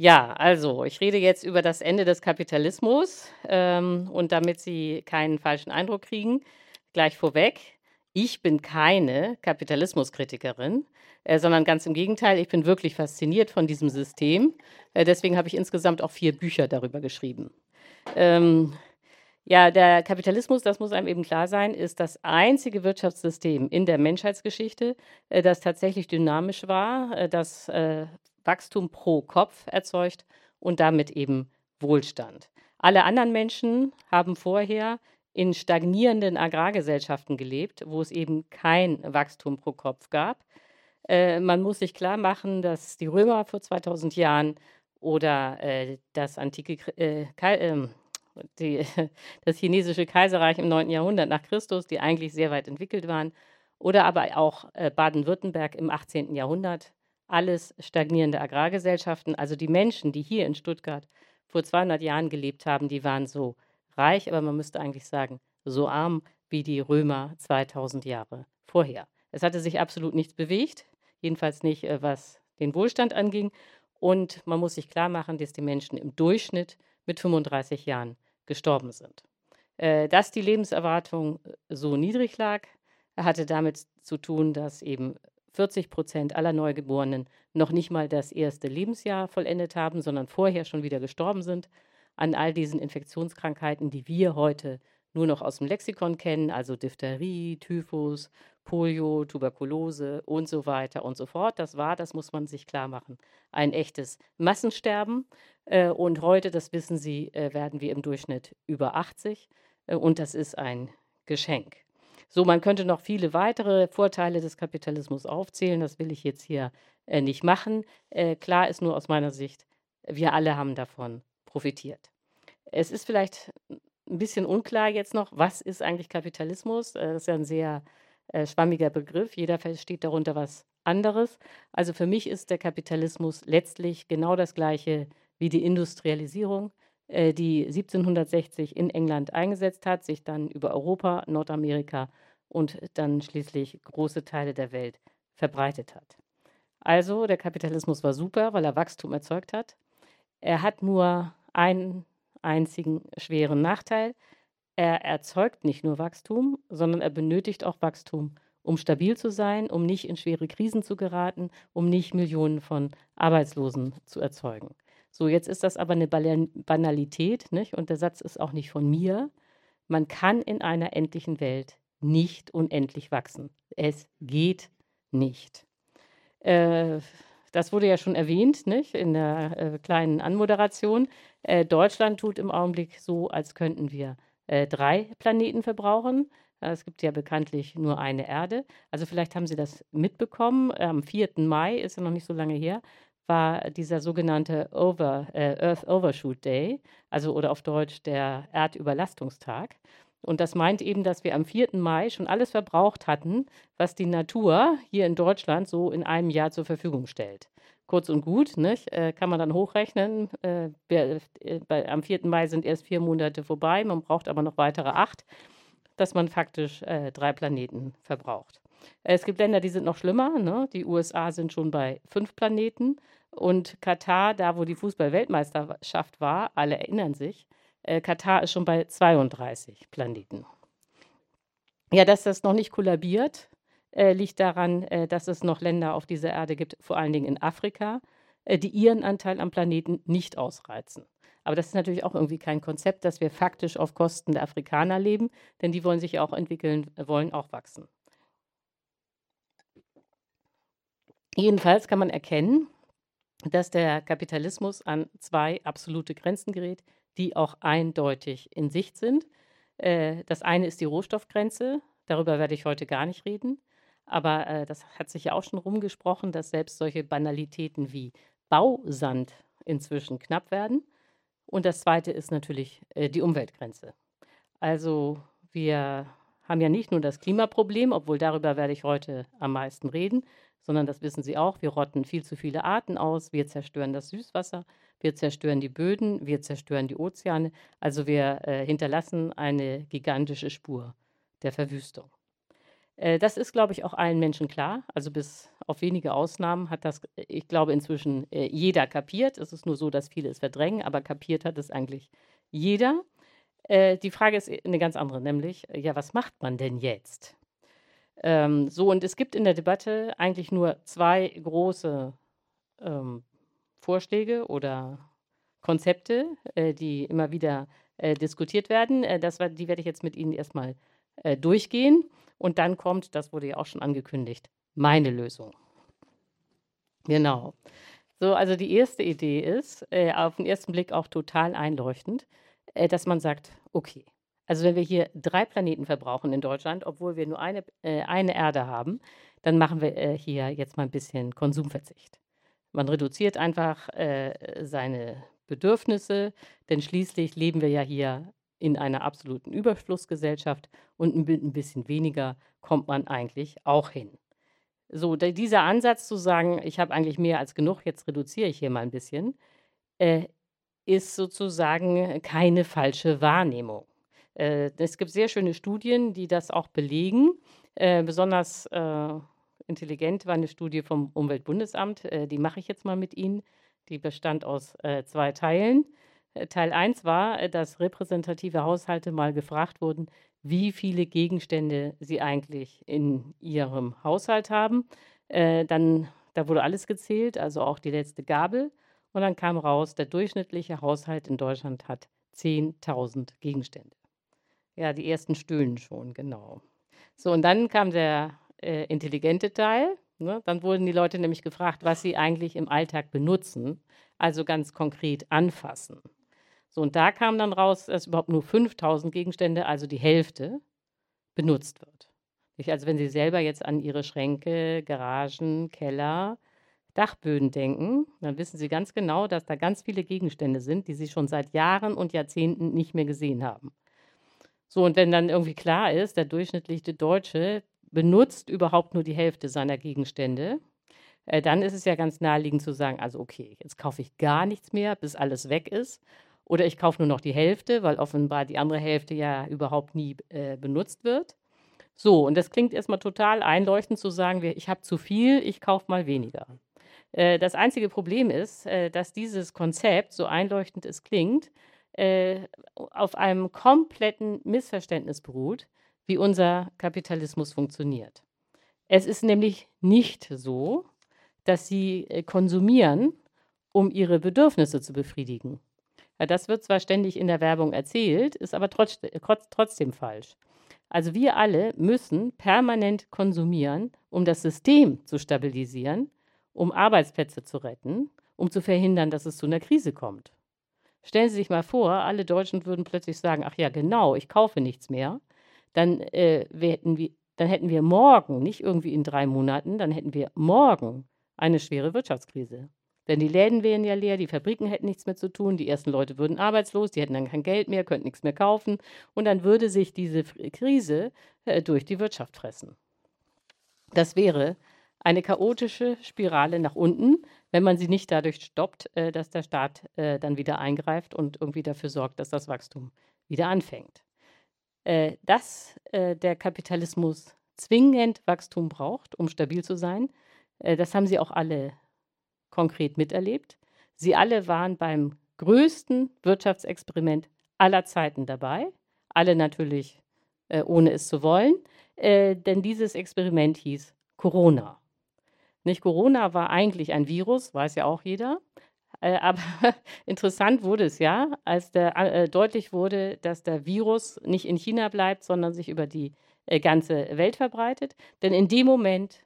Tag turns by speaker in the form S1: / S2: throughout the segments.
S1: Ja, also ich rede jetzt über das Ende des Kapitalismus ähm, und damit Sie keinen falschen Eindruck kriegen, gleich vorweg, ich bin keine Kapitalismuskritikerin, äh, sondern ganz im Gegenteil, ich bin wirklich fasziniert von diesem System. Äh, deswegen habe ich insgesamt auch vier Bücher darüber geschrieben. Ähm, ja, der Kapitalismus, das muss einem eben klar sein, ist das einzige Wirtschaftssystem in der Menschheitsgeschichte, äh, das tatsächlich dynamisch war, äh, das äh, Wachstum pro Kopf erzeugt und damit eben Wohlstand. Alle anderen Menschen haben vorher in stagnierenden Agrargesellschaften gelebt, wo es eben kein Wachstum pro Kopf gab. Äh, man muss sich klar machen, dass die Römer vor 2000 Jahren oder äh, das antike äh, ähm, die, das chinesische Kaiserreich im 9. Jahrhundert nach Christus, die eigentlich sehr weit entwickelt waren, oder aber auch äh, Baden-Württemberg im 18. Jahrhundert, alles stagnierende Agrargesellschaften. Also die Menschen, die hier in Stuttgart vor 200 Jahren gelebt haben, die waren so reich, aber man müsste eigentlich sagen, so arm wie die Römer 2000 Jahre vorher. Es hatte sich absolut nichts bewegt, jedenfalls nicht, äh, was den Wohlstand anging. Und man muss sich klar machen, dass die Menschen im Durchschnitt mit 35 Jahren gestorben sind. Äh, dass die Lebenserwartung äh, so niedrig lag, hatte damit zu tun, dass eben 40 Prozent aller Neugeborenen noch nicht mal das erste Lebensjahr vollendet haben, sondern vorher schon wieder gestorben sind an all diesen Infektionskrankheiten, die wir heute nur noch aus dem Lexikon kennen, also Diphtherie, Typhus, Polio, Tuberkulose und so weiter und so fort. Das war, das muss man sich klar machen, ein echtes Massensterben. Äh, und heute, das wissen Sie, äh, werden wir im Durchschnitt über 80 äh, und das ist ein Geschenk. So, man könnte noch viele weitere Vorteile des Kapitalismus aufzählen. Das will ich jetzt hier äh, nicht machen. Äh, klar ist nur aus meiner Sicht, wir alle haben davon profitiert. Es ist vielleicht ein bisschen unklar jetzt noch, was ist eigentlich Kapitalismus? Äh, das ist ja ein sehr äh, schwammiger Begriff. Jeder versteht darunter was anderes. Also für mich ist der Kapitalismus letztlich genau das gleiche wie die Industrialisierung, äh, die 1760 in England eingesetzt hat, sich dann über Europa, Nordamerika und dann schließlich große Teile der Welt verbreitet hat. Also der Kapitalismus war super, weil er Wachstum erzeugt hat. Er hat nur einen einzigen schweren Nachteil. Er erzeugt nicht nur Wachstum, sondern er benötigt auch Wachstum, um stabil zu sein, um nicht in schwere Krisen zu geraten, um nicht Millionen von Arbeitslosen zu erzeugen. So, jetzt ist das aber eine Banalität, nicht? und der Satz ist auch nicht von mir. Man kann in einer endlichen Welt nicht unendlich wachsen. Es geht nicht. Äh, das wurde ja schon erwähnt nicht? in der äh, kleinen Anmoderation. Äh, Deutschland tut im Augenblick so, als könnten wir äh, drei Planeten verbrauchen. Äh, es gibt ja bekanntlich nur eine Erde. Also vielleicht haben Sie das mitbekommen. Am 4. Mai, ist ja noch nicht so lange her, war dieser sogenannte Over, äh, Earth Overshoot Day, also oder auf Deutsch der Erdüberlastungstag. Und das meint eben, dass wir am 4. Mai schon alles verbraucht hatten, was die Natur hier in Deutschland so in einem Jahr zur Verfügung stellt. Kurz und gut, nicht? Äh, kann man dann hochrechnen. Äh, äh, am 4. Mai sind erst vier Monate vorbei, man braucht aber noch weitere acht, dass man faktisch drei Planeten verbraucht. Es gibt Länder, die sind noch schlimmer. Ne? Die USA sind schon bei fünf Planeten. Und Katar, da wo die Fußball-Weltmeisterschaft war, alle erinnern sich, äh, Katar ist schon bei 32 Planeten. Ja, dass das noch nicht kollabiert, äh, liegt daran, äh, dass es noch Länder auf dieser Erde gibt, vor allen Dingen in Afrika, äh, die ihren Anteil am Planeten nicht ausreizen. Aber das ist natürlich auch irgendwie kein Konzept, dass wir faktisch auf Kosten der Afrikaner leben, denn die wollen sich ja auch entwickeln, wollen auch wachsen. Jedenfalls kann man erkennen, dass der Kapitalismus an zwei absolute Grenzen gerät, die auch eindeutig in Sicht sind. Äh, das eine ist die Rohstoffgrenze, darüber werde ich heute gar nicht reden, aber äh, das hat sich ja auch schon rumgesprochen, dass selbst solche Banalitäten wie Bausand inzwischen knapp werden. Und das zweite ist natürlich äh, die Umweltgrenze. Also wir haben ja nicht nur das Klimaproblem, obwohl darüber werde ich heute am meisten reden, sondern das wissen Sie auch, wir rotten viel zu viele Arten aus, wir zerstören das Süßwasser, wir zerstören die Böden, wir zerstören die Ozeane, also wir äh, hinterlassen eine gigantische Spur der Verwüstung. Äh, das ist, glaube ich, auch allen Menschen klar, also bis auf wenige Ausnahmen hat das, ich glaube, inzwischen äh, jeder kapiert. Es ist nur so, dass viele es verdrängen, aber kapiert hat es eigentlich jeder. Äh, die Frage ist eine ganz andere, nämlich, ja, was macht man denn jetzt? Ähm, so, und es gibt in der Debatte eigentlich nur zwei große ähm, Vorschläge oder Konzepte, äh, die immer wieder äh, diskutiert werden. Äh, das, die werde ich jetzt mit Ihnen erstmal äh, durchgehen. Und dann kommt, das wurde ja auch schon angekündigt, meine Lösung. Genau. So, also die erste Idee ist, äh, auf den ersten Blick auch total einleuchtend, äh, dass man sagt, okay, also wenn wir hier drei Planeten verbrauchen in Deutschland, obwohl wir nur eine, eine Erde haben, dann machen wir hier jetzt mal ein bisschen Konsumverzicht. Man reduziert einfach äh, seine Bedürfnisse, denn schließlich leben wir ja hier in einer absoluten Überflussgesellschaft und ein bisschen weniger kommt man eigentlich auch hin. So, dieser Ansatz zu sagen, ich habe eigentlich mehr als genug, jetzt reduziere ich hier mal ein bisschen, äh, ist sozusagen keine falsche Wahrnehmung. Äh, es gibt sehr schöne Studien, die das auch belegen. Äh, besonders äh, intelligent war eine Studie vom Umweltbundesamt, äh, die mache ich jetzt mal mit Ihnen. Die bestand aus äh, zwei Teilen. Äh, Teil 1 war, dass repräsentative Haushalte mal gefragt wurden, wie viele Gegenstände sie eigentlich in ihrem Haushalt haben. dann, da wurde alles gezählt, also auch die letzte Gabel. Und dann kam raus, der durchschnittliche Haushalt in Deutschland hat 10.000 Gegenstände. Ja, die ersten stöhnen schon, genau. So, und dann kam der äh, intelligente Teil. Ne? Dann wurden die Leute nämlich gefragt, was sie eigentlich im Alltag benutzen, also ganz konkret anfassen. So, und da kam dann raus, dass überhaupt nur 5000 Gegenstände, also die Hälfte, benutzt wird. Also wenn Sie selber jetzt an Ihre Schränke, Garagen, Keller, Dachböden denken, dann wissen Sie ganz genau, dass da ganz viele Gegenstände sind, die Sie schon seit Jahren und Jahrzehnten nicht mehr gesehen haben. So, und wenn dann irgendwie klar ist, der durchschnittliche Deutsche benutzt überhaupt nur die Hälfte seiner Gegenstände, äh, dann ist es ja ganz naheliegend zu sagen, also okay, jetzt kaufe ich gar nichts mehr, bis alles weg ist. Oder ich kaufe nur noch die Hälfte, weil offenbar die andere Hälfte ja überhaupt nie äh, benutzt wird. So, und das klingt erstmal total einleuchtend zu sagen, ich habe zu viel, ich kaufe mal weniger. Äh, das einzige Problem ist, äh, dass dieses Konzept, so einleuchtend es klingt, äh, auf einem kompletten Missverständnis beruht, wie unser Kapitalismus funktioniert. Es ist nämlich nicht so, dass sie äh, konsumieren, um ihre Bedürfnisse zu befriedigen. Das wird zwar ständig in der Werbung erzählt, ist aber trotzdem falsch. Also wir alle müssen permanent konsumieren, um das System zu stabilisieren, um Arbeitsplätze zu retten, um zu verhindern, dass es zu einer Krise kommt. Stellen Sie sich mal vor, alle Deutschen würden plötzlich sagen, ach ja, genau, ich kaufe nichts mehr dann, äh, wir hätten wir, dann hätten wir morgen, nicht irgendwie in drei Monaten, dann hätten wir morgen eine schwere Wirtschaftskrise. Denn die Läden wären ja leer, die Fabriken hätten nichts mehr zu tun, die ersten Leute würden arbeitslos, die hätten dann kein Geld mehr, könnten nichts mehr kaufen und dann würde sich diese Krise äh, durch die Wirtschaft fressen. Das wäre eine chaotische Spirale nach unten, wenn man sie nicht dadurch stoppt, äh, dass der Staat äh, dann wieder eingreift und irgendwie dafür sorgt, dass das Wachstum wieder anfängt äh, dass äh, der Kapitalismus zwingend Wachstum braucht, um stabil zu sein. Äh, das haben Sie auch alle konkret miterlebt. Sie alle waren beim größten Wirtschaftsexperiment aller Zeiten dabei. Alle natürlich äh, ohne es zu wollen, äh, denn dieses Experiment hieß Corona. Nicht Corona war eigentlich ein Virus, weiß ja auch jeder, äh, aber interessant wurde es ja, als der, äh, deutlich wurde, dass der Virus nicht in China bleibt, sondern sich über die äh, ganze Welt verbreitet. Denn in dem Moment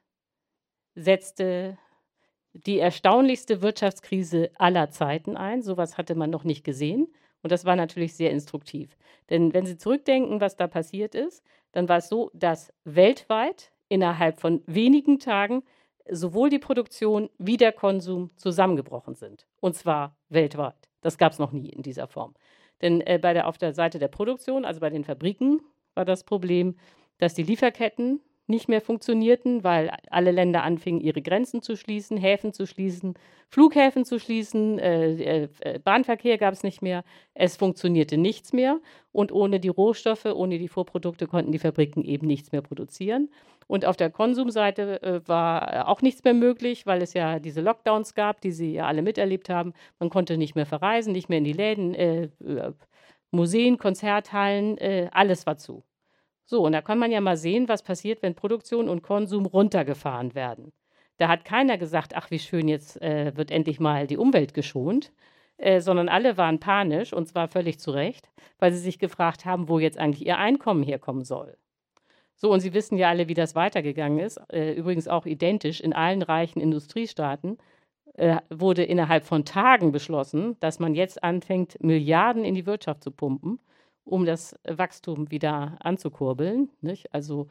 S1: setzte die erstaunlichste Wirtschaftskrise aller Zeiten ein. Sowas hatte man noch nicht gesehen. Und das war natürlich sehr instruktiv. Denn wenn Sie zurückdenken, was da passiert ist, dann war es so, dass weltweit innerhalb von wenigen Tagen sowohl die Produktion wie der Konsum zusammengebrochen sind. Und zwar weltweit. Das gab es noch nie in dieser Form. Denn äh, bei der, auf der Seite der Produktion, also bei den Fabriken, war das Problem, dass die Lieferketten nicht mehr funktionierten, weil alle Länder anfingen, ihre Grenzen zu schließen, Häfen zu schließen, Flughäfen zu schließen, äh, äh, Bahnverkehr gab es nicht mehr, es funktionierte nichts mehr und ohne die Rohstoffe, ohne die Vorprodukte konnten die Fabriken eben nichts mehr produzieren. Und auf der Konsumseite äh, war auch nichts mehr möglich, weil es ja diese Lockdowns gab, die Sie ja alle miterlebt haben. Man konnte nicht mehr verreisen, nicht mehr in die Läden, äh, äh, Museen, Konzerthallen, äh, alles war zu. So, und da kann man ja mal sehen, was passiert, wenn Produktion und Konsum runtergefahren werden. Da hat keiner gesagt, ach wie schön, jetzt äh, wird endlich mal die Umwelt geschont, äh, sondern alle waren panisch und zwar völlig zu Recht, weil sie sich gefragt haben, wo jetzt eigentlich ihr Einkommen herkommen soll. So, und Sie wissen ja alle, wie das weitergegangen ist. Äh, übrigens auch identisch in allen reichen Industriestaaten äh, wurde innerhalb von Tagen beschlossen, dass man jetzt anfängt, Milliarden in die Wirtschaft zu pumpen um das Wachstum wieder anzukurbeln. Nicht? Also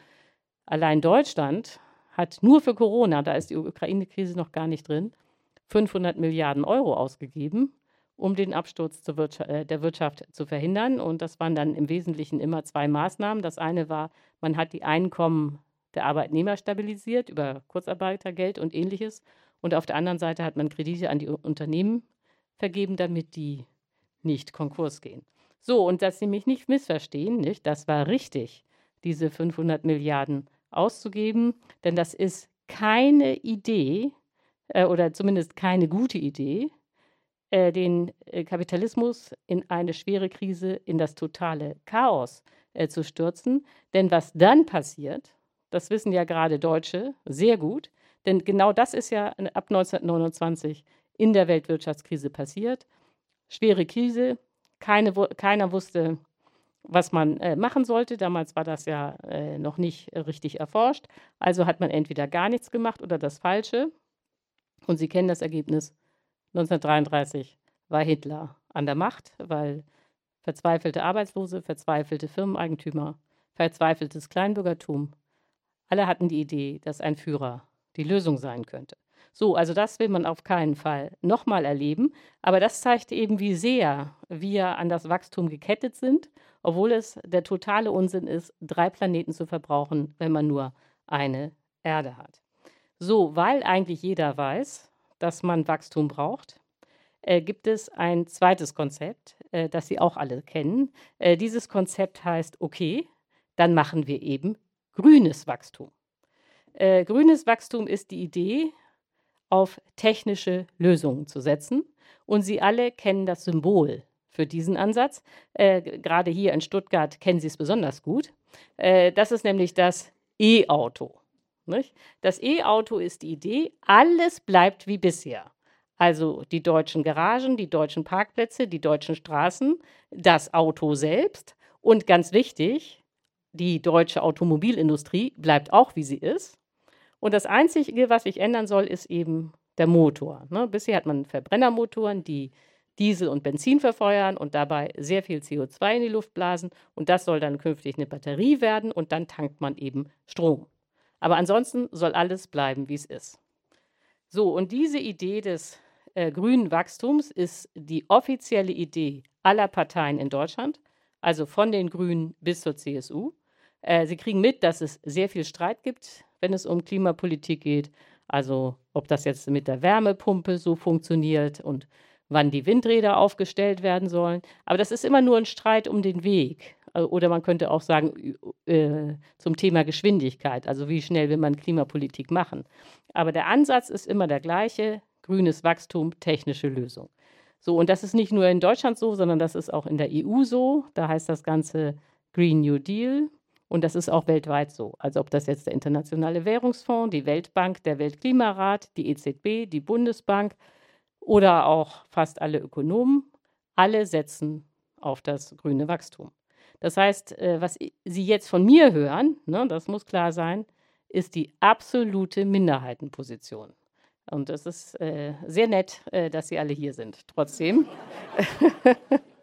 S1: allein Deutschland hat nur für Corona, da ist die Ukraine-Krise noch gar nicht drin, 500 Milliarden Euro ausgegeben, um den Absturz äh, der Wirtschaft zu verhindern. Und das waren dann im Wesentlichen immer zwei Maßnahmen. Das eine war, man hat die Einkommen der Arbeitnehmer stabilisiert über Kurzarbeitergeld und ähnliches. Und auf der anderen Seite hat man Kredite an die Unternehmen vergeben, damit die nicht Konkurs gehen. So, und dass Sie mich nicht missverstehen, nicht? Das war richtig, diese 500 Milliarden auszugeben, denn das ist keine Idee äh, oder zumindest keine gute Idee, äh, den äh, Kapitalismus in eine schwere Krise, in das totale Chaos äh, zu stürzen. Denn was dann passiert, das wissen ja gerade Deutsche sehr gut, denn genau das ist ja ab 1929 in der Weltwirtschaftskrise passiert. Schwere Krise, keine, keiner wusste, was man äh, machen sollte. Damals war das ja äh, noch nicht richtig erforscht. Also hat man entweder gar nichts gemacht oder das Falsche. Und Sie kennen das Ergebnis. 1933 war Hitler an der Macht, weil verzweifelte Arbeitslose, verzweifelte Firmeneigentümer, verzweifeltes Kleinbürgertum, alle hatten die Idee, dass ein Führer die Lösung sein könnte. So, also das will man auf keinen Fall nochmal erleben. Aber das zeigt eben, wie sehr wir an das Wachstum gekettet sind, obwohl es der totale Unsinn ist, drei Planeten zu verbrauchen, wenn man nur eine Erde hat. So, weil eigentlich jeder weiß, dass man Wachstum braucht, äh, gibt es ein zweites Konzept, äh, das Sie auch alle kennen. Äh, dieses Konzept heißt, okay, dann machen wir eben grünes Wachstum. Äh, grünes Wachstum ist die Idee, auf technische Lösungen zu setzen. Und Sie alle kennen das Symbol für diesen Ansatz. Äh, gerade hier in Stuttgart kennen Sie es besonders gut. Äh, das ist nämlich das E-Auto. Das E-Auto ist die Idee, alles bleibt wie bisher. Also die deutschen Garagen, die deutschen Parkplätze, die deutschen Straßen, das Auto selbst und ganz wichtig, die deutsche Automobilindustrie bleibt auch, wie sie ist. Und das Einzige, was sich ändern soll, ist eben der Motor. Ne? Bisher hat man Verbrennermotoren, die Diesel und Benzin verfeuern und dabei sehr viel CO2 in die Luft blasen. Und das soll dann künftig eine Batterie werden und dann tankt man eben Strom. Aber ansonsten soll alles bleiben, wie es ist. So, und diese Idee des äh, grünen Wachstums ist die offizielle Idee aller Parteien in Deutschland, also von den Grünen bis zur CSU. Äh, sie kriegen mit, dass es sehr viel Streit gibt wenn es um Klimapolitik geht. Also ob das jetzt mit der Wärmepumpe so funktioniert und wann die Windräder aufgestellt werden sollen. Aber das ist immer nur ein Streit um den Weg. Äh, oder man könnte auch sagen äh, zum Thema Geschwindigkeit, also wie schnell will man Klimapolitik machen. Aber der Ansatz ist immer der gleiche, grünes Wachstum, technische Lösung. So, und das ist nicht nur in Deutschland so, sondern das ist auch in der EU so. Da heißt das Ganze Green New Deal. Und das ist auch weltweit so. Also ob das jetzt der Internationale Währungsfonds, die Weltbank, der Weltklimarat, die EZB, die Bundesbank oder auch fast alle Ökonomen, alle setzen auf das grüne Wachstum. Das heißt, äh, was Sie jetzt von mir hören, ne, das muss klar sein, ist die absolute Minderheitenposition. Und es ist äh, sehr nett, äh, dass Sie alle hier sind. Trotzdem.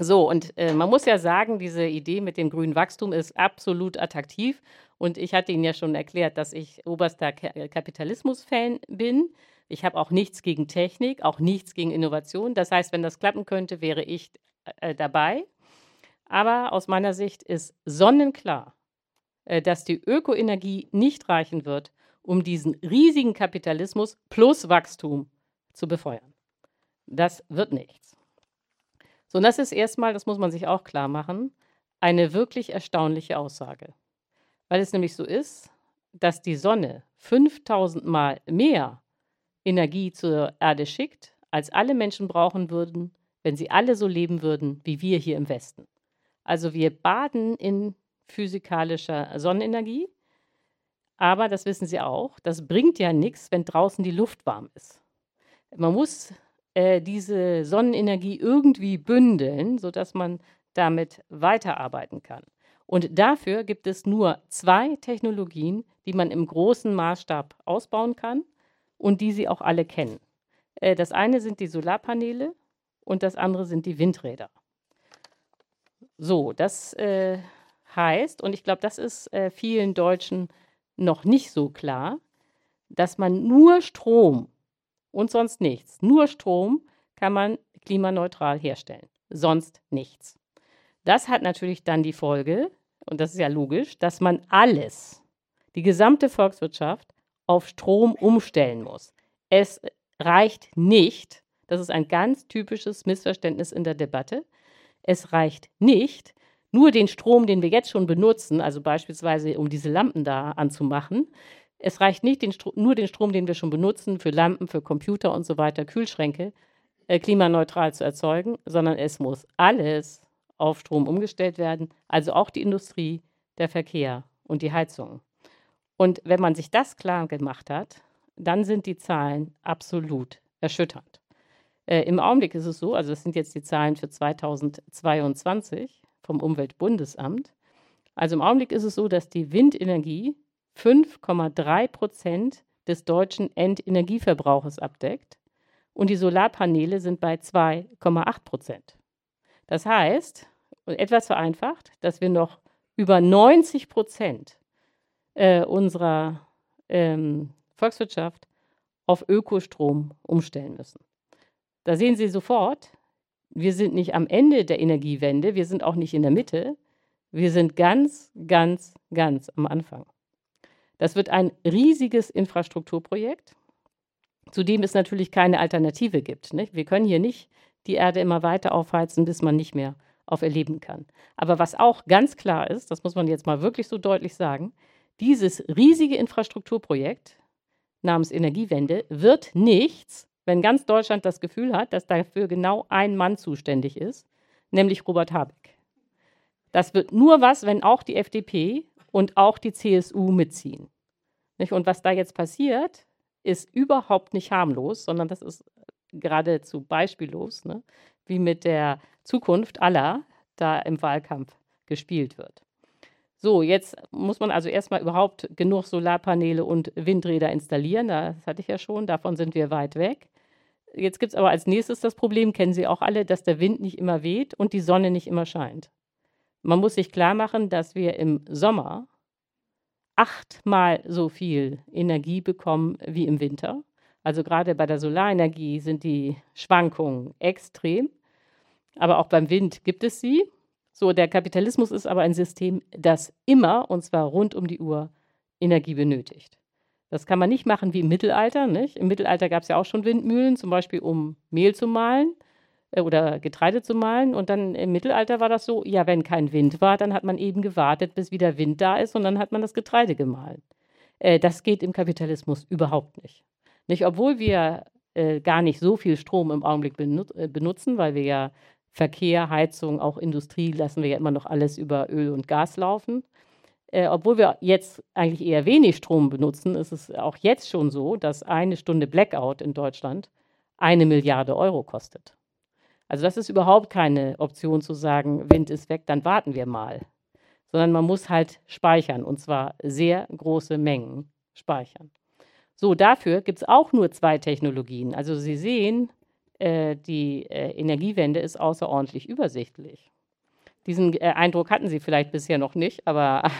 S1: So, und äh, man muss ja sagen, diese Idee mit dem grünen Wachstum ist absolut attraktiv. Und ich hatte Ihnen ja schon erklärt, dass ich oberster äh, Kapitalismus-Fan bin. Ich habe auch nichts gegen Technik, auch nichts gegen Innovation. Das heißt, wenn das klappen könnte, wäre ich äh, dabei. Aber aus meiner Sicht ist sonnenklar, äh, dass die Ökoenergie nicht reichen wird, um diesen riesigen Kapitalismus plus Wachstum zu befeuern. Das wird nichts. So, und das ist erstmal, das muss man sich auch klar machen, eine wirklich erstaunliche Aussage. Weil es nämlich so ist, dass die Sonne 5000 Mal mehr Energie zur Erde schickt, als alle Menschen brauchen würden, wenn sie alle so leben würden wie wir hier im Westen. Also wir baden in physikalischer Sonnenenergie, aber das wissen Sie auch, das bringt ja nichts, wenn draußen die Luft warm ist. Man muss äh, diese Sonnenenergie irgendwie bündeln, sodass man damit weiterarbeiten kann. Und dafür gibt es nur zwei Technologien, die man im großen Maßstab ausbauen kann und die Sie auch alle kennen. Äh, das eine sind die Solarpaneele und das andere sind die Windräder. So, das äh, heißt, und ich glaube, das ist äh, vielen Deutschen noch nicht so klar, dass man nur Strom und sonst nichts, nur Strom kann man klimaneutral herstellen, sonst nichts. Das hat natürlich dann die Folge, und das ist ja logisch, dass man alles, die gesamte Volkswirtschaft auf Strom umstellen muss. Es reicht nicht, das ist ein ganz typisches Missverständnis in der Debatte, es reicht nicht, nur den Strom, den wir jetzt schon benutzen, also beispielsweise um diese Lampen da anzumachen, es reicht nicht den nur den Strom, den wir schon benutzen, für Lampen, für Computer und so weiter, Kühlschränke, äh, klimaneutral zu erzeugen, sondern es muss alles auf Strom umgestellt werden, also auch die Industrie, der Verkehr und die Heizung. Und wenn man sich das klar gemacht hat, dann sind die Zahlen absolut erschütternd. Äh, Im Augenblick ist es so, also das sind jetzt die Zahlen für 2022 vom Umweltbundesamt. Also im Augenblick ist es so, dass die Windenergie 5,3 Prozent des deutschen Endenergieverbrauches abdeckt und die Solarpaneele sind bei 2,8 Prozent. Das heißt, etwas vereinfacht, dass wir noch über 90 Prozent äh, unserer ähm, Volkswirtschaft auf Ökostrom umstellen müssen. Da sehen Sie sofort, wir sind nicht am Ende der Energiewende, wir sind auch nicht in der Mitte, wir sind ganz, ganz, ganz am Anfang. Das wird ein riesiges Infrastrukturprojekt, zu dem es natürlich keine Alternative gibt. Nicht? Wir können hier nicht die Erde immer weiter aufheizen, bis man nicht mehr auferleben kann. Aber was auch ganz klar ist, das muss man jetzt mal wirklich so deutlich sagen, dieses riesige Infrastrukturprojekt namens Energiewende wird nichts, wenn ganz Deutschland das Gefühl hat, dass dafür genau ein Mann zuständig ist, nämlich Robert Habeck. Das wird nur was, wenn auch die FDP und auch die CSU mitziehen. Und was da jetzt passiert, ist überhaupt nicht harmlos, sondern das ist geradezu beispiellos, ne? wie mit der Zukunft aller da im Wahlkampf gespielt wird. So, jetzt muss man also erstmal überhaupt genug Solarpaneele und Windräder installieren. Das hatte ich ja schon, davon sind wir weit weg. Jetzt gibt es aber als nächstes das Problem, kennen Sie auch alle, dass der Wind nicht immer weht und die Sonne nicht immer scheint. Man muss sich klar machen, dass wir im Sommer achtmal so viel Energie bekommen wie im Winter. Also gerade bei der Solarenergie sind die Schwankungen extrem. Aber auch beim Wind gibt es sie. So, der Kapitalismus ist aber ein System, das immer, und zwar rund um die Uhr, Energie benötigt. Das kann man nicht machen wie im Mittelalter. Nicht? Im Mittelalter gab es ja auch schon Windmühlen, zum Beispiel um Mehl zu mahlen oder Getreide zu mahlen. Und dann im Mittelalter war das so, ja, wenn kein Wind war, dann hat man eben gewartet, bis wieder Wind da ist und dann hat man das Getreide gemahlen. Äh, das geht im Kapitalismus überhaupt nicht. Nicht, obwohl wir äh, gar nicht so viel Strom im Augenblick benut äh, benutzen, weil wir ja Verkehr, Heizung, auch Industrie lassen wir ja immer noch alles über Öl und Gas laufen. Äh, obwohl wir jetzt eigentlich eher wenig Strom benutzen, ist es auch jetzt schon so, dass eine Stunde Blackout in Deutschland eine Milliarde Euro kostet. Also das ist überhaupt keine Option zu sagen, Wind ist weg, dann warten wir mal. Sondern man muss halt speichern und zwar sehr große Mengen speichern. So, dafür gibt es auch nur zwei Technologien. Also Sie sehen, äh, die äh, Energiewende ist außerordentlich übersichtlich. Diesen äh, Eindruck hatten Sie vielleicht bisher noch nicht, aber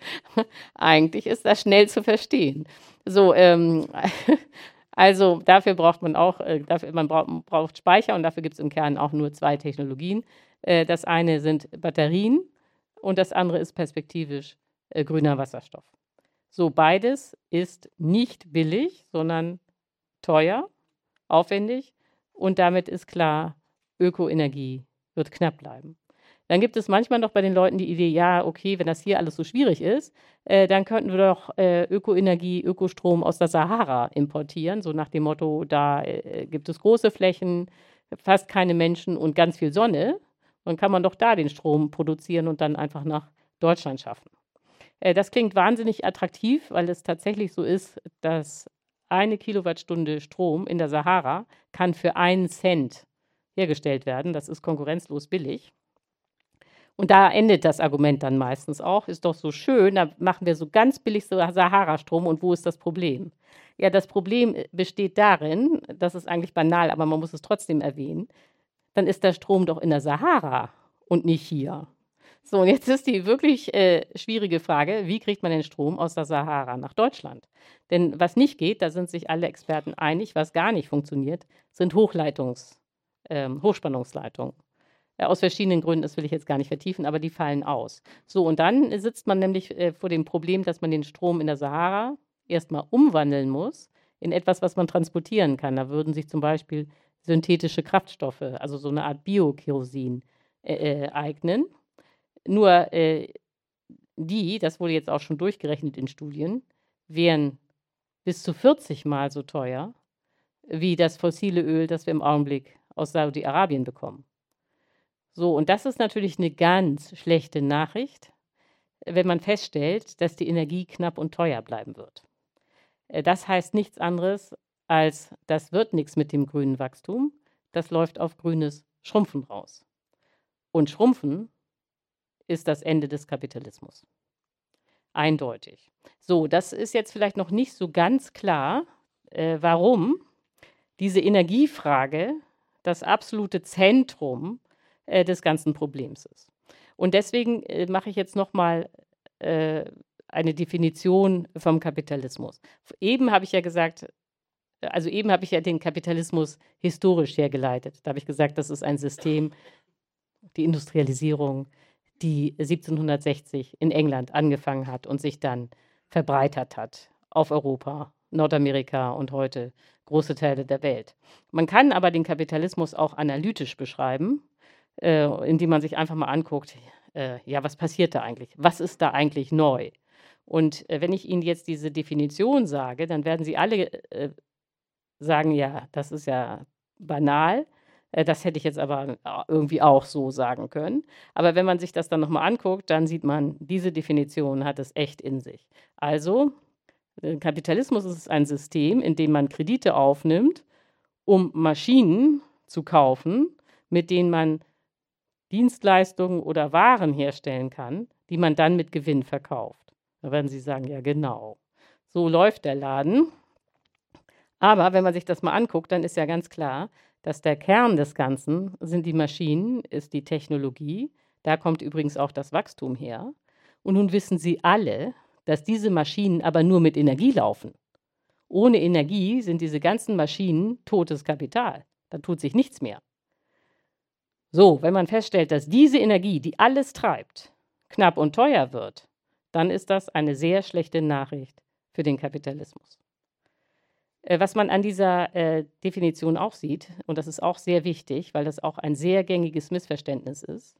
S1: eigentlich ist das schnell zu verstehen. So, ähm, also dafür braucht man auch, äh, dafür, man braucht, braucht Speicher und dafür gibt es im Kern auch nur zwei Technologien. Äh, das eine sind Batterien und das andere ist perspektivisch äh, grüner Wasserstoff. So, beides ist nicht billig, sondern teuer, aufwendig und damit ist klar, Ökoenergie wird knapp bleiben. Dann gibt es manchmal noch bei den Leuten die Idee, ja, okay, wenn das hier alles so schwierig ist, äh, dann könnten wir doch äh, Ökoenergie, Ökostrom aus der Sahara importieren, so nach dem Motto, da äh, gibt es große Flächen, fast keine Menschen und ganz viel Sonne. Dann kann man doch da den Strom produzieren und dann einfach nach Deutschland schaffen. Äh, das klingt wahnsinnig attraktiv, weil es tatsächlich so ist, dass eine Kilowattstunde Strom in der Sahara kann für einen Cent hergestellt werden. Das ist konkurrenzlos billig. Und da endet das Argument dann meistens auch. Ist doch so schön, da machen wir so ganz billig Sahara-Strom und wo ist das Problem? Ja, das Problem äh, besteht darin, das ist eigentlich banal, aber man muss es trotzdem erwähnen, dann ist der Strom doch in der Sahara und nicht hier. So, und jetzt ist die wirklich äh, schwierige Frage, wie kriegt man den Strom aus der Sahara nach Deutschland? Denn was nicht geht, da sind sich alle Experten einig, was gar nicht funktioniert, sind Hochleitungs, ähm, Hochspannungsleitungen. Äh, aus verschiedenen Gründen, das will ich jetzt gar nicht vertiefen, aber die fallen aus. So, und dann sitzt man nämlich äh, vor dem Problem, dass man den Strom in der Sahara erstmal umwandeln muss in etwas, was man transportieren kann. Da würden sich zum Beispiel synthetische Kraftstoffe, also so eine Art Biokerosin, äh, äh, eignen. Nur die, das wurde jetzt auch schon durchgerechnet in Studien, wären bis zu 40 Mal so teuer wie das fossile Öl, das wir im Augenblick aus Saudi-Arabien bekommen. So, und das ist natürlich eine ganz schlechte Nachricht, wenn man feststellt, dass die Energie knapp und teuer bleiben wird. Äh, das heißt nichts anderes, als das wird nichts mit dem grünen Wachstum, das läuft auf grünes Schrumpfen raus. Und Schrumpfen ist das Ende des Kapitalismus. Eindeutig. So, das ist jetzt vielleicht noch nicht so ganz klar, äh, warum diese Energiefrage das absolute Zentrum äh, des ganzen Problems ist. Und deswegen äh, mache ich jetzt nochmal äh, eine Definition vom Kapitalismus. Eben habe ich ja gesagt, also eben habe ich ja den Kapitalismus historisch hergeleitet. Da habe ich gesagt, das ist ein System, die Industrialisierung, die 1760 in England angefangen hat und sich dann verbreitert hat auf Europa, Nordamerika und heute große Teile der Welt. Man kann aber den Kapitalismus auch analytisch beschreiben äh, indem man sich einfach mal anguckt, äh, ja, was passiert da eigentlich? Was ist da eigentlich neu? Und äh, wenn ich Ihnen jetzt diese Definition sage, dann werden Sie alle äh, sagen, ja, das ist ja banal. Äh, das hätte ich jetzt aber äh, irgendwie auch so sagen können. Aber wenn man sich das dann nochmal anguckt, dann sieht man, diese Definition hat es echt in sich. Also, Kapitalismus ist ein System, in dem man Kredite aufnimmt, um Maschinen zu kaufen, mit denen man Dienstleistungen oder Waren herstellen kann, die man dann mit Gewinn verkauft. Da werden Sie sagen, ja genau, so läuft der Laden. Aber wenn man sich das mal anguckt, dann ist ja ganz klar, dass der Kern des Ganzen sind die Maschinen, ist die Technologie. Da kommt übrigens auch das Wachstum her. Und nun wissen Sie alle, dass diese Maschinen aber nur mit Energie laufen. Ohne Energie sind diese ganzen Maschinen totes Kapital. Da tut sich nichts mehr. So, wenn man feststellt, dass diese Energie, die alles treibt, knapp und teuer wird, dann ist das eine sehr schlechte Nachricht für den Kapitalismus. Äh, was man an dieser äh, Definition auch sieht, und das ist auch sehr wichtig, weil das auch ein sehr gängiges Missverständnis ist,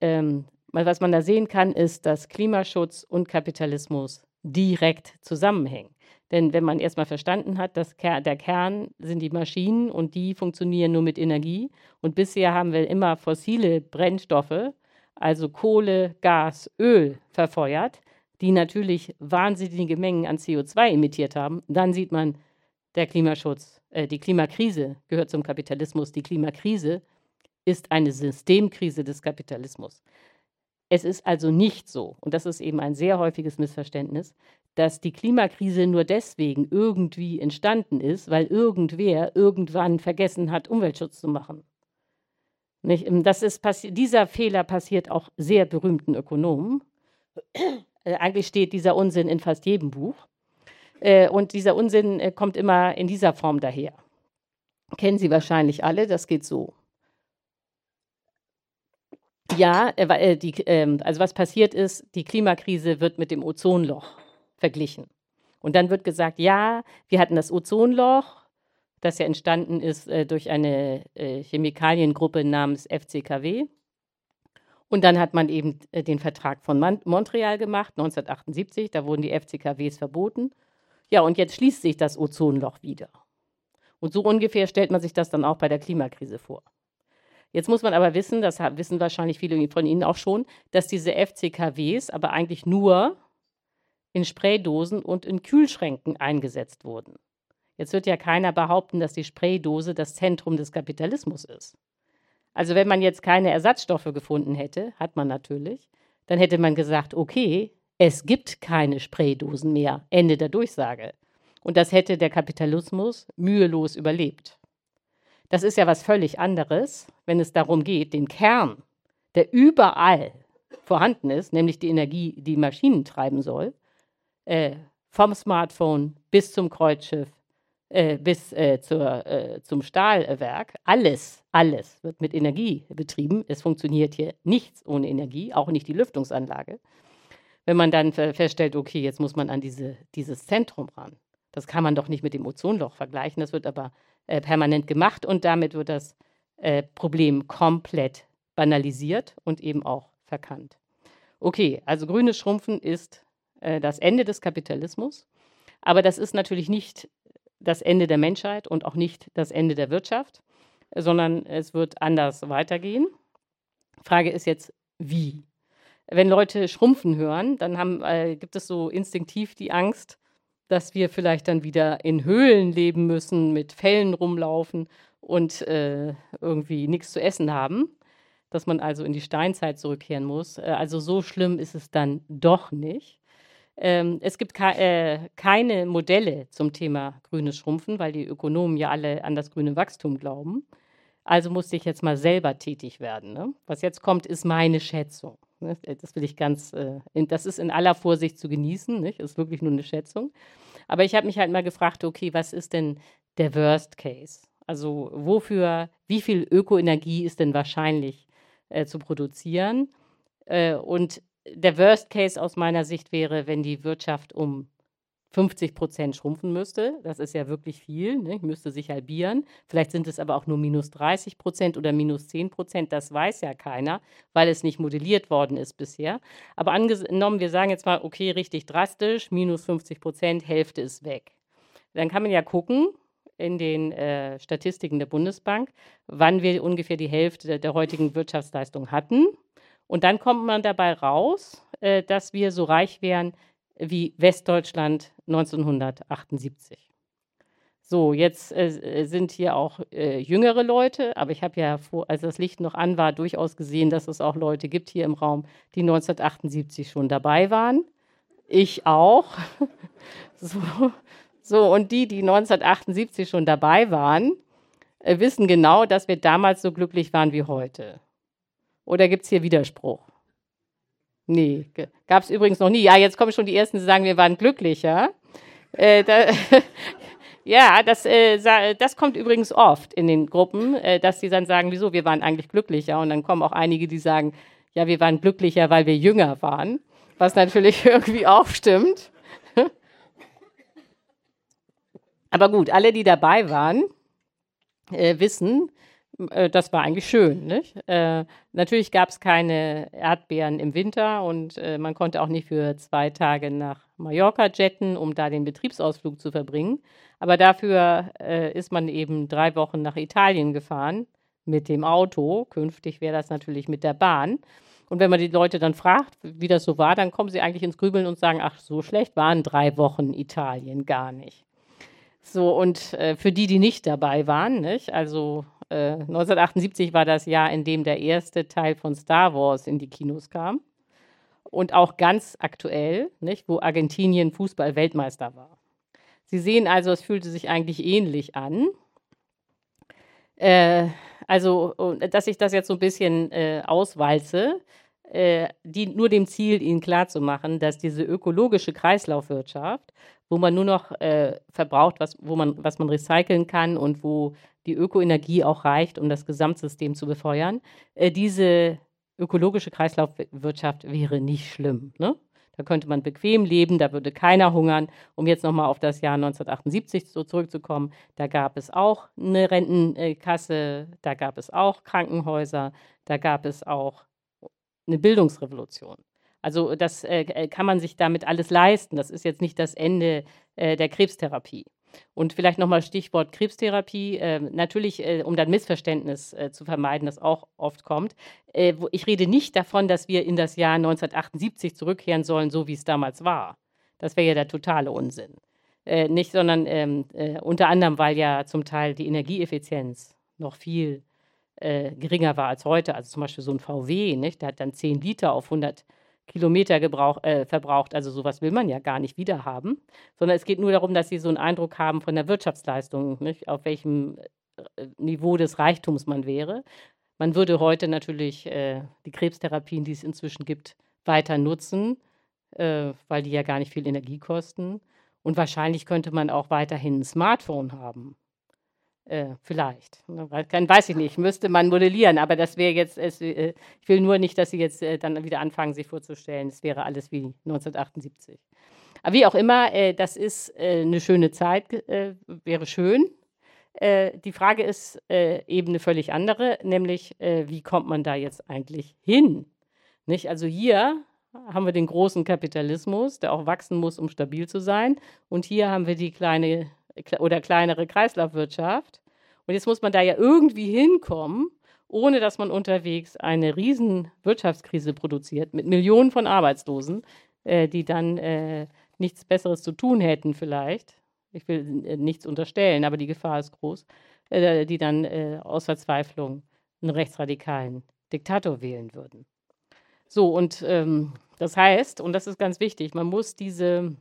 S1: ähm, was man da sehen kann, ist, dass Klimaschutz und Kapitalismus direkt zusammenhängen. Denn wenn man erstmal verstanden hat, dass der Kern sind die Maschinen und die funktionieren nur mit Energie. Und bisher haben wir immer fossile Brennstoffe, also Kohle, Gas, Öl verfeuert, die natürlich wahnsinnige Mengen an CO2 emittiert haben. Dann sieht man, der Klimaschutz, äh, die Klimakrise gehört zum Kapitalismus. Die Klimakrise ist eine Systemkrise des Kapitalismus. Es ist also nicht so, und das ist eben ein sehr häufiges Missverständnis, dass die Klimakrise nur deswegen irgendwie entstanden ist, weil irgendwer irgendwann vergessen hat, Umweltschutz zu machen. Nicht? Das ist dieser Fehler passiert auch sehr berühmten Ökonomen. Äh, eigentlich steht dieser Unsinn in fast jedem Buch. Äh, und dieser Unsinn äh, kommt immer in dieser Form daher. Kennen Sie wahrscheinlich alle, das geht so. Ja, äh, äh, die, ähm, also was passiert ist, die Klimakrise wird mit dem Ozonloch verglichen. Und dann wird gesagt, ja, wir hatten das Ozonloch, das ja entstanden ist äh, durch eine äh, Chemikaliengruppe namens FCKW. Und dann hat man eben äh, den Vertrag von Montreal gemacht, 1978, da wurden die FCKWs verboten. Ja, und jetzt schließt sich das Ozonloch wieder. Und so ungefähr stellt man sich das dann auch bei der Klimakrise vor. Jetzt muss man aber wissen, das wissen wahrscheinlich viele von Ihnen auch schon, dass diese FCKWs aber eigentlich nur in Spraydosen und in Kühlschränken eingesetzt wurden. Jetzt wird ja keiner behaupten, dass die Spraydose das Zentrum des Kapitalismus ist. Also wenn man jetzt keine Ersatzstoffe gefunden hätte, hat man natürlich, dann hätte man gesagt, okay, es gibt keine Spraydosen mehr, Ende der Durchsage. Und das hätte der Kapitalismus mühelos überlebt. Das ist ja was völlig anderes, wenn es darum geht, den Kern, der überall vorhanden ist, nämlich die Energie, die Maschinen treiben soll, äh, vom Smartphone bis zum Kreuzschiff, äh, bis äh, zur, äh, zum Stahlwerk, alles, alles wird mit Energie betrieben. Es funktioniert hier nichts ohne Energie, auch nicht die Lüftungsanlage. Wenn man dann feststellt, okay, jetzt muss man an diese, dieses Zentrum ran. Das kann man doch nicht mit dem Ozonloch vergleichen, das wird aber äh, permanent gemacht und damit wird das äh, Problem komplett banalisiert und eben auch verkannt. Okay, also grünes Schrumpfen ist äh, das Ende des Kapitalismus, aber das ist natürlich nicht das Ende der Menschheit und auch nicht das Ende der Wirtschaft, sondern es wird anders weitergehen. Frage ist jetzt, wie? Wenn Leute schrumpfen hören, dann haben, gibt es so instinktiv die Angst, dass wir vielleicht dann wieder in Höhlen leben müssen, mit Fellen rumlaufen und äh, irgendwie nichts zu essen haben, dass man also in die Steinzeit zurückkehren muss. Äh, also so schlimm ist es dann doch nicht. Ähm, es gibt ke äh, keine Modelle zum Thema grünes Schrumpfen, weil die Ökonomen ja alle an das grüne Wachstum glauben. Also musste ich jetzt mal selber tätig werden. Ne? Was jetzt kommt, ist meine Schätzung. Ne? Das will ich ganz, äh, das ist in aller Vorsicht zu genießen, nicht? ist wirklich nur eine Schätzung. Aber ich habe mich halt mal gefragt, okay, was ist denn der Worst Case? Also wofür, wie viel Ökoenergie ist denn wahrscheinlich äh, zu produzieren? Äh, und der Worst Case aus meiner Sicht wäre, wenn die Wirtschaft um 50 Prozent schrumpfen müsste. Das ist ja wirklich viel, ne? müsste sich halbieren. Vielleicht sind es aber auch nur minus 30 Prozent oder minus 10 Prozent. Das weiß ja keiner, weil es nicht modelliert worden ist bisher. Aber angenommen, wir sagen jetzt mal, okay, richtig drastisch, minus 50 Prozent, Hälfte ist weg. Dann kann man ja gucken, in den äh, Statistiken der Bundesbank, wann wir ungefähr die Hälfte der, der heutigen Wirtschaftsleistung hatten. Und dann kommt man dabei raus, äh, dass wir so reich wären wie Westdeutschland 1978. So, jetzt äh, sind hier auch äh, jüngere Leute, aber ich habe ja, vor, als das Licht noch an war, durchaus gesehen, dass es auch Leute gibt hier im Raum, die 1978 schon dabei waren. Ich auch. so, so, und die, die 1978 schon dabei waren, äh, wissen genau, dass wir damals so glücklich waren wie heute. Oder gibt es hier Widerspruch? Nee, gab es übrigens noch nie. Ja, jetzt kommen schon die Ersten, die sagen, wir waren glücklicher. Äh, da, ja, das, äh, das kommt übrigens oft in den Gruppen, äh, dass sie dann sagen, wieso, wir waren eigentlich glücklicher. Und dann kommen auch einige, die sagen, ja, wir waren glücklicher, weil wir jünger waren. Was natürlich irgendwie auch stimmt. Aber gut, alle, die dabei waren, äh, wissen, das war eigentlich schön. Nicht? Äh, natürlich gab es keine Erdbeeren im Winter und äh, man konnte auch nicht für zwei Tage nach Mallorca jetten, um da den Betriebsausflug zu verbringen. Aber dafür äh, ist man eben drei Wochen nach Italien gefahren mit dem Auto. Künftig wäre das natürlich mit der Bahn. Und wenn man die Leute dann fragt, wie das so war, dann kommen sie eigentlich ins Grübeln und sagen, ach, so schlecht waren drei Wochen Italien gar nicht. So, und äh, für die, die nicht dabei waren, nicht? also 1978 äh, war das Jahr, in dem der erste Teil von Star Wars in die Kinos kam. Und auch ganz aktuell, nicht, wo Argentinien Fußball-Weltmeister war. Sie sehen also, es fühlte sich eigentlich ähnlich an. Äh, also, dass ich das jetzt so ein bisschen äh, auswalze, äh, die, nur dem Ziel, Ihnen klarzumachen, dass diese ökologische Kreislaufwirtschaft, wo man nur noch äh, verbraucht, was, wo man, was man recyceln kann und wo die Ökoenergie auch reicht, um das Gesamtsystem zu befeuern, äh, diese ökologische Kreislaufwirtschaft wäre nicht schlimm. Ne? Da könnte man bequem leben, da würde keiner hungern. Um jetzt nochmal auf das Jahr 1978 so zurückzukommen, da gab es auch eine Rentenkasse, da gab es auch Krankenhäuser, da gab es auch eine Bildungsrevolution. Also das äh, kann man sich damit alles leisten. Das ist jetzt nicht das Ende äh, der Krebstherapie. Und vielleicht nochmal Stichwort Krebstherapie. Äh, natürlich, äh, um dann Missverständnis äh, zu vermeiden, das auch oft kommt. Äh, ich rede nicht davon, dass wir in das Jahr 1978 zurückkehren sollen, so wie es damals war. Das wäre ja der totale Unsinn. Äh, nicht, sondern ähm, äh, unter anderem, weil ja zum Teil die Energieeffizienz noch viel geringer war als heute. Also zum Beispiel so ein VW, nicht? der hat dann 10 Liter auf 100 Kilometer gebrauch, äh, verbraucht. Also sowas will man ja gar nicht wieder haben, sondern es geht nur darum, dass sie so einen Eindruck haben von der Wirtschaftsleistung, nicht? auf welchem äh, Niveau des Reichtums man wäre. Man würde heute natürlich äh, die Krebstherapien, die es inzwischen gibt, weiter nutzen, äh, weil die ja gar nicht viel Energie kosten. Und wahrscheinlich könnte man auch weiterhin ein Smartphone haben. Äh, vielleicht. Ne, kann, weiß ich nicht. Müsste man modellieren. Aber das wäre jetzt, es, äh, ich will nur nicht, dass Sie jetzt äh, dann wieder anfangen, sich vorzustellen, es wäre alles wie 1978. Aber wie auch immer, äh, das ist äh, eine schöne Zeit, äh, wäre schön. die Frage ist eben eine völlig andere, nämlich wie kommt man da jetzt eigentlich hin? Nicht? Also hier haben wir den großen Kapitalismus, der auch wachsen muss, um stabil zu sein. Und hier haben wir die kleine oder kleinere Kreislaufwirtschaft. Und jetzt muss man da ja irgendwie hinkommen, ohne dass man unterwegs eine riesen Wirtschaftskrise produziert mit Millionen von Arbeitslosen, äh, die dann äh, nichts Besseres zu tun hätten vielleicht. Ich will äh, nichts unterstellen, aber die Gefahr ist groß, äh, die dann äh, aus Verzweiflung einen rechtsradikalen Diktator wählen würden. So, und ähm, das heißt, und das ist ganz wichtig, man muss diese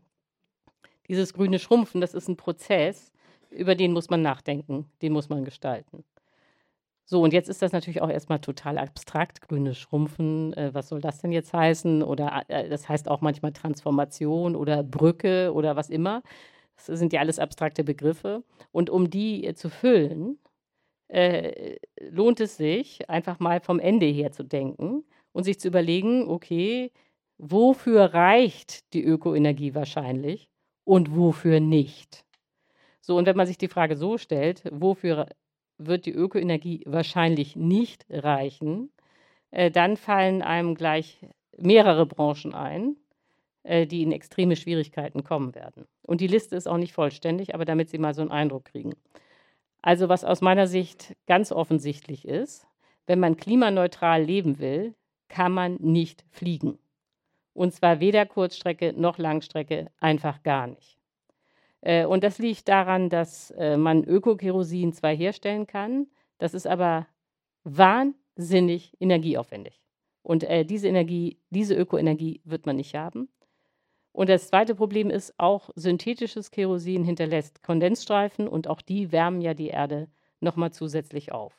S1: dieses grüne Schrumpfen, das ist ein Prozess, über den muss man nachdenken, den muss man gestalten. So, und jetzt ist das natürlich auch erstmal total abstrakt, grünes Schrumpfen. Äh, was soll das denn jetzt heißen? Oder äh, das heißt auch manchmal Transformation oder Brücke oder was immer. Das sind ja alles abstrakte Begriffe. Und um die äh, zu füllen, äh, lohnt es sich, einfach mal vom Ende her zu denken und sich zu überlegen, okay, wofür reicht die Ökoenergie wahrscheinlich? Und wofür nicht. So, und wenn man sich die Frage so stellt, wofür wird die Ökoenergie wahrscheinlich nicht reichen, äh, dann fallen einem gleich mehrere Branchen ein, äh, die in extreme Schwierigkeiten kommen werden. Und die Liste ist auch nicht vollständig, aber damit Sie mal so einen Eindruck kriegen. Also was aus meiner Sicht ganz offensichtlich ist, wenn man klimaneutral leben will, kann man nicht fliegen. Und zwar weder Kurzstrecke noch Langstrecke, einfach gar nicht. Äh, und das liegt daran, dass äh, man Ökokerosin zwar herstellen kann, das ist aber wahnsinnig energieaufwendig. Und äh, diese Energie, diese Ökoenergie wird man nicht haben. Und das zweite Problem ist, auch synthetisches Kerosin hinterlässt Kondensstreifen und auch die wärmen ja die Erde nochmal zusätzlich auf.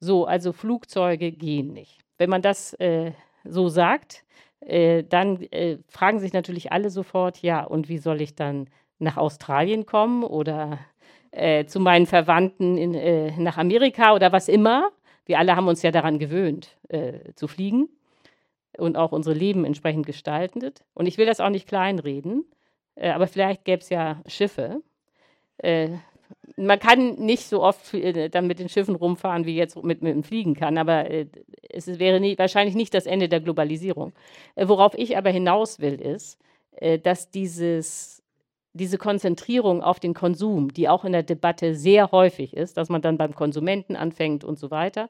S1: So, also Flugzeuge gehen nicht. Wenn man das äh, so sagt, äh, dann äh, fragen sich natürlich alle sofort, ja, und wie soll ich dann nach Australien kommen oder äh, zu meinen Verwandten in, äh, nach Amerika oder was immer? Wir alle haben uns ja daran gewöhnt, äh, zu fliegen und auch unsere Leben entsprechend gestaltet. Und ich will das auch nicht kleinreden, aber vielleicht gäbe es ja Schiffe man kann nicht so oft äh, dann mit den Schiffen rumfahren, wie jetzt mit, mit dem Fliegen kann, aber äh, es wäre nie, wahrscheinlich nicht das Ende der Globalisierung. Äh, worauf ich aber hinaus will, ist, dass dieses, diese Konzentrierung auf den Konsum, die auch in der Debatte sehr häufig ist, dass man dann beim Konsumenten anfängt und so weiter,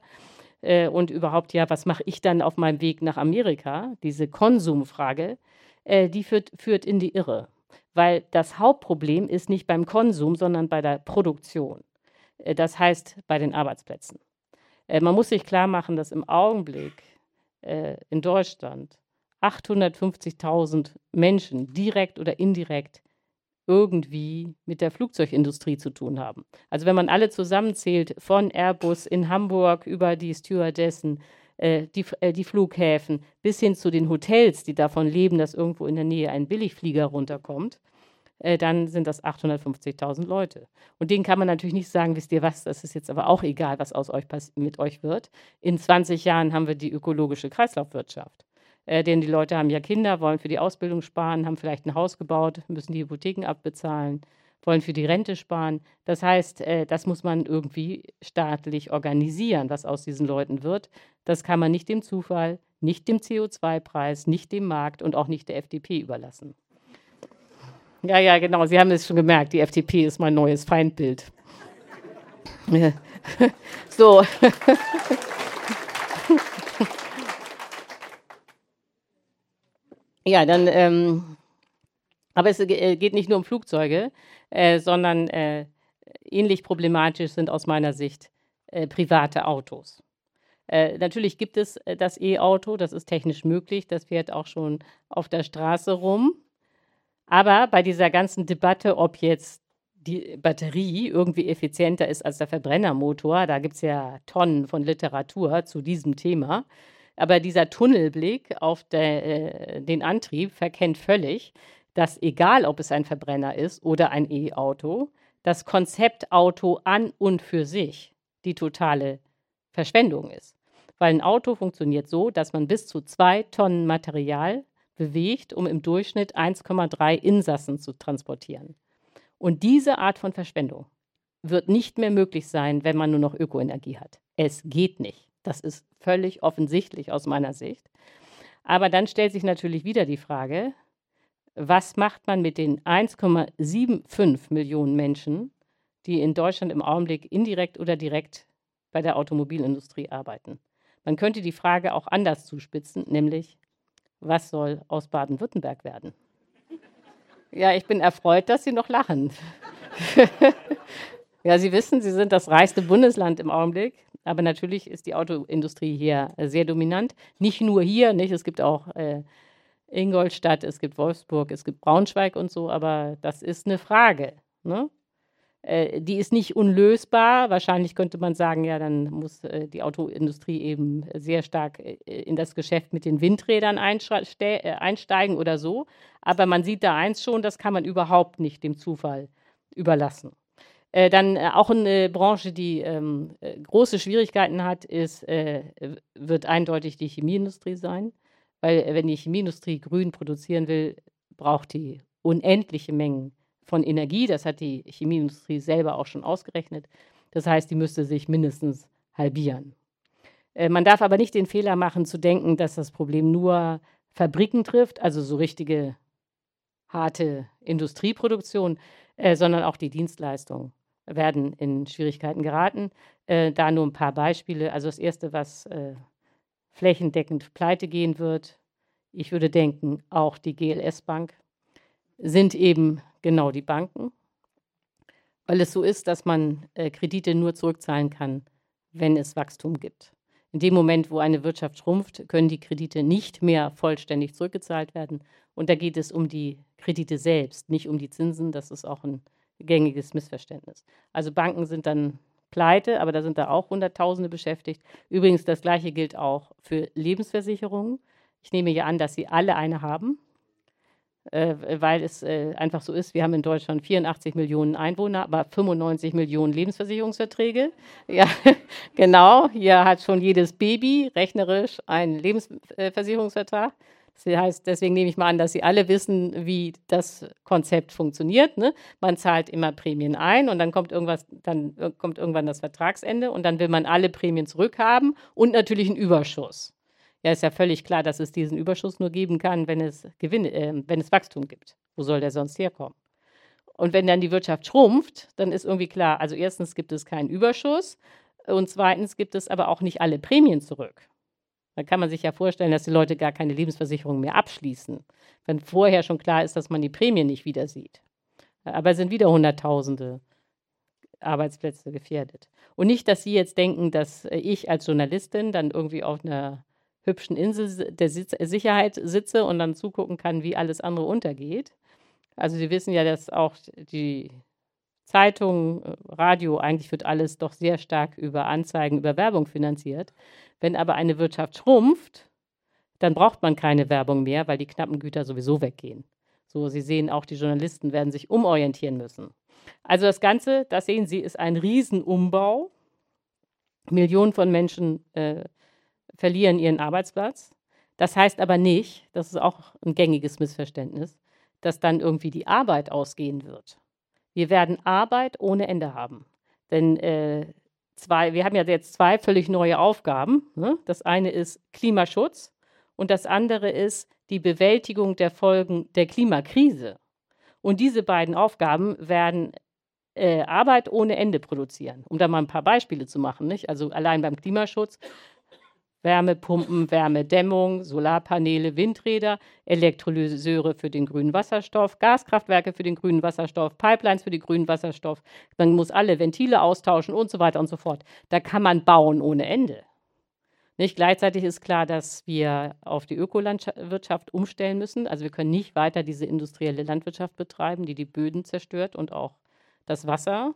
S1: und überhaupt, ja, was mache ich dann auf meinem Weg nach Amerika, diese Konsumfrage, die führt, führt in die Irre weil das Hauptproblem ist nicht beim Konsum, sondern bei der Produktion. Äh, das heißt bei den Arbeitsplätzen. Äh, man muss sich klar machen, dass im Augenblick äh, in Deutschland 850.000 Menschen direkt oder indirekt irgendwie mit der Flugzeugindustrie zu tun haben. Also wenn man alle zusammenzählt, von Airbus in Hamburg über die Stewardessen, die, die Flughäfen bis hin zu den Hotels, die davon leben, dass irgendwo in der Nähe ein Billigflieger runterkommt, äh, dann sind das 850.000 Leute. Und denen kann man natürlich nicht sagen, wisst ihr was, das ist jetzt aber auch egal, was aus euch mit euch wird. In 20 Jahren haben wir die ökologische Kreislaufwirtschaft. Äh, denn die Leute haben ja Kinder, wollen für die Ausbildung sparen, haben vielleicht ein Haus gebaut, müssen die Hypotheken abbezahlen, wollen für die Rente sparen. Das heißt, äh, das muss man irgendwie staatlich organisieren, was aus diesen Leuten wird. Das kann man nicht dem Zufall, nicht dem CO2-Preis, nicht dem Markt und auch nicht der FDP überlassen. Ja, ja, genau. Sie haben es schon gemerkt. Die FDP ist mein neues Feindbild. so. ja, dann. Ähm, aber es äh, geht nicht nur um Flugzeuge, äh, sondern äh, ähnlich problematisch sind aus meiner Sicht äh, private Autos. Äh, natürlich gibt es äh, das E-Auto, das ist technisch möglich, das fährt auch schon auf der Straße rum. Aber bei dieser ganzen Debatte, ob jetzt die Batterie irgendwie effizienter ist als der Verbrennermotor, da gibt es ja Tonnen von Literatur zu diesem Thema. Aber dieser Tunnelblick auf der, den Antrieb verkennt völlig, dass egal, ob es ein Verbrenner ist oder ein E-Auto, das Konzept Auto an und für sich die totale Verschwendung ist. Weil ein Auto funktioniert so, dass man bis zu zwei Tonnen Material bewegt, um im Durchschnitt 1,3 Insassen zu transportieren. Und diese Art von Verschwendung wird nicht mehr möglich sein, wenn man nur noch Ökoenergie hat. Es geht nicht. Das ist völlig offensichtlich aus meiner Sicht. Aber dann stellt sich natürlich wieder die Frage, was macht man mit den 1,75 Millionen Menschen, die in Deutschland im Augenblick indirekt oder direkt bei der Automobilindustrie arbeiten? Man könnte die Frage auch anders zuspitzen, nämlich, was soll aus Baden-Württemberg werden? Ja, ich bin erfreut, dass Sie noch lachen. ja, Sie wissen, Sie sind das reichste Bundesland im Augenblick, aber natürlich ist die Autoindustrie hier sehr dominant. Nicht nur hier, nicht? Es gibt auch äh, Ingolstadt, es gibt Wolfsburg, es gibt Braunschweig und so, aber das ist eine Frage. Ne? Äh, die ist nicht unlösbar. Wahrscheinlich könnte man sagen, ja, dann muss äh, die Autoindustrie eben sehr stark äh, in das Geschäft mit den Windrädern einsteigen oder so. Aber man sieht da eins schon, das kann man überhaupt nicht dem Zufall überlassen. Dann auch eine Branche, die ähm, große Schwierigkeiten hat, ist, wird eindeutig die Chemieindustrie sein. Weil wenn die Chemieindustrie grün produzieren will, braucht die unendliche Mengen von Energie. Das hat die Chemieindustrie selber auch schon ausgerechnet. Das heißt, die müsste sich mindestens halbieren. Äh, man darf aber nicht den Fehler machen, zu denken, dass das Problem nur Fabriken trifft, also so richtige harte Industrieproduktion, äh, sondern auch die Dienstleistungen werden in Schwierigkeiten geraten. Äh, da nur ein paar Beispiele. Also das Erste, was äh, flächendeckend pleite gehen wird, ich würde denken, auch die GLS Bank, sind eben genau die Banken, weil es so ist, dass man äh, Kredite nur zurückzahlen kann, wenn es Wachstum gibt. In dem Moment, wo eine Wirtschaft schrumpft, können die Kredite nicht mehr vollständig zurückgezahlt werden. Und da geht es um die Kredite selbst, nicht um die Zinsen. Das ist auch ein gängiges Missverständnis. Also Banken sind dann pleite, aber da sind da auch Hunderttausende beschäftigt. Übrigens, das Gleiche gilt auch für Lebensversicherungen. Ich nehme ja an, dass Sie alle eine haben äh, weil es äh, einfach so ist, wir haben in Deutschland 84 Millionen Einwohner, aber 95 Millionen Lebensversicherungsverträge. Ja, genau, hier hat schon jedes Baby rechnerisch einen Lebensversicherungsvertrag. Das heißt, deswegen nehme ich mal an, dass Sie alle wissen, wie das Konzept funktioniert. Ne? Man zahlt immer Prämien ein und dann kommt irgendwas, dann kommt irgendwann das Vertragsende und dann will man alle Prämien zurückhaben und natürlich einen Überschuss. Ja, ist ja völlig klar, dass es diesen Überschuss nur geben kann, wenn es Gewinne, äh, wenn es Wachstum gibt. Wo soll der sonst herkommen? Und wenn dann die Wirtschaft schrumpft, dann ist irgendwie klar, also erstens gibt es keinen Überschuss und zweitens gibt es aber auch nicht alle Prämien zurück. Da kann man sich ja vorstellen, dass die Leute gar keine Lebensversicherung mehr abschließen, wenn vorher schon klar ist, dass man die Prämien nicht wieder sieht. Aber es sind wieder Hunderttausende Arbeitsplätze gefährdet. Und nicht, dass Sie jetzt denken, dass ich als Journalistin dann irgendwie auf einer hübschen Insel der Sicherheit sitze und dann zugucken kann, wie alles andere untergeht. Also Sie wissen ja, dass auch die Zeitung, äh, Radio, eigentlich wird alles doch sehr stark über Anzeigen, über Werbung finanziert. Wenn aber eine Wirtschaft schrumpft, dann braucht man keine Werbung mehr, weil die knappen Güter sowieso weggehen. So, Sie sehen auch, die Journalisten werden sich umorientieren müssen. Also das Ganze, das sehen Sie, ist ein Riesenumbau. Millionen von Menschen äh, verlieren ihren Arbeitsplatz. Das heißt aber nicht, das ist auch ein gängiges Missverständnis, dass dann irgendwie die Arbeit ausgehen wird. Wir werden Arbeit ohne Ende haben. Denn äh, zwei, wir haben ja jetzt zwei völlig neue Aufgaben. Ne? Das eine ist Klimaschutz und das andere ist die Bewältigung der Folgen der Klimakrise. Und diese beiden Aufgaben werden äh, Arbeit ohne Ende produzieren. Um da mal ein paar Beispiele zu machen. Nicht? Also allein beim Klimaschutz Wärmepumpen, Wärmedämmung, Solarpaneele, Windräder, Elektrolyseure für den grünen Wasserstoff, Gaskraftwerke für den grünen Wasserstoff, Pipelines für den grünen Wasserstoff. Man muss alle Ventile austauschen und so weiter und so fort. Da kann man bauen ohne Ende. Nicht gleichzeitig ist klar, dass wir auf die Ökolandwirtschaft umstellen müssen. Also wir können nicht weiter diese industrielle Landwirtschaft betreiben, die die Böden zerstört und auch das Wasser.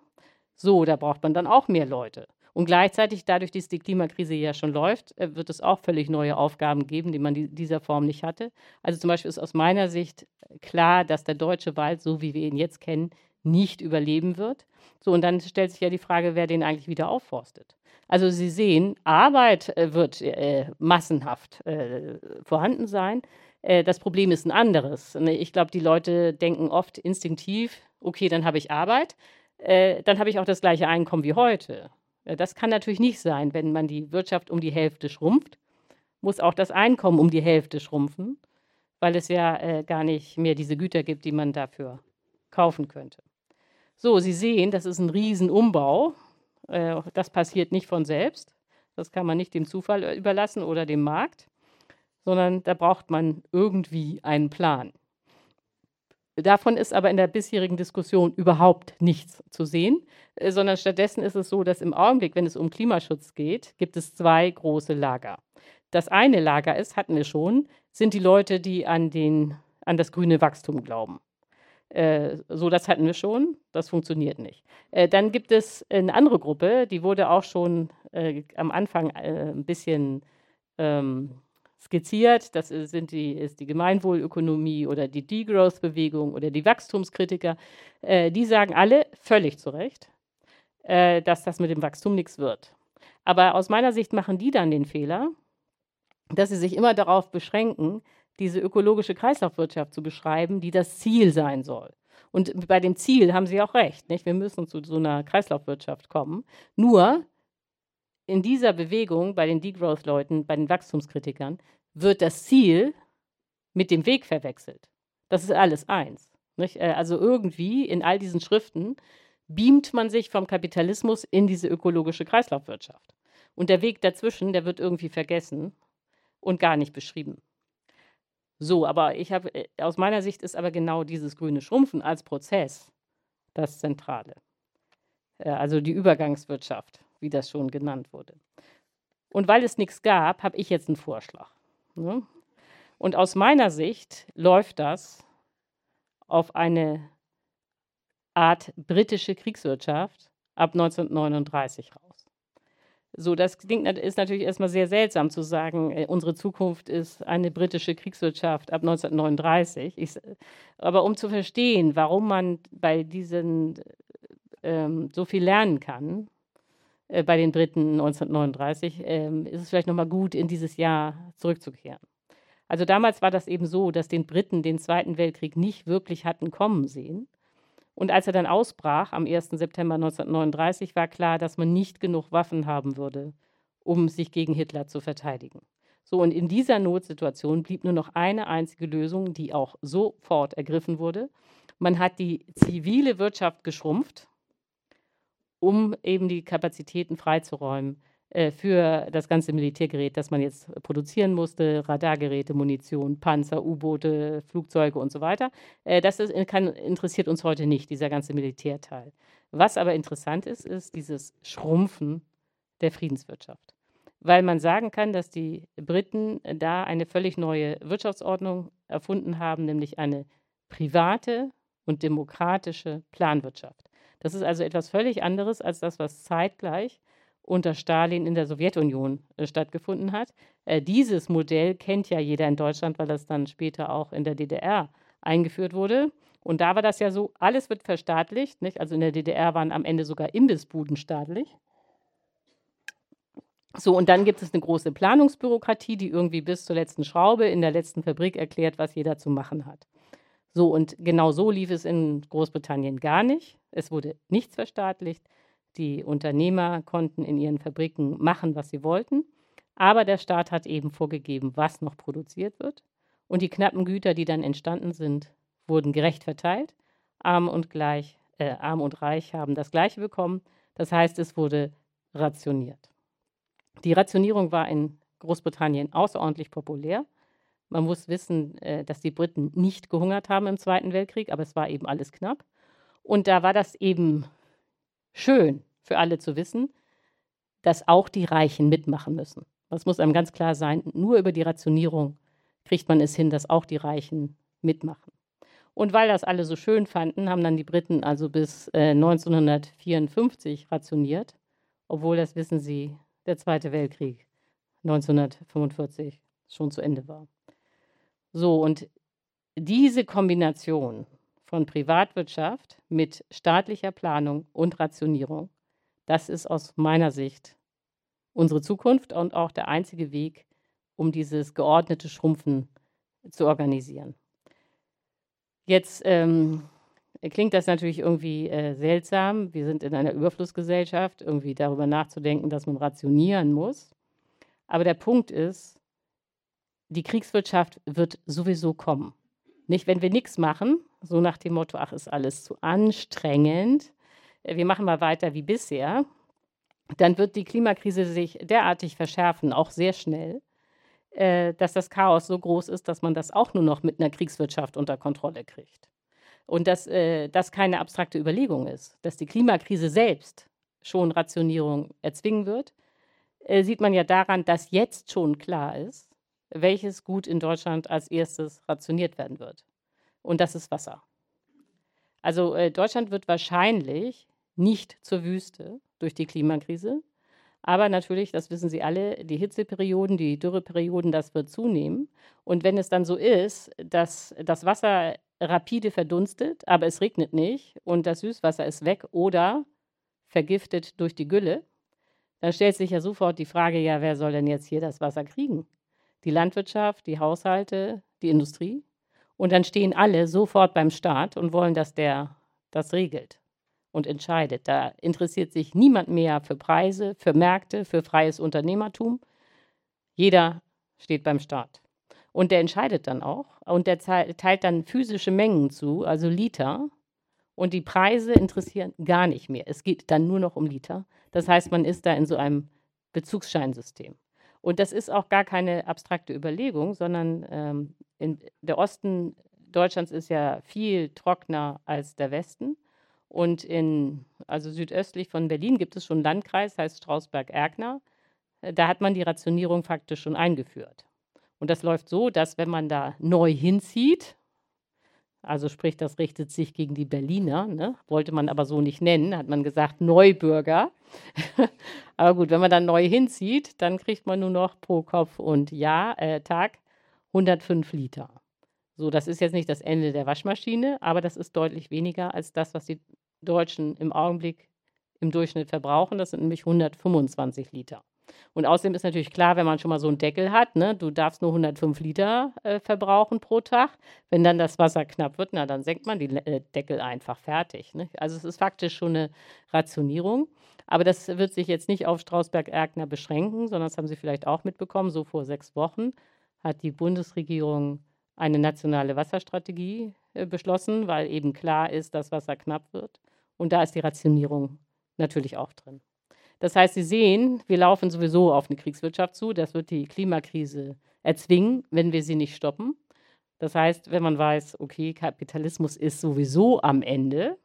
S1: So, da braucht man dann auch mehr Leute. Und gleichzeitig, dadurch, dass die Klimakrise ja schon läuft, äh, wird es auch völlig neue Aufgaben geben, die man in dieser Form nicht hatte. Also zum Beispiel ist aus meiner Sicht klar, dass der deutsche Wald, so wie wir ihn jetzt kennen, nicht überleben wird. So, und dann stellt sich ja die Frage, wer den eigentlich wieder aufforstet. Also Sie sehen, Arbeit äh, wird äh, massenhaft äh, vorhanden sein. Äh, das Problem ist ein anderes. Ne? Ich glaube, die Leute denken oft instinktiv, okay, dann habe ich Arbeit, äh, dann habe ich auch das gleiche Einkommen wie heute. Äh, das kann natürlich nicht sein, wenn man die Wirtschaft um die Hälfte schrumpft, muss auch das Einkommen um die Hälfte schrumpfen, weil es ja gar nicht mehr diese Güter gibt, die man dafür kaufen könnte. So, Sie sehen, das ist ein Riesenumbau. Äh, das passiert nicht von selbst. Das kann man nicht dem Zufall äh, überlassen oder dem Markt, sondern da braucht man irgendwie einen Plan. Davon ist aber in der bisherigen Diskussion überhaupt nichts zu sehen, äh, sondern stattdessen ist es so, dass im Augenblick, wenn es um Klimaschutz geht, gibt es zwei große Lager. Das eine Lager ist, hatten wir schon, sind die Leute, die an, den, an das grüne Wachstum glauben. Äh, so, das hatten wir schon, das funktioniert nicht. Äh, dann gibt es eine andere Gruppe, die wurde auch schon am Anfang ein bisschen ähm, skizziert. Das sind die, ist die Gemeinwohlökonomie oder die Degrowth-Bewegung oder die Wachstumskritiker. Äh, die sagen alle völlig zu Recht, äh, dass das mit dem Wachstum nichts wird. Aber aus meiner Sicht machen die dann den Fehler, dass sie sich immer darauf beschränken, diese ökologische Kreislaufwirtschaft zu beschreiben, die das Ziel sein soll. Und bei dem Ziel haben Sie auch recht. Nicht? Wir müssen zu so einer Kreislaufwirtschaft kommen. Nur in dieser Bewegung bei den Degrowth-Leuten, bei den Wachstumskritikern, wird das Ziel mit dem Weg verwechselt. Das ist alles eins. Nicht? Äh, also irgendwie in all diesen Schriften beamt man sich vom Kapitalismus in diese ökologische Kreislaufwirtschaft. Und der Weg dazwischen, der wird irgendwie vergessen und gar nicht beschrieben. So, aber ich habe, äh, aus meiner Sicht ist aber genau dieses grüne Schrumpfen als Prozess das Zentrale. Äh, also die Übergangswirtschaft, wie das schon genannt wurde. Und weil es nichts gab, habe ich jetzt einen Vorschlag. Ne? Und aus meiner Sicht läuft das auf eine Art britische Kriegswirtschaft ab 1939 raus. So, das klingt, ist natürlich erstmal sehr seltsam zu sagen, äh, unsere Zukunft ist eine britische Kriegswirtschaft ab 1939. Ich, aber um zu verstehen, warum man bei diesen ähm, so viel lernen kann, äh, bei den Briten 1939, ähm, ist es vielleicht nochmal gut, in dieses Jahr zurückzukehren. Also damals war das eben so, dass den Briten den Zweiten Weltkrieg nicht wirklich hatten kommen sehen und als er dann ausbrach am 1. September 1939, war klar, dass man nicht genug Waffen haben würde, um sich gegen Hitler zu verteidigen. So, und in dieser Notsituation blieb nur noch eine einzige Lösung, die auch sofort ergriffen wurde. Man hat die zivile Wirtschaft geschrumpft, um eben die Kapazitäten freizuräumen äh, für das ganze Militärgerät, das man jetzt produzieren musste, Radargeräte, Munition, Panzer, U-Boote, Flugzeuge und so weiter. Äh, das ist, kann, interessiert uns heute nicht, dieser ganze Militärteil. Was aber interessant ist, ist dieses Schrumpfen der Friedenswirtschaft. Weil man sagen kann, dass die Briten da eine völlig neue Wirtschaftsordnung erfunden haben, nämlich eine private und demokratische Planwirtschaft. Das ist also etwas völlig anderes als das, was zeitgleich unter Stalin in der Sowjetunion äh, stattgefunden hat. Äh, dieses Modell kennt ja jeder in Deutschland, weil das dann später auch in der DDR eingeführt wurde. Und da war das ja so, alles wird verstaatlicht. Nicht? Also in der DDR waren am Ende sogar Imbissbuden staatlich. So, und dann gibt es eine große Planungsbürokratie, die irgendwie bis zur letzten Schraube in der letzten Fabrik erklärt, was jeder zu machen hat. So, und genau so lief es in Großbritannien gar nicht. Es wurde nichts verstaatlicht. Die Unternehmer konnten in ihren Fabriken machen, was sie wollten. Aber der Staat hat eben vorgegeben, was noch produziert wird. Und die knappen Güter, die dann entstanden sind, wurden gerecht verteilt. Arm und, gleich, äh, Arm und Reich haben das Gleiche bekommen. Das heißt, es wurde rationiert. Die Rationierung war in Großbritannien außerordentlich populär. Man muss wissen, äh, dass die Briten nicht gehungert haben im Zweiten Weltkrieg, aber es war eben alles knapp. Und da war das eben schön für alle zu wissen, dass auch die Reichen mitmachen müssen. Das muss einem ganz klar sein. Nur über die Rationierung kriegt man es hin, dass auch die Reichen mitmachen. Und weil das alle so schön fanden, haben dann die Briten also bis äh, 1954 rationiert, obwohl das wissen Sie, der Zweite Weltkrieg 1945 schon zu Ende war. So, und diese Kombination von Privatwirtschaft mit staatlicher Planung und Rationierung, das ist aus meiner Sicht unsere Zukunft und auch der einzige Weg, um dieses geordnete Schrumpfen zu organisieren. Jetzt ähm, klingt das natürlich irgendwie äh, seltsam. Wir sind in einer Überflussgesellschaft, irgendwie darüber nachzudenken, dass man rationieren muss. Aber der Punkt ist, die Kriegswirtschaft wird sowieso kommen. Nicht, wenn wir nichts machen, so nach dem Motto, ach, ist alles zu anstrengend, äh, wir machen mal weiter wie bisher, dann wird die Klimakrise sich derartig verschärfen, auch sehr schnell, äh, dass das Chaos so groß ist, dass man das auch nur noch mit einer Kriegswirtschaft unter Kontrolle kriegt. Und dass äh, das keine abstrakte Überlegung ist, dass die Klimakrise selbst schon Rationierung erzwingen wird, sieht man ja daran, dass jetzt schon klar ist, welches Gut in Deutschland als erstes rationiert werden wird. Und das ist Wasser. Also äh, Deutschland wird wahrscheinlich nicht zur Wüste durch die Klimakrise. Aber natürlich, das wissen Sie alle, die Hitzeperioden, die Dürreperioden, das wird zunehmen. Und wenn es dann so ist, dass das Wasser rapide verdunstet, aber es regnet nicht und das Süßwasser ist weg oder vergiftet durch die Gülle, dann stellt sich ja sofort die Frage, ja, wer soll denn jetzt hier das Wasser kriegen? Die Landwirtschaft, die Haushalte, die Industrie? Und dann stehen alle sofort beim Staat und wollen, dass der das regelt und entscheidet. Da interessiert sich niemand mehr für Preise, für Märkte, für freies Unternehmertum. Jeder steht beim Staat. Und der entscheidet dann auch. Und der teilt dann physische Mengen zu, also Liter. Und die Preise interessieren gar nicht mehr. Es geht dann nur noch um Liter. Das heißt, man ist da in so einem Bezugsscheinsystem. Und das ist auch gar keine abstrakte Überlegung, sondern ähm, in, der Osten Deutschlands ist ja viel trockener als der Westen. Und in, also südöstlich von Berlin gibt es schon einen Landkreis, heißt Strausberg-Erkner. Äh, da hat man die Rationierung faktisch schon eingeführt. Und das läuft so, dass wenn man da neu hinzieht, also sprich, das richtet sich gegen die Berliner, ne? wollte man aber so nicht nennen, hat man gesagt Neubürger. aber gut, wenn man dann neu hinzieht, dann kriegt man nur noch pro Kopf und Jahr, äh, Tag 105 Liter. So, das ist jetzt nicht das Ende der Waschmaschine, aber das ist deutlich weniger als das, was die Deutschen im Augenblick im Durchschnitt verbrauchen. Das sind nämlich 125 Liter. Und außerdem ist natürlich klar, wenn man schon mal so einen Deckel hat, ne, du darfst nur 105 Liter äh, verbrauchen pro Tag. Wenn dann das Wasser knapp wird, na, dann senkt man die äh, Deckel einfach fertig. Ne? Also es ist faktisch schon eine Rationierung. Aber das wird sich jetzt nicht auf Strausberg-Erkner beschränken, sondern das haben Sie vielleicht auch mitbekommen. So vor sechs Wochen hat die Bundesregierung eine nationale Wasserstrategie äh, beschlossen, weil eben klar ist, dass Wasser knapp wird. Und da ist die Rationierung natürlich auch drin. Das heißt, Sie sehen, wir laufen sowieso auf eine Kriegswirtschaft zu. Das wird die Klimakrise erzwingen, wenn wir sie nicht stoppen. Das heißt, wenn man weiß, okay, Kapitalismus ist sowieso am Ende,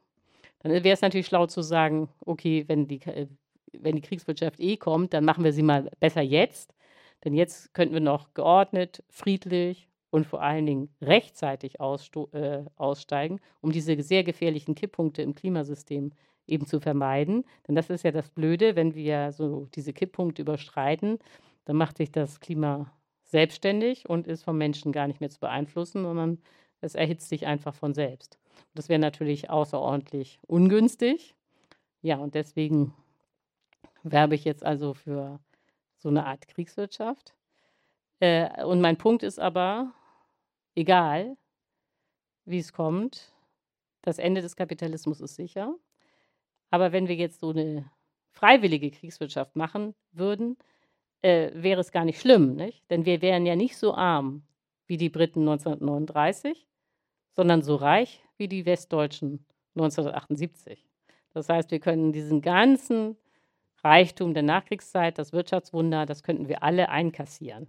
S1: dann wäre es natürlich schlau zu sagen, okay, wenn die, äh, wenn die Kriegswirtschaft eh kommt, dann machen wir sie mal besser jetzt. Denn jetzt könnten wir noch geordnet, friedlich und vor allen Dingen rechtzeitig äh, aussteigen, um diese sehr gefährlichen Kipppunkte im Klimasystem eben zu vermeiden. Denn das ist ja das Blöde, wenn wir so diese Kipppunkte überschreiten, dann macht sich das Klima selbstständig und ist vom Menschen gar nicht mehr zu beeinflussen, sondern Das erhitzt sich einfach von selbst. Das wäre natürlich außerordentlich ungünstig. Ja, und deswegen werbe ich jetzt also für so eine Art Kriegswirtschaft. Äh, und mein Punkt ist aber, egal wie es kommt, das Ende des Kapitalismus ist sicher. Aber wenn wir jetzt so eine freiwillige Kriegswirtschaft machen würden, äh, wäre es gar nicht schlimm, nicht? Denn wir wären ja nicht so arm wie die Briten 1939, sondern so reich wie die Westdeutschen 1978. Das heißt, wir können diesen ganzen Reichtum der Nachkriegszeit, das Wirtschaftswunder, das könnten wir alle einkassieren.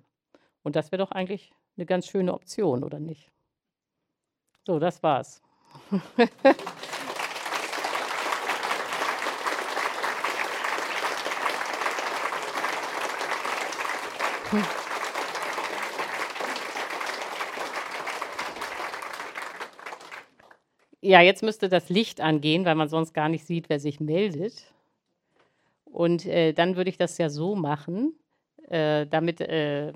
S1: Und das wäre doch eigentlich eine ganz schöne Option, oder nicht? So, das war's. Ja, jetzt müsste das Licht angehen, weil man sonst gar nicht sieht, wer sich meldet. Und äh, dann würde ich das ja so machen, äh, damit äh,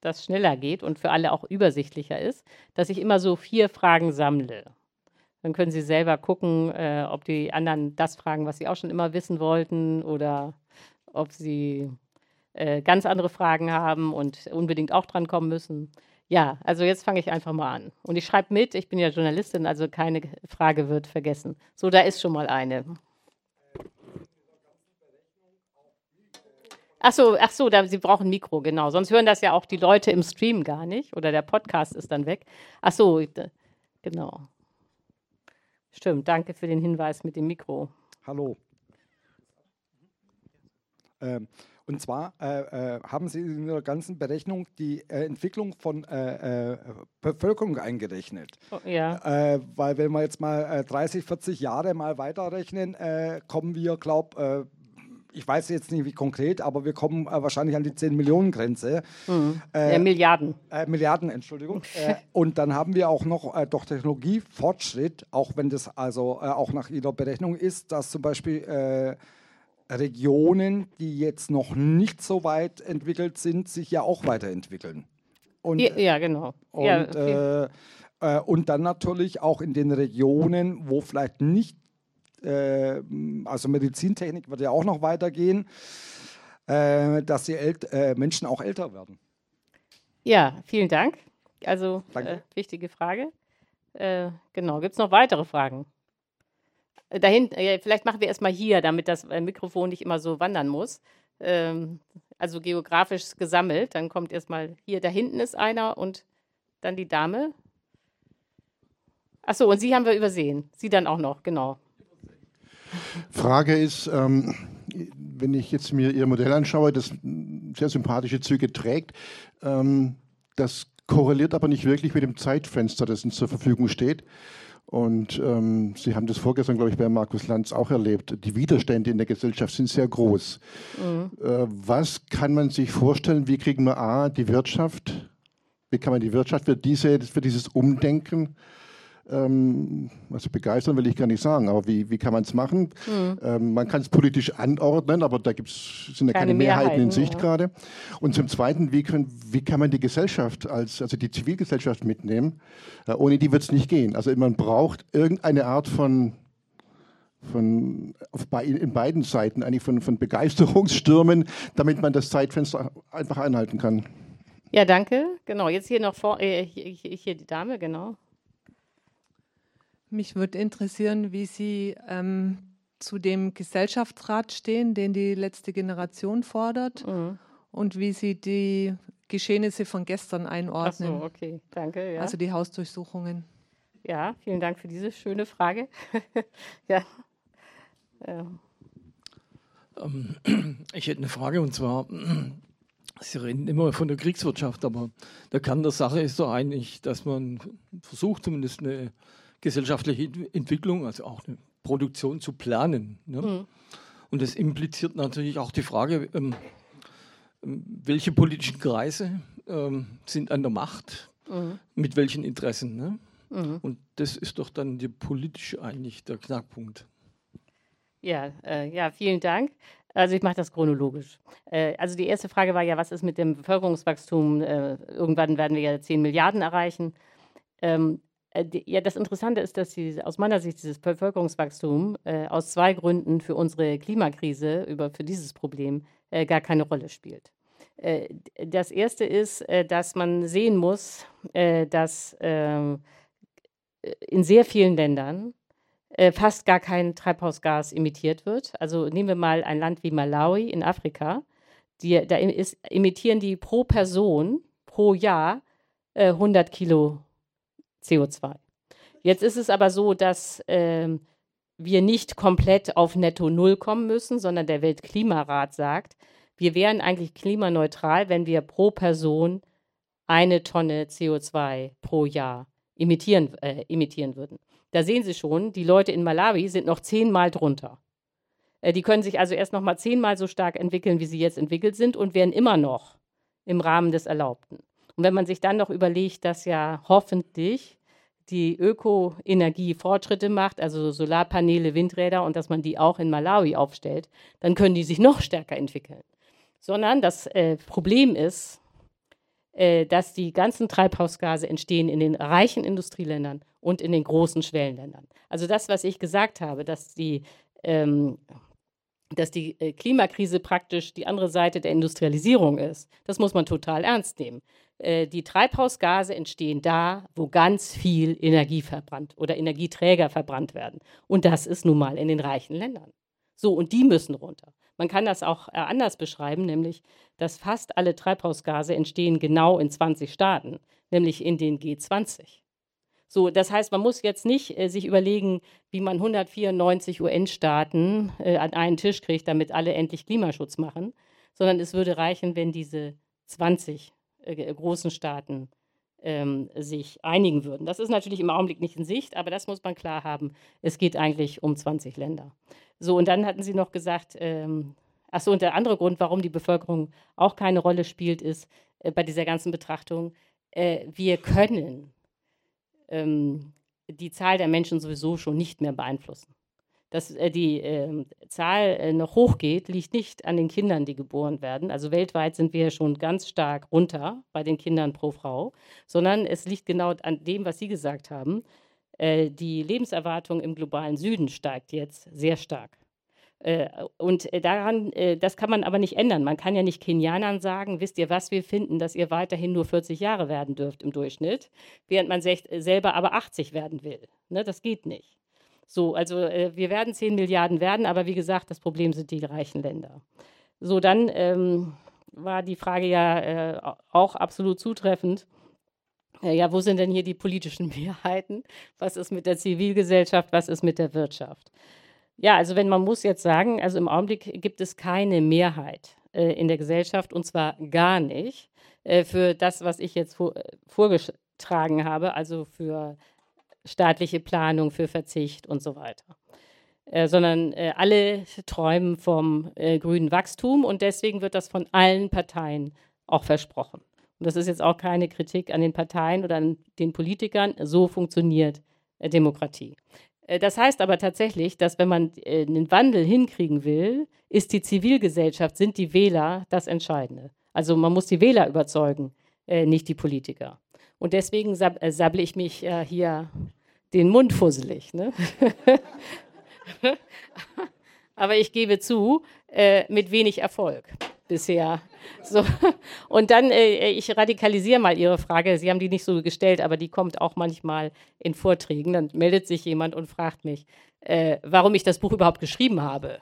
S1: das schneller geht und für alle auch übersichtlicher ist, dass ich immer so vier Fragen sammle. Dann können Sie selber gucken, äh, ob die anderen das fragen, was Sie auch schon immer wissen wollten oder ob Sie äh, ganz andere Fragen haben und unbedingt auch dran kommen müssen. Ja, also jetzt fange ich einfach mal an. Und ich schreibe mit, ich bin ja Journalistin, also keine Frage wird vergessen. So, da ist schon mal eine. Ach so, ach so, da, Sie brauchen Mikro, genau. Sonst hören das ja auch die Leute im Stream gar nicht oder der Podcast ist dann weg. Ach so, genau. Stimmt, danke für den Hinweis mit dem Mikro.
S2: Hallo. Ähm, und zwar äh, äh, haben Sie in Ihrer ganzen Berechnung die äh, Entwicklung von äh, äh, Bevölkerung eingerechnet.
S1: Oh, ja.
S2: Äh, weil wenn wir jetzt mal 30, 40 Jahre mal weiterrechnen, kommen wir, glaube ich weiß jetzt nicht wie konkret, aber wir kommen wahrscheinlich an die 10 Millionen Grenze.
S1: Mhm. Milliarden.
S2: Milliarden, Entschuldigung. und dann haben wir auch noch durch Technologiefortschritt, auch wenn das also auch nach Ihrer Berechnung ist, dass zum Beispiel Regionen, die jetzt noch nicht so weit entwickelt sind, sich ja auch weiterentwickeln.
S1: Und, ja, ja, genau.
S2: Und,
S1: ja,
S2: okay. äh, äh, und dann natürlich auch in den Regionen, wo vielleicht nicht, äh, also Medizintechnik wird ja auch noch weitergehen, äh, dass die El äh, Menschen auch älter werden.
S1: Ja, vielen Dank. Also äh, wichtige Frage. genau, gibt es noch weitere Fragen? Dahin, vielleicht machen wir erstmal hier, damit das äh, Mikrofon nicht immer so wandern muss. Ähm, also geografisch gesammelt. Dann kommt erstmal hier, da hinten ist einer und dann die Dame. Achso, und Sie haben wir übersehen. Sie dann auch noch, genau.
S3: Frage ist, ähm, wenn ich jetzt mir Ihr Modell anschaue, das sehr sympathische Züge trägt, ähm, das korreliert aber nicht wirklich mit dem Zeitfenster, das uns zur Verfügung steht. Und ähm, Sie haben das vorgestern, glaube ich, bei Markus Lanz auch erlebt. Die Widerstände in der Gesellschaft sind sehr groß. Mhm. Äh, was kann man sich vorstellen? Wie kriegen wir A, die Wirtschaft, wie kann man die Wirtschaft für, diese, für dieses Umdenken ähm, also begeistern will ich gar nicht sagen, aber wie, wie kann man es machen? Mhm. Ähm, man kann es politisch anordnen, aber da gibt's, sind ja keine, keine Mehrheiten, Mehrheiten, in Sicht ja. gerade. Und zum Zweiten, wie, können, wie kann man die Gesellschaft, als, also die Zivilgesellschaft mitnehmen? Äh, ohne die wird es nicht gehen. Also man braucht irgendeine Art von von, auf, in beiden Seiten eigentlich von, von Begeisterungsstürmen, damit man das Zeitfenster einfach einhalten kann.
S1: Ja, danke. Genau, jetzt hier noch vor, äh, hier, hier die Dame, genau.
S4: Mich würde interessieren, wie Sie ähm, zu dem Gesellschaftsrat stehen, den die letzte Generation fordert mhm. und wie Sie die Geschehnisse von gestern einordnen.
S1: Ach so, okay, danke.
S4: Ja. Also die Hausdurchsuchungen.
S1: Ja, vielen Dank für diese schöne Frage. ja.
S5: ja. Ähm, ich hätte eine Frage und zwar, Sie reden immer von der Kriegswirtschaft, aber der Kern der Sache ist doch eigentlich, dass man versucht, zumindest eine gesellschaftliche Entwicklung, also auch eine Produktion zu planen. Ne? Mhm. Und das impliziert natürlich auch die Frage, ähm, ähm, welche politischen Kreise ähm, sind an der Macht, mhm. mit welchen Interessen. Ne? Mhm. Und das ist doch dann die politische eigentlich der Knackpunkt.
S1: Ja, äh, ja, vielen Dank. Also ich mache das chronologisch. Äh, also die erste Frage war ja, was ist mit dem Bevölkerungswachstum? Äh, irgendwann werden wir ja 10 Milliarden erreichen. ähm, äh, ja, das Interessante ist, dass die, aus meiner Sicht dieses Bevölkerungswachstum äh, aus zwei Gründen für unsere Klimakrise, über, für dieses Problem, äh, gar keine Rolle spielt. Äh, das erste ist, äh, dass man sehen muss, äh, dass ähm, in sehr vielen Ländern fast gar kein Treibhausgas emittiert wird. Also nehmen wir mal ein Land wie Malawi in Afrika. Die, da ist, emittieren die pro Person pro Jahr 100 Kilo CO2. Jetzt ist es aber so, dass ähm, wir nicht komplett auf Netto Null kommen müssen, sondern der Weltklimarat sagt, wir wären eigentlich klimaneutral, wenn wir pro Person eine Tonne CO2 pro Jahr emittieren, äh, emittieren würden. Da sehen Sie schon, die Leute in Malawi sind noch zehnmal drunter. Äh, die können sich also erst noch mal zehnmal so stark entwickeln, wie sie jetzt entwickelt sind und wären immer noch im Rahmen des Erlaubten. Und wenn man sich dann noch überlegt, dass ja hoffentlich die Ökoenergie Fortschritte macht, also Solarpaneele, Windräder und dass man die auch in Malawi aufstellt, dann können die sich noch stärker entwickeln. Sondern das äh, Problem ist, äh, dass die ganzen Treibhausgase entstehen in den reichen Industrieländern und in den großen Schwellenländern. Also das, was ich gesagt habe, dass die ähm, dass die äh, Klimakrise praktisch die andere Seite der Industrialisierung ist, das muss man total ernst nehmen. Äh, die Treibhausgase entstehen da, wo ganz viel Energie verbrannt oder Energieträger verbrannt werden. Und das ist nun mal in den reichen Ländern. So, und die müssen runter. Man kann das auch äh, anders beschreiben, nämlich, dass fast alle Treibhausgase entstehen genau in 20 Staaten, nämlich in den G20. So, das heißt, man muss jetzt nicht äh, sich überlegen, wie man 194 UN-Staaten äh, an einen Tisch kriegt, damit alle endlich Klimaschutz machen, sondern es würde reichen, wenn diese 20 äh, großen Staaten ähm, sich einigen würden. Das ist natürlich im Augenblick nicht in Sicht, aber das muss man klar haben. Es geht eigentlich um 20 Länder. So, und dann hatten Sie noch gesagt, ähm, ach so, und der andere Grund, warum die Bevölkerung auch keine Rolle spielt, ist äh, bei dieser ganzen Betrachtung, äh, wir können ähm, die Zahl der Menschen sowieso schon nicht mehr beeinflussen dass äh, die äh, Zahl äh, noch hochgeht, liegt nicht an den Kindern, die geboren werden. Also weltweit sind wir schon ganz stark runter bei den Kindern pro Frau, sondern es liegt genau an dem, was Sie gesagt haben. Äh, die Lebenserwartung im globalen Süden steigt jetzt sehr stark. Äh, und äh, daran, das kann man aber nicht ändern. Man kann ja nicht Kenianern sagen, wisst ihr was, wir finden, dass ihr weiterhin nur 40 Jahre werden dürft im Durchschnitt, während man selber aber 80 werden will. Ne, das geht nicht. So, also äh, wir werden 10 Milliarden werden, aber wie gesagt, das Problem sind die reichen Länder. So, dann ähm, war die Frage ja äh, auch absolut zutreffend. Äh, ja, wo sind denn hier die politischen Mehrheiten? Was ist mit der Zivilgesellschaft? Was ist mit der Wirtschaft? Ja, also wenn man muss jetzt sagen, also im Augenblick gibt es keine Mehrheit äh, in der Gesellschaft und zwar gar nicht äh, für das, was ich jetzt vor, äh, vorgetragen habe, also für staatliche Planung für Verzicht und so weiter. Äh, sondern äh, alle träumen vom äh, grünen Wachstum und deswegen wird das von allen Parteien auch versprochen. Und das ist jetzt auch keine Kritik an den Parteien oder an den Politikern. So funktioniert äh, Demokratie. Äh, das heißt aber tatsächlich, dass wenn man äh, einen Wandel hinkriegen will, ist die Zivilgesellschaft, sind die Wähler das Entscheidende. Also man muss die Wähler überzeugen, nicht die Politiker. Und deswegen sab sabble ich mich hier den Mund fusselig. Ne? Aber ich gebe zu, äh, mit wenig Erfolg bisher. So. Und dann, äh, ich radikalisiere mal Ihre Frage. Sie haben die nicht so gestellt, aber die kommt auch manchmal in Vorträgen. Dann meldet sich jemand und fragt mich, äh, warum ich das Buch überhaupt geschrieben habe.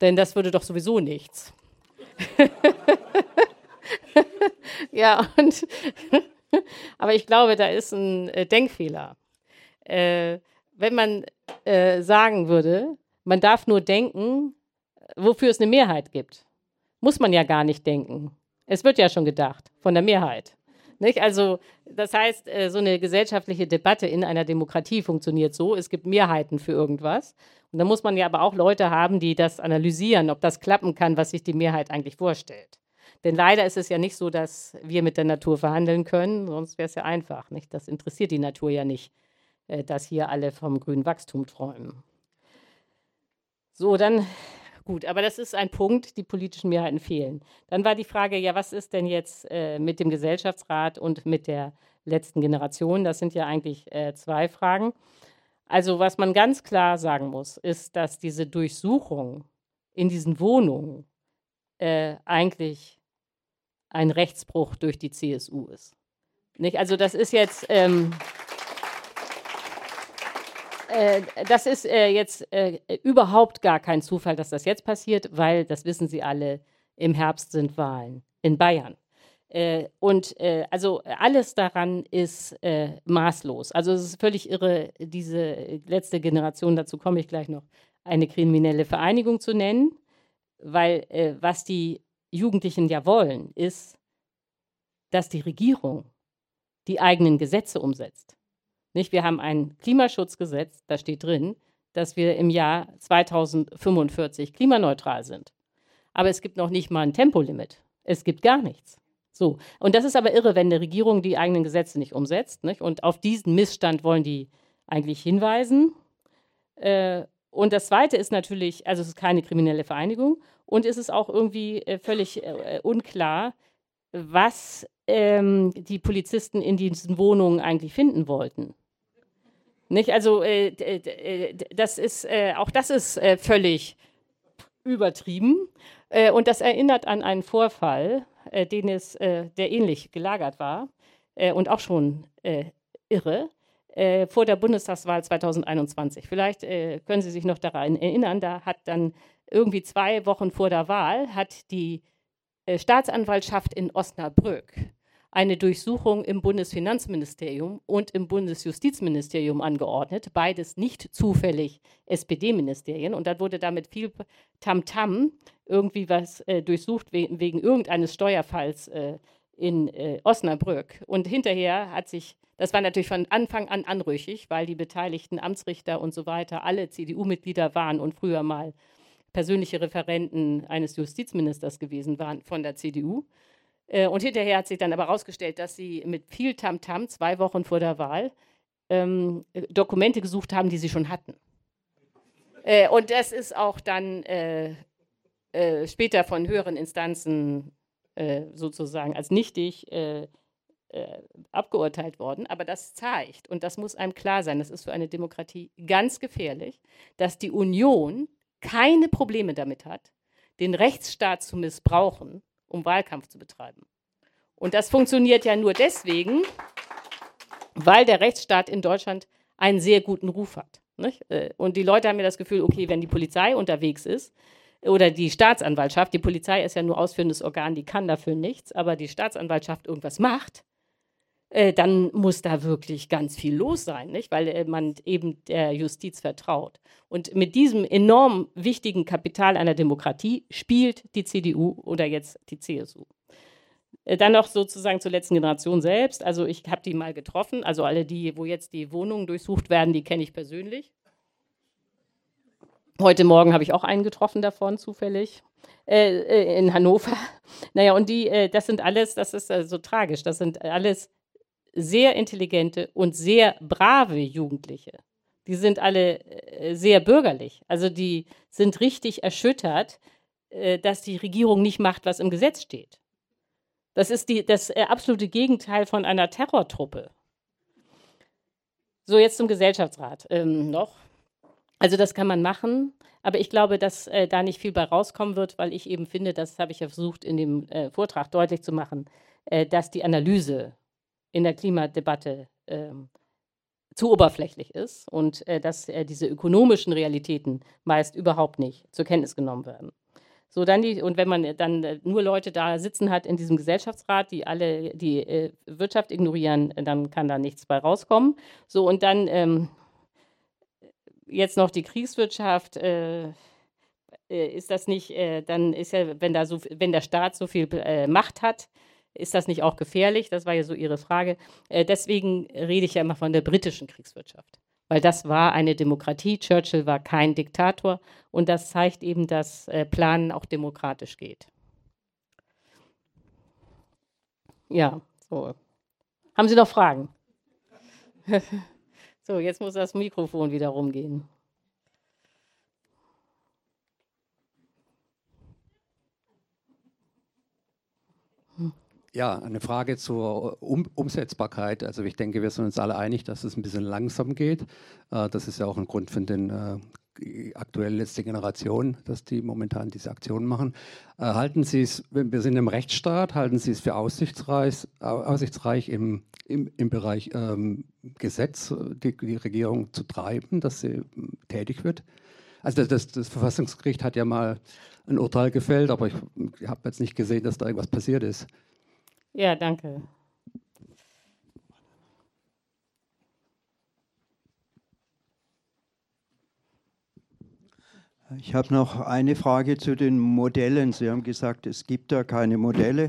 S1: Denn das würde doch sowieso nichts. ja, und aber ich glaube, da ist ein äh, Denkfehler äh, wenn man äh, sagen würde, man darf nur denken, wofür es eine Mehrheit gibt, muss man ja gar nicht denken. Es wird ja schon gedacht von der Mehrheit. Nicht? Also, das heißt, äh, so eine gesellschaftliche Debatte in einer Demokratie funktioniert so, es gibt Mehrheiten für irgendwas. Und da muss man ja aber auch Leute haben, die das analysieren, ob das klappen kann, was sich die Mehrheit eigentlich vorstellt. Denn leider ist es ja nicht so, dass wir mit der Natur verhandeln können, sonst wäre es ja einfach. Nicht? Das interessiert die Natur ja nicht. Äh, dass hier alle vom grünen Wachstum träumen. So, dann gut, aber das ist ein Punkt, die politischen Mehrheiten fehlen. Dann war die Frage, ja, was ist denn jetzt äh, mit dem Gesellschaftsrat und mit der letzten Generation. Das sind ja eigentlich äh, zwei Fragen. Also was man ganz klar sagen muss, ist, dass diese Durchsuchung in diesen Wohnungen äh, eigentlich ein Rechtsbruch durch die CSU ist. Nicht? Also das ist jetzt, ähm, äh, das ist äh, jetzt äh, überhaupt gar kein Zufall, dass das jetzt passiert, weil, das wissen Sie alle, im Herbst sind Wahlen in Bayern. Äh, und äh, also alles daran ist maßlos. Also es ist völlig irre, diese letzte Generation, dazu komme ich gleich noch, eine kriminelle Vereinigung zu nennen, weil was die Jugendlichen ja wollen, ist, dass die Regierung die eigenen Gesetze umsetzt. Nicht? Wir haben ein Klimaschutzgesetz, da steht drin, dass wir im Jahr 2045 klimaneutral sind. Aber es gibt noch nicht mal ein Tempolimit. Es gibt gar nichts. So. Und das ist aber irre, wenn eine Regierung die eigenen Gesetze nicht umsetzt. Nicht? Und auf diesen Missstand wollen die eigentlich hinweisen. Äh, und das Zweite ist natürlich, also es ist keine kriminelle Vereinigung und es ist auch irgendwie äh, völlig äh, unklar, was ähm, die Polizisten in diesen Wohnungen eigentlich finden wollten. Nicht? Also äh, äh das ist, äh, auch das ist äh, völlig übertrieben. und das erinnert an einen Vorfall, den es, der ähnlich gelagert war und auch schon irre äh, vor der Bundestagswahl 2021. Vielleicht äh, können Sie sich noch daran erinnern, da hat dann irgendwie zwei Wochen vor der Wahl hat die äh, Staatsanwaltschaft in Osnabrück eine Durchsuchung im Bundesfinanzministerium und im Bundesjustizministerium angeordnet, beides nicht zufällig SPD-Ministerien. Und dann wurde damit viel Tamtam -Tam irgendwie was äh, durchsucht we wegen irgendeines Steuerfalls äh, in äh, Osnabrück. Und hinterher hat sich das war natürlich von Anfang an anrüchig, weil die beteiligten Amtsrichter und so weiter alle CDU-Mitglieder waren und früher mal persönliche Referenten eines Justizministers gewesen waren von der CDU. Äh, und hinterher hat sich dann aber herausgestellt, dass sie mit viel Tamtam -Tam, zwei Wochen vor der Wahl ähm, Dokumente gesucht haben, die sie schon hatten. Äh, und das ist auch dann äh, äh später von höheren Instanzen äh, sozusagen als nichtig äh, äh, abgeurteilt worden. Aber das zeigt, und das muss einem klar sein, das ist für eine Demokratie ganz gefährlich, dass die Union keine Probleme damit hat, den Rechtsstaat zu missbrauchen, um Wahlkampf zu betreiben. Und das funktioniert ja nur deswegen, weil der Rechtsstaat in Deutschland einen sehr guten Ruf hat. Nicht? Äh, und die Leute haben ja das Gefühl, okay, wenn die Polizei unterwegs ist, oder die Staatsanwaltschaft, die Polizei ist ja nur ausführendes Organ, die kann dafür nichts, aber die Staatsanwaltschaft irgendwas macht, äh, dann muss da wirklich ganz viel los sein, nicht? weil äh, man eben der Justiz vertraut. Und mit diesem enorm wichtigen Kapital einer Demokratie spielt die CDU oder jetzt die CSU. Äh, dann noch sozusagen zur letzten Generation selbst. Also ich habe die mal getroffen. Also alle die, wo jetzt die Wohnungen durchsucht werden, die kenne ich persönlich. Heute Morgen habe ich auch einen getroffen davon, zufällig, äh, in Hannover. Naja, und die, äh, das sind alles, das ist äh, so tragisch, das sind alles sehr intelligente und sehr brave Jugendliche. Die sind alle äh, sehr bürgerlich. Also die sind richtig erschüttert, äh, dass die Regierung nicht macht, was im Gesetz steht. Das ist die, das äh, absolute Gegenteil von einer Terrortruppe. So, jetzt zum Gesellschaftsrat ähm, noch. Also das kann man machen, aber ich glaube, dass äh, da nicht viel bei rauskommen wird, weil ich eben finde, das habe ich ja versucht in dem äh, Vortrag deutlich zu machen, äh, dass die Analyse in der Klimadebatte ähm, zu oberflächlich ist und äh, dass äh, diese ökonomischen Realitäten meist überhaupt nicht zur Kenntnis genommen werden. So dann die, und wenn man dann äh, nur Leute da sitzen hat in diesem Gesellschaftsrat, die alle die äh, Wirtschaft ignorieren, dann kann da nichts bei rauskommen. So und dann ähm, jetzt noch die Kriegswirtschaft. Äh, äh, ist das nicht, dann ist ja, wenn da so, wenn der Staat so viel Macht hat, ist das nicht auch gefährlich? Das war ja so Ihre Frage. Äh, deswegen rede ich ja immer von der britischen Kriegswirtschaft, weil das war eine Demokratie. Churchill war kein Diktator und das zeigt eben, dass äh, Planen auch demokratisch geht. Ja, so. Haben Sie noch Fragen? so, jetzt muss das Mikrofon wieder rumgehen.
S6: Ja, eine Frage zur um Umsetzbarkeit. Also ich denke, wir sind uns alle einig, dass es ein bisschen langsam geht. Äh, das ist ja auch ein Grund für den äh, aktuell letzte Generation, dass die momentan diese Aktionen machen. Äh, halten Sie es, wir sind im Rechtsstaat, halten Sie es für aussichtsreich, aussichtsreich im, im, im Bereich ähm, Gesetz die, die, Regierung zu treiben, dass sie tätig wird? Also das, das, Verfassungsgericht hat ja mal ein Urteil gefällt, aber ich, ich habe jetzt nicht gesehen, dass da irgendwas passiert ist.
S1: Ja, danke.
S7: Ich habe noch eine Frage zu den Modellen. Sie haben gesagt, es gibt da keine Modelle.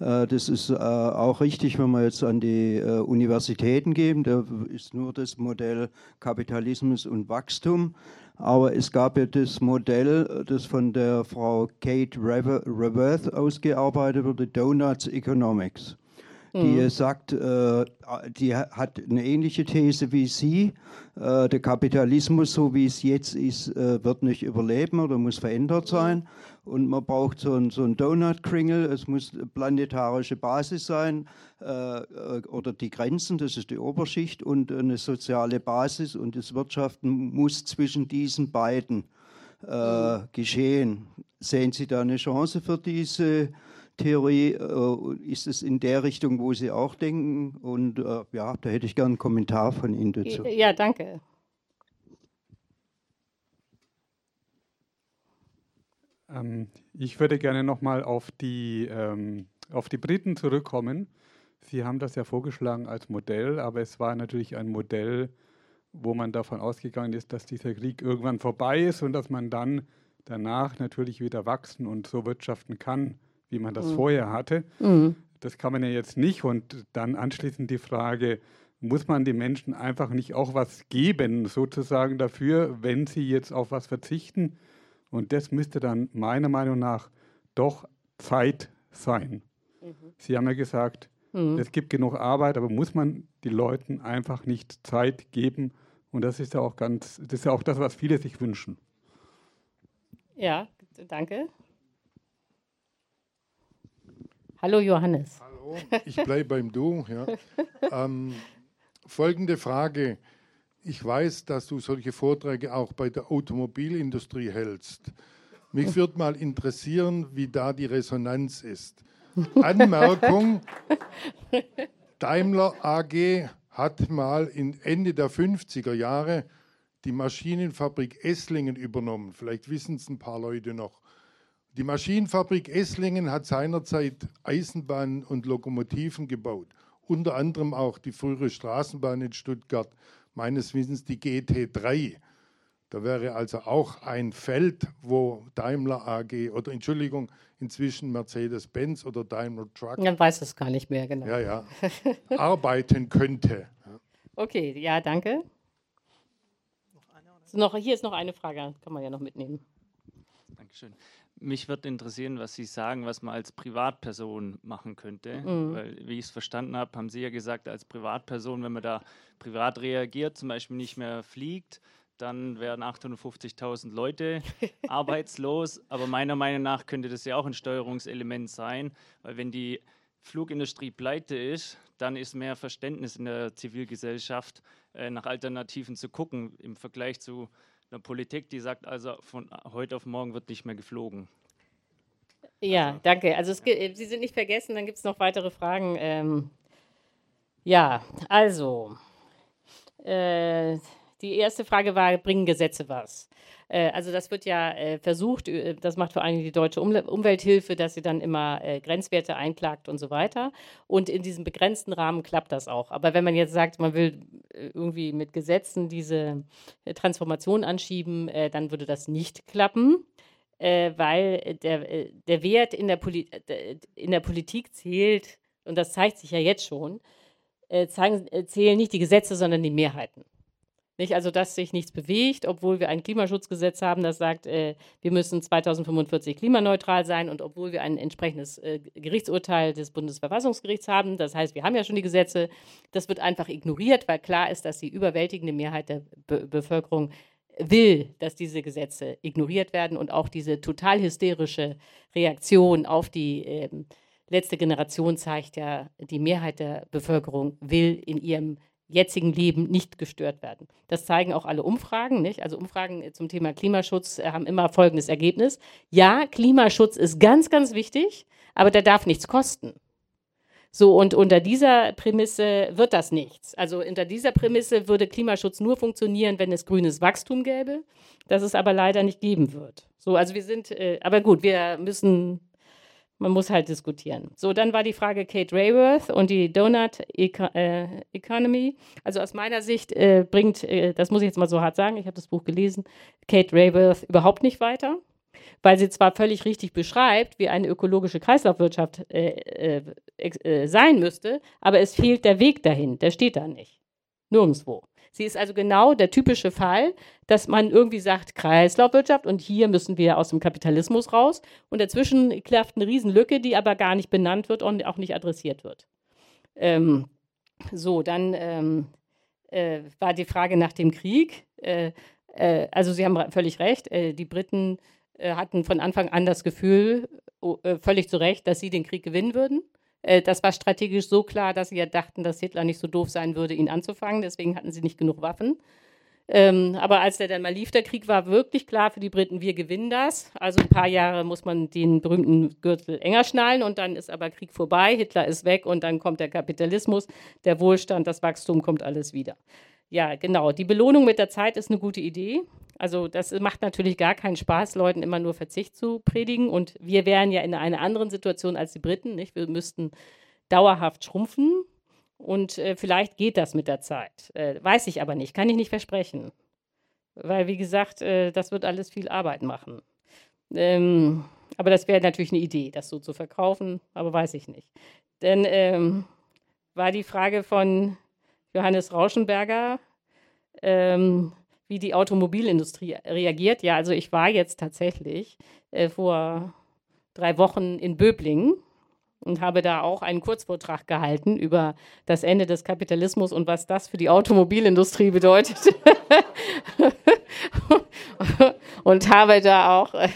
S7: Äh, das ist äh, auch richtig, wenn wir jetzt an die äh, Universitäten gehen. Da ist nur das Modell Kapitalismus und Wachstum. Aber es gab ja das Modell, das von der Frau Kate Raworth ausgearbeitet wurde, Donuts Economics. Die mhm. sagt, die hat eine ähnliche These wie Sie. Der Kapitalismus, so wie es jetzt ist, wird nicht überleben oder muss verändert sein. Und man braucht so ein, so Donut-Kringel. Es muss planetarische Basis sein äh, oder die Grenzen, das ist die Oberschicht, und eine soziale Basis. Und das Wirtschaften muss zwischen diesen beiden äh, geschehen. Sehen Sie da eine Chance für diese Theorie äh, ist es in der Richtung, wo Sie auch denken. Und äh, ja, da hätte ich gerne einen Kommentar von Ihnen dazu.
S1: Ja, danke.
S8: Ähm, ich würde gerne nochmal auf, die, ähm, auf die Briten zurückkommen. Sie haben das ja vorgeschlagen als Modell, aber es war natürlich ein Modell, wo man davon ausgegangen ist, dass dieser Krieg irgendwann vorbei ist und dass man dann danach natürlich wieder wachsen und so wirtschaften kann wie man das mhm. vorher hatte. Mhm. Das kann man ja jetzt nicht. Und dann anschließend die Frage, muss man den Menschen einfach nicht auch was geben, sozusagen dafür, wenn sie jetzt auf was verzichten? Und das müsste dann meiner Meinung nach doch Zeit sein. Mhm. Sie haben ja gesagt, mhm. es gibt genug Arbeit, aber muss man den Leuten einfach nicht Zeit geben? Und das ist ja auch ganz, das ist ja auch das, was viele sich wünschen.
S1: Ja, danke. Hallo Johannes.
S9: Hallo, ich bleibe beim Du. Ja. Ähm, folgende Frage. Ich weiß, dass du solche Vorträge auch bei der Automobilindustrie hältst. Mich würde mal interessieren, wie da die Resonanz ist. Anmerkung, Daimler AG hat mal in Ende der 50er Jahre die Maschinenfabrik Esslingen übernommen. Vielleicht wissen es ein paar Leute noch. Die Maschinenfabrik Esslingen hat seinerzeit Eisenbahnen und Lokomotiven gebaut, unter anderem auch die frühere Straßenbahn in Stuttgart, meines Wissens die GT3. Da wäre also auch ein Feld, wo Daimler AG oder Entschuldigung, inzwischen Mercedes-Benz oder Daimler Truck.
S1: Man weiß es gar nicht mehr, genau.
S9: Ja, ja. arbeiten könnte.
S1: Okay, ja, danke. Noch, hier ist noch eine Frage, kann man ja noch mitnehmen.
S10: Dankeschön. Mich würde interessieren, was Sie sagen, was man als Privatperson machen könnte. Mhm. Weil, wie ich es verstanden habe, haben Sie ja gesagt, als Privatperson, wenn man da privat reagiert, zum Beispiel nicht mehr fliegt, dann werden 850.000 Leute arbeitslos. Aber meiner Meinung nach könnte das ja auch ein Steuerungselement sein, weil wenn die Flugindustrie pleite ist, dann ist mehr Verständnis in der Zivilgesellschaft, äh, nach Alternativen zu gucken im Vergleich zu eine Politik, die sagt also, von heute auf morgen wird nicht mehr geflogen.
S1: Ja, also. danke. Also es, Sie sind nicht vergessen, dann gibt es noch weitere Fragen. Ähm, ja, also äh, die erste Frage war, bringen Gesetze was? Äh, also das wird ja äh, versucht, äh, das macht vor allem die deutsche Umwelthilfe, dass sie dann immer Grenzwerte einklagt und so weiter. Und in diesem begrenzten Rahmen klappt das auch. Aber wenn man jetzt sagt, man will irgendwie mit Gesetzen diese Transformation anschieben, dann würde das nicht klappen. weil der, der Wert in der, in der Politik zählt, und das zeigt sich ja jetzt schon, zeigen, zählen nicht die Gesetze, sondern die Mehrheiten. Nicht? Also, dass sich nichts bewegt, obwohl wir ein Klimaschutzgesetz haben, das sagt, äh, wir müssen 2045 klimaneutral sein und obwohl wir ein entsprechendes äh, Gerichtsurteil des Bundesverfassungsgerichts haben. Das heißt, wir haben ja schon die Gesetze. Das wird einfach ignoriert, weil klar ist, dass die überwältigende Mehrheit der Be Bevölkerung will, dass diese Gesetze ignoriert werden und auch diese total hysterische Reaktion auf die ähm, letzte Generation zeigt ja, die Mehrheit der Bevölkerung will in ihrem jetzigen Leben nicht gestört werden. Das zeigen auch alle Umfragen. Nicht? Also Umfragen zum Thema Klimaschutz äh, haben immer folgendes Ergebnis. Ja, Klimaschutz ist ganz, ganz wichtig, aber der darf nichts kosten. So, und unter dieser Prämisse wird das nichts. Also unter dieser Prämisse würde Klimaschutz nur funktionieren, wenn es grünes Wachstum gäbe, das es aber leider nicht geben wird. So, also wir sind, äh, aber gut, wir müssen man muss halt diskutieren. So, dann war die Frage Kate Rayworth und die Donut äh, Economy. Also aus meiner Sicht äh, bringt, äh, das muss ich jetzt mal so hart sagen, ich habe das Buch gelesen, Kate Rayworth überhaupt nicht weiter, weil sie zwar völlig richtig beschreibt, wie eine ökologische Kreislaufwirtschaft äh, äh, sein müsste, aber es fehlt der Weg dahin, der steht da nicht. Nirgendwo. Sie ist also genau der typische Fall, dass man irgendwie sagt, Kreislaufwirtschaft und hier müssen wir aus dem Kapitalismus raus. Und dazwischen klafft eine Riesenlücke, die aber gar nicht benannt wird und auch nicht adressiert wird. Ähm, so, dann ähm, äh, war die Frage nach dem Krieg. Äh, äh, also Sie haben völlig recht, äh, die Briten äh, hatten von Anfang an das Gefühl, oh, äh, völlig zu Recht, dass sie den Krieg gewinnen würden. Äh, das war strategisch so klar, dass sie ja dachten, dass Hitler nicht so doof sein würde, ihn anzufangen. Deswegen hatten sie nicht genug Waffen. Ähm, aber als der dann mal lief, der Krieg, war wirklich klar für die Briten, wir gewinnen das. Also ein paar Jahre muss man den berühmten Gürtel enger schnallen und dann ist aber Krieg vorbei, Hitler ist weg und dann kommt der Kapitalismus, der Wohlstand, das Wachstum kommt alles wieder. Ja, genau. Die Belohnung mit der Zeit ist eine gute Idee. Also das macht natürlich gar keinen Spaß, Leuten immer nur Verzicht zu predigen. Und wir wären ja in einer anderen Situation als die Briten. Nicht? Wir müssten dauerhaft schrumpfen. Und äh, vielleicht geht das mit der Zeit. Äh, weiß ich aber nicht, kann ich nicht versprechen. Weil, wie gesagt, äh, das wird alles viel Arbeit machen. Ähm, aber das wäre natürlich eine Idee, das so zu verkaufen, aber weiß ich nicht. Denn ähm, war die Frage von Johannes Rauschenberger, ähm, wie die Automobilindustrie reagiert. Ja, also ich war jetzt tatsächlich äh, vor drei Wochen in Böblingen und habe da auch einen Kurzvortrag gehalten über das Ende des Kapitalismus und was das für die Automobilindustrie bedeutet. und habe da auch äh,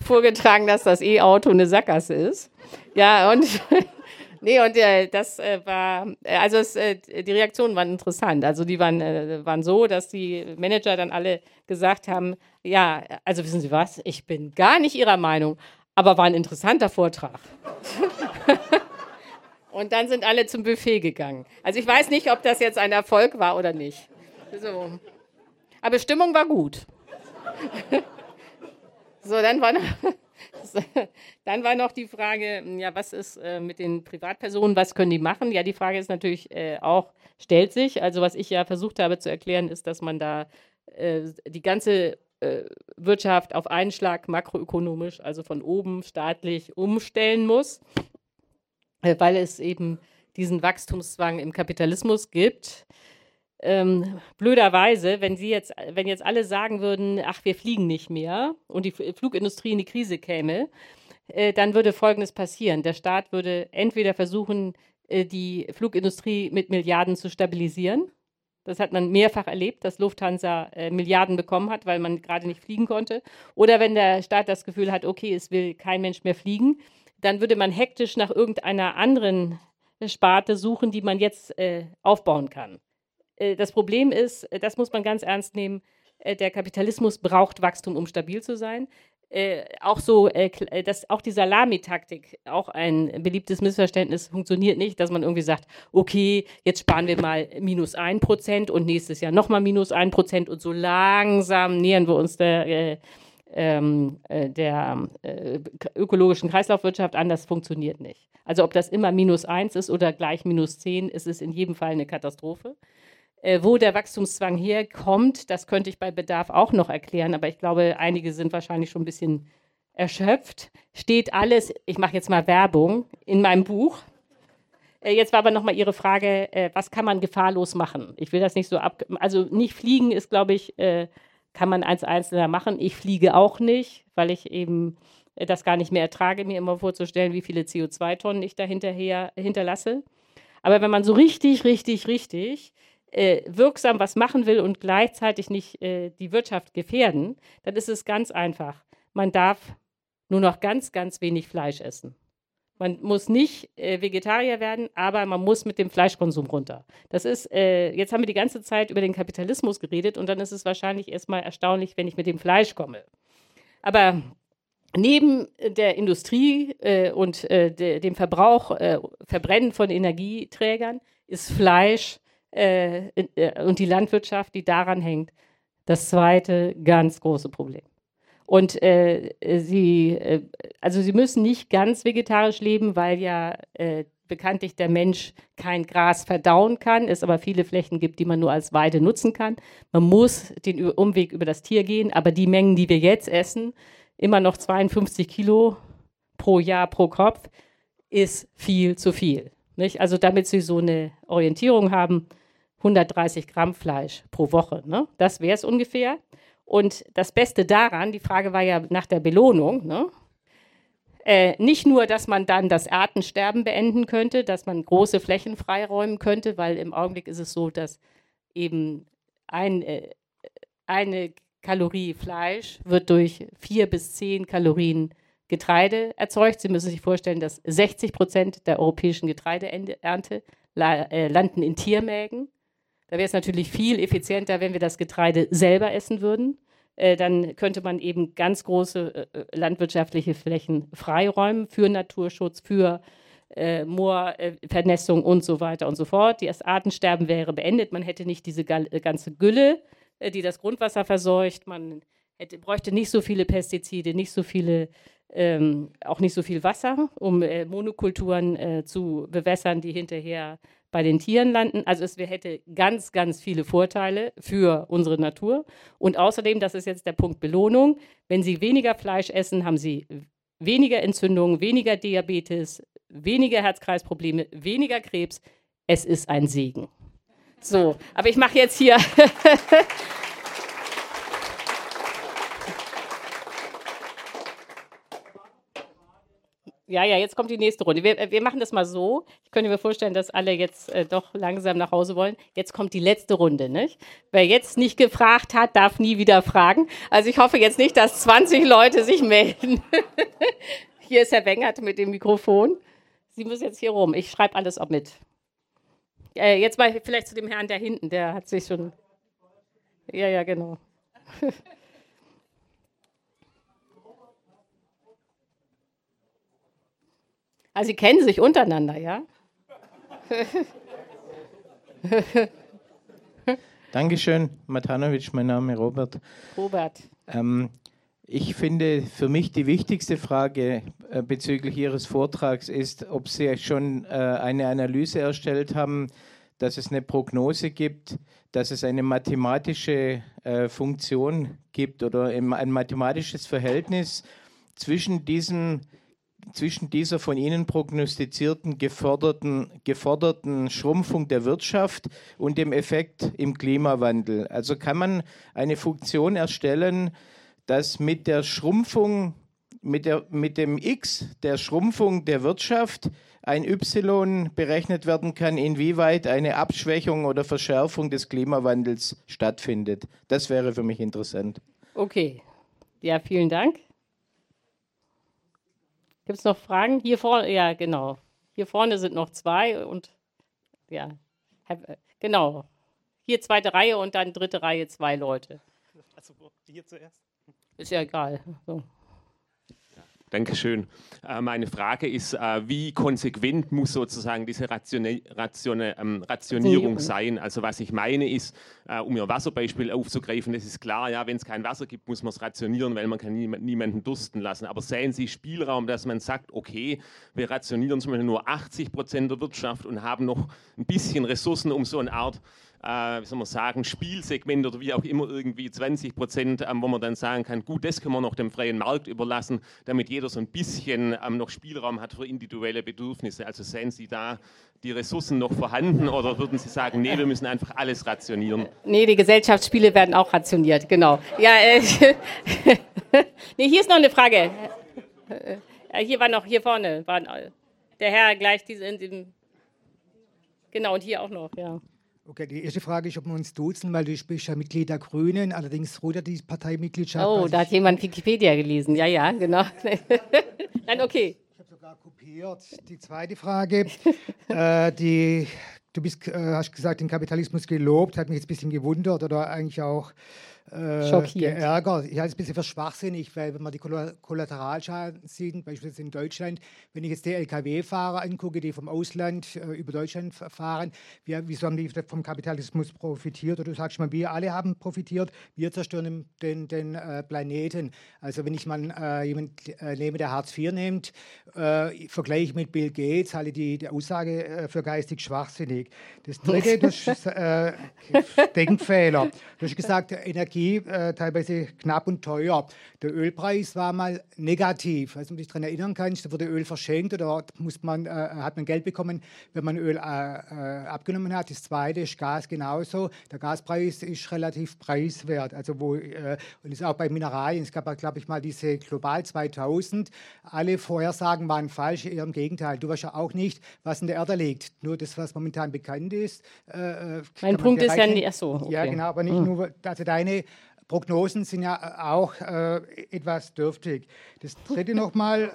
S1: vorgetragen, dass das E-Auto eine Sackgasse ist. Ja, und Nee, und äh, das äh, war, äh, also es, äh, die Reaktionen waren interessant. Also die waren, äh, waren so, dass die Manager dann alle gesagt haben, ja, also wissen Sie was, ich bin gar nicht Ihrer Meinung, aber war ein interessanter Vortrag. und dann sind alle zum Buffet gegangen. Also ich weiß nicht, ob das jetzt ein Erfolg war oder nicht. So. Aber Stimmung war gut. so, dann war noch Dann war noch die Frage, ja, was ist äh, mit den Privatpersonen, was können die machen? Ja, die Frage ist natürlich äh, auch, stellt sich. Also was ich ja versucht habe zu erklären, ist, dass man da äh, die ganze äh, Wirtschaft auf einen Schlag makroökonomisch, also von oben staatlich umstellen muss, äh, weil es eben diesen Wachstumszwang im Kapitalismus gibt ähm, blöderweise, wenn Sie jetzt, wenn jetzt alle sagen würden, ach, wir fliegen nicht mehr und die Flugindustrie in die Krise käme, äh, dann würde Folgendes passieren. Der Staat würde entweder versuchen, äh, die Flugindustrie mit Milliarden zu stabilisieren. Das hat man mehrfach erlebt, dass Lufthansa äh, Milliarden bekommen hat, weil man gerade nicht fliegen konnte. Oder wenn der Staat das Gefühl hat, okay, es will kein Mensch mehr fliegen, dann würde man hektisch nach irgendeiner anderen Sparte suchen, die man jetzt äh, aufbauen kann. Äh, das Problem ist, äh, das muss man ganz ernst nehmen, äh, der Kapitalismus braucht Wachstum, um stabil zu sein. Äh, auch so, äh, dass auch die Salamitaktik, auch ein beliebtes Missverständnis, funktioniert nicht, dass man irgendwie sagt, okay, jetzt sparen wir mal minus ein Prozent und nächstes Jahr nochmal minus ein Prozent und so langsam nähern wir uns der, äh, ähm, der ökologischen Kreislaufwirtschaft an. Das funktioniert nicht. Also ob das immer minus eins ist oder gleich minus zehn, ist es in jedem Fall eine Katastrophe. Äh, wo der Wachstumszwang herkommt, das könnte ich bei Bedarf auch noch erklären, aber ich glaube, einige sind wahrscheinlich schon ein bisschen erschöpft. Steht alles, ich mache jetzt mal Werbung, in meinem Buch. Äh, jetzt war aber nochmal Ihre Frage, äh, was kann man gefahrlos machen? Ich will das nicht so ab. Also nicht fliegen ist, glaube ich, kann man als Einzelner machen. Ich fliege auch nicht, weil ich eben das gar nicht mehr ertrage, mir immer vorzustellen, wie viele CO2-Tonnen ich da hinterlasse. Aber wenn man so richtig, richtig, richtig äh, wirksam was machen will und gleichzeitig nicht äh, die Wirtschaft gefährden, dann ist es ganz einfach. Man darf nur noch ganz, ganz wenig Fleisch essen. Man muss nicht äh, Vegetarier werden, aber man muss mit dem Fleischkonsum runter. Das ist, äh, jetzt haben wir die ganze Zeit über den Kapitalismus geredet und dann ist es wahrscheinlich erstmal erstaunlich, wenn ich mit dem Fleisch komme. Aber neben der Industrie äh, und äh, de, dem Verbrauch, äh, Verbrennen von Energieträgern ist Fleisch äh, und die Landwirtschaft, die daran hängt, das zweite ganz große Problem. Und äh, sie, äh, also sie müssen nicht ganz vegetarisch leben, weil ja äh, bekanntlich der Mensch kein Gras verdauen kann, es aber viele Flächen gibt, die man nur als Weide nutzen kann. Man muss den Umweg über das Tier gehen, aber die Mengen, die wir jetzt essen, immer noch 52 Kilo pro Jahr pro Kopf, ist viel zu viel. Nicht? Also damit Sie so eine Orientierung haben, 130 Gramm Fleisch pro Woche. Ne? Das wäre es ungefähr. Und das Beste daran, die Frage war ja nach der Belohnung, ne? äh, nicht nur, dass man dann das Artensterben beenden könnte, dass man große Flächen freiräumen könnte, weil im Augenblick ist es so, dass eben ein, äh, eine Kalorie Fleisch wird durch vier bis zehn Kalorien Getreide erzeugt. Sie müssen sich vorstellen, dass 60 Prozent der europäischen Getreideernte äh, landen in Tiermägen. Da wäre es natürlich viel effizienter, wenn wir das Getreide selber essen würden. Äh, dann könnte man eben ganz große äh, landwirtschaftliche Flächen freiräumen für Naturschutz, für äh, Moorvernässung und so weiter und so fort. Das Artensterben wäre beendet. Man hätte nicht diese äh, ganze Gülle, äh, die das Grundwasser verseucht. Man hätte, bräuchte nicht so viele Pestizide, nicht so viele ähm, auch nicht so viel Wasser, um äh, Monokulturen äh, zu bewässern, die hinterher bei den Tieren landen. Also es hätte ganz, ganz viele Vorteile für unsere Natur. Und außerdem, das ist jetzt der Punkt Belohnung, wenn Sie weniger Fleisch essen, haben Sie weniger Entzündungen, weniger Diabetes, weniger Herzkreisprobleme, weniger Krebs. Es ist ein Segen. So, aber ich mache jetzt hier Ja, ja, jetzt kommt die nächste Runde. Wir, wir machen das mal so. Ich könnte mir vorstellen, dass alle jetzt äh, doch langsam nach Hause wollen. Jetzt kommt die letzte Runde, nicht? Wer jetzt nicht gefragt hat, darf nie wieder fragen. Also ich hoffe jetzt nicht, dass 20 Leute sich melden. hier ist Herr Wengert mit dem Mikrofon. Sie müssen jetzt hier rum. Ich schreibe alles auch mit. Äh, jetzt mal vielleicht zu dem Herrn da hinten, der hat sich schon. Ja, ja, genau. Also sie kennen sich untereinander, ja?
S11: Dankeschön, Matanovic, mein Name ist Robert.
S1: Robert.
S11: Ähm, ich finde, für mich die wichtigste Frage äh, bezüglich Ihres Vortrags ist, ob Sie schon äh, eine Analyse erstellt haben, dass es eine Prognose gibt, dass es eine mathematische äh, Funktion gibt oder ein mathematisches Verhältnis zwischen diesen zwischen dieser von Ihnen prognostizierten geforderten, geforderten Schrumpfung der Wirtschaft und dem Effekt im Klimawandel. Also kann man eine Funktion erstellen, dass mit der Schrumpfung, mit, der, mit dem X der Schrumpfung der Wirtschaft ein Y berechnet werden kann, inwieweit eine Abschwächung oder Verschärfung des Klimawandels stattfindet. Das wäre für mich interessant.
S1: Okay. Ja, vielen Dank. Gibt es noch Fragen? Hier vorne, ja, genau. Hier vorne sind noch zwei und ja, genau. Hier zweite Reihe und dann dritte Reihe zwei Leute.
S12: Also hier zuerst.
S1: Ist ja egal. So.
S12: Dankeschön. Äh, meine Frage ist, äh, wie konsequent muss sozusagen diese Ratione, Ratione, ähm, Rationierung sein? Also was ich meine ist, äh, um Ihr Wasserbeispiel aufzugreifen, das ist klar, ja, wenn es kein Wasser gibt, muss man es rationieren, weil man kann nie, niemanden dursten lassen. Aber sehen Sie Spielraum, dass man sagt, okay, wir rationieren zum Beispiel nur 80 Prozent der Wirtschaft und haben noch ein bisschen Ressourcen, um so eine Art äh, wie soll man sagen, Spielsegment oder wie auch immer irgendwie 20 Prozent, ähm, wo man dann sagen kann, gut, das können wir noch dem freien Markt überlassen, damit jeder so ein bisschen ähm, noch Spielraum hat für individuelle Bedürfnisse. Also sehen Sie da die Ressourcen noch vorhanden oder würden Sie sagen, nee, wir müssen einfach alles rationieren?
S1: Nee, die Gesellschaftsspiele werden auch rationiert, genau. Ja, äh, nee, hier ist noch eine Frage. Äh, hier war noch, hier vorne, war der Herr gleich diese, in diesem, genau, und hier auch noch, ja.
S13: Okay, die erste Frage ist, ob wir uns duzen, weil du bist ja Mitglied der Grünen, allerdings ja die Parteimitgliedschaft.
S1: Oh, da hat jemand Wikipedia gelesen. Ja, ja, genau. Nein, okay.
S13: Ich habe sogar kopiert. Die zweite Frage, äh, die, du bist, äh, hast gesagt, den Kapitalismus gelobt, hat mich jetzt ein bisschen gewundert oder eigentlich auch. Geärgert. Ich halte es ein bisschen für schwachsinnig, weil wenn man die Kolla- Kollateralschaden sieht, beispielsweise in Deutschland, wenn ich jetzt die Lkw-Fahrer angucke, die vom Ausland äh, über Deutschland fahren, wir, wieso haben die vom Kapitalismus profitiert? Oder du sagst mal, wir alle haben profitiert, wir zerstören den, den, äh, Planeten. Also wenn ich mal äh, jemanden äh, nehme, der Hartz IV nimmt, äh, vergleiche mit Bill Gates, halte die, die Aussage äh, für geistig schwachsinnig. Das dritte, das ist äh, Denkfehler. Du hast gesagt, Energie äh, teilweise knapp und teuer. Der Ölpreis war mal negativ. Also, wenn du dich daran erinnern kannst, da wurde Öl verschenkt oder muss man, äh, hat man Geld bekommen, wenn man Öl äh, äh, abgenommen hat. Das zweite ist Gas genauso. Der Gaspreis ist relativ preiswert. Also wo, äh, und das ist auch bei Mineralien. Es gab, glaube ich, mal diese Global 2000. Alle Vorhersagen waren falsch, eher im Gegenteil. Du weißt ja auch nicht, was in der Erde liegt. Nur das, was momentan bekannt ist. Äh,
S1: Mein Punkt ist ja nicht- ach so,
S13: Ja,
S1: okay.
S13: genau, aber nicht
S1: Hm.
S13: nur, also deine Prognosen sind ja auch äh, etwas dürftig. Das dritte nochmal,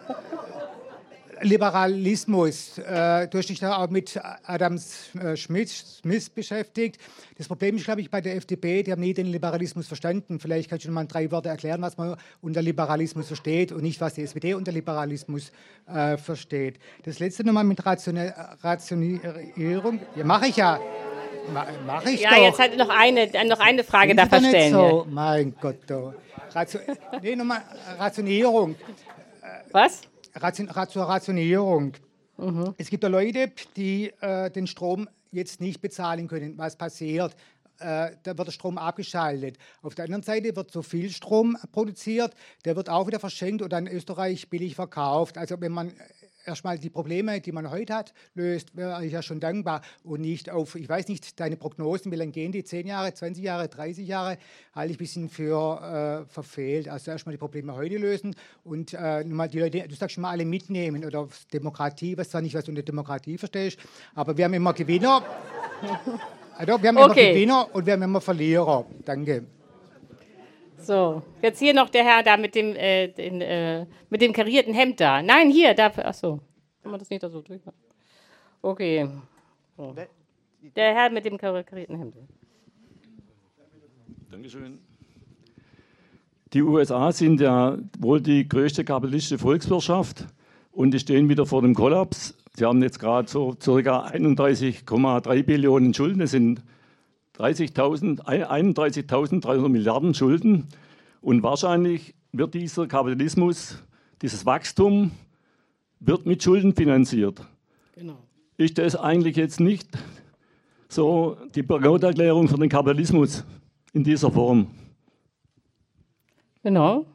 S13: Liberalismus. Äh, du hast dich da auch mit Adam äh, Smith, Smith beschäftigt. Das Problem ist, glaube ich, bei der FDP, die haben nie den Liberalismus verstanden. Vielleicht kannst du mal drei Worte erklären, was man unter Liberalismus versteht und nicht, was die SPD unter Liberalismus äh, versteht. Das letzte nochmal mit Rationierung. Ja, mache ich ja. Ma, Mache ich
S1: Ja,
S13: doch.
S1: jetzt hat noch eine, noch eine Frage da verstellen.
S13: So, mein Gott. Oh. Ratio nee, nochmal Rationierung.
S1: Was?
S13: Ration Rationierung. Es gibt ja Leute, die äh, den Strom jetzt nicht bezahlen können. Was passiert? Äh, da wird der Strom abgeschaltet. Auf der anderen Seite wird so viel Strom produziert, der wird auch wieder verschenkt oder in Österreich billig verkauft. Also wenn man erstmal die Probleme, die man heute hat, löst, wäre ich ja schon dankbar und nicht auf, ich weiß nicht, deine Prognosen, wie lange gehen die? 10 Jahre, 20 Jahre, 30 Jahre, halte ich ein bisschen für äh, verfehlt. Also erstmal die Probleme heute lösen und äh, mal die Leute, du sagst schon mal alle mitnehmen oder Demokratie, was zwar nicht, was du unter Demokratie verstehst, aber wir haben immer Gewinner. Also, wir haben
S1: Okay.
S13: immer Gewinner und wir haben immer Verlierer. Danke.
S1: So, jetzt hier noch der Herr da mit dem, äh, den, äh, mit dem karierten Hemd da. Nein, hier, da. Ach so. Kann man das nicht da so durch? Okay. So. Der Herr mit dem kar- karierten Hemd.
S14: Dankeschön. Die USA sind ja wohl die größte kapitalistische Volkswirtschaft und die stehen wieder vor dem Kollaps. Sie haben jetzt gerade so ca. 31,3 Billionen Schulden. Das sind 30.000 31.300 Milliarden Schulden. Und wahrscheinlich wird dieser Kapitalismus, dieses Wachstum, wird mit Schulden finanziert.
S1: Genau.
S14: Ist das eigentlich jetzt nicht so die Bankrotterklärung für den Kapitalismus in dieser Form?
S1: Genau.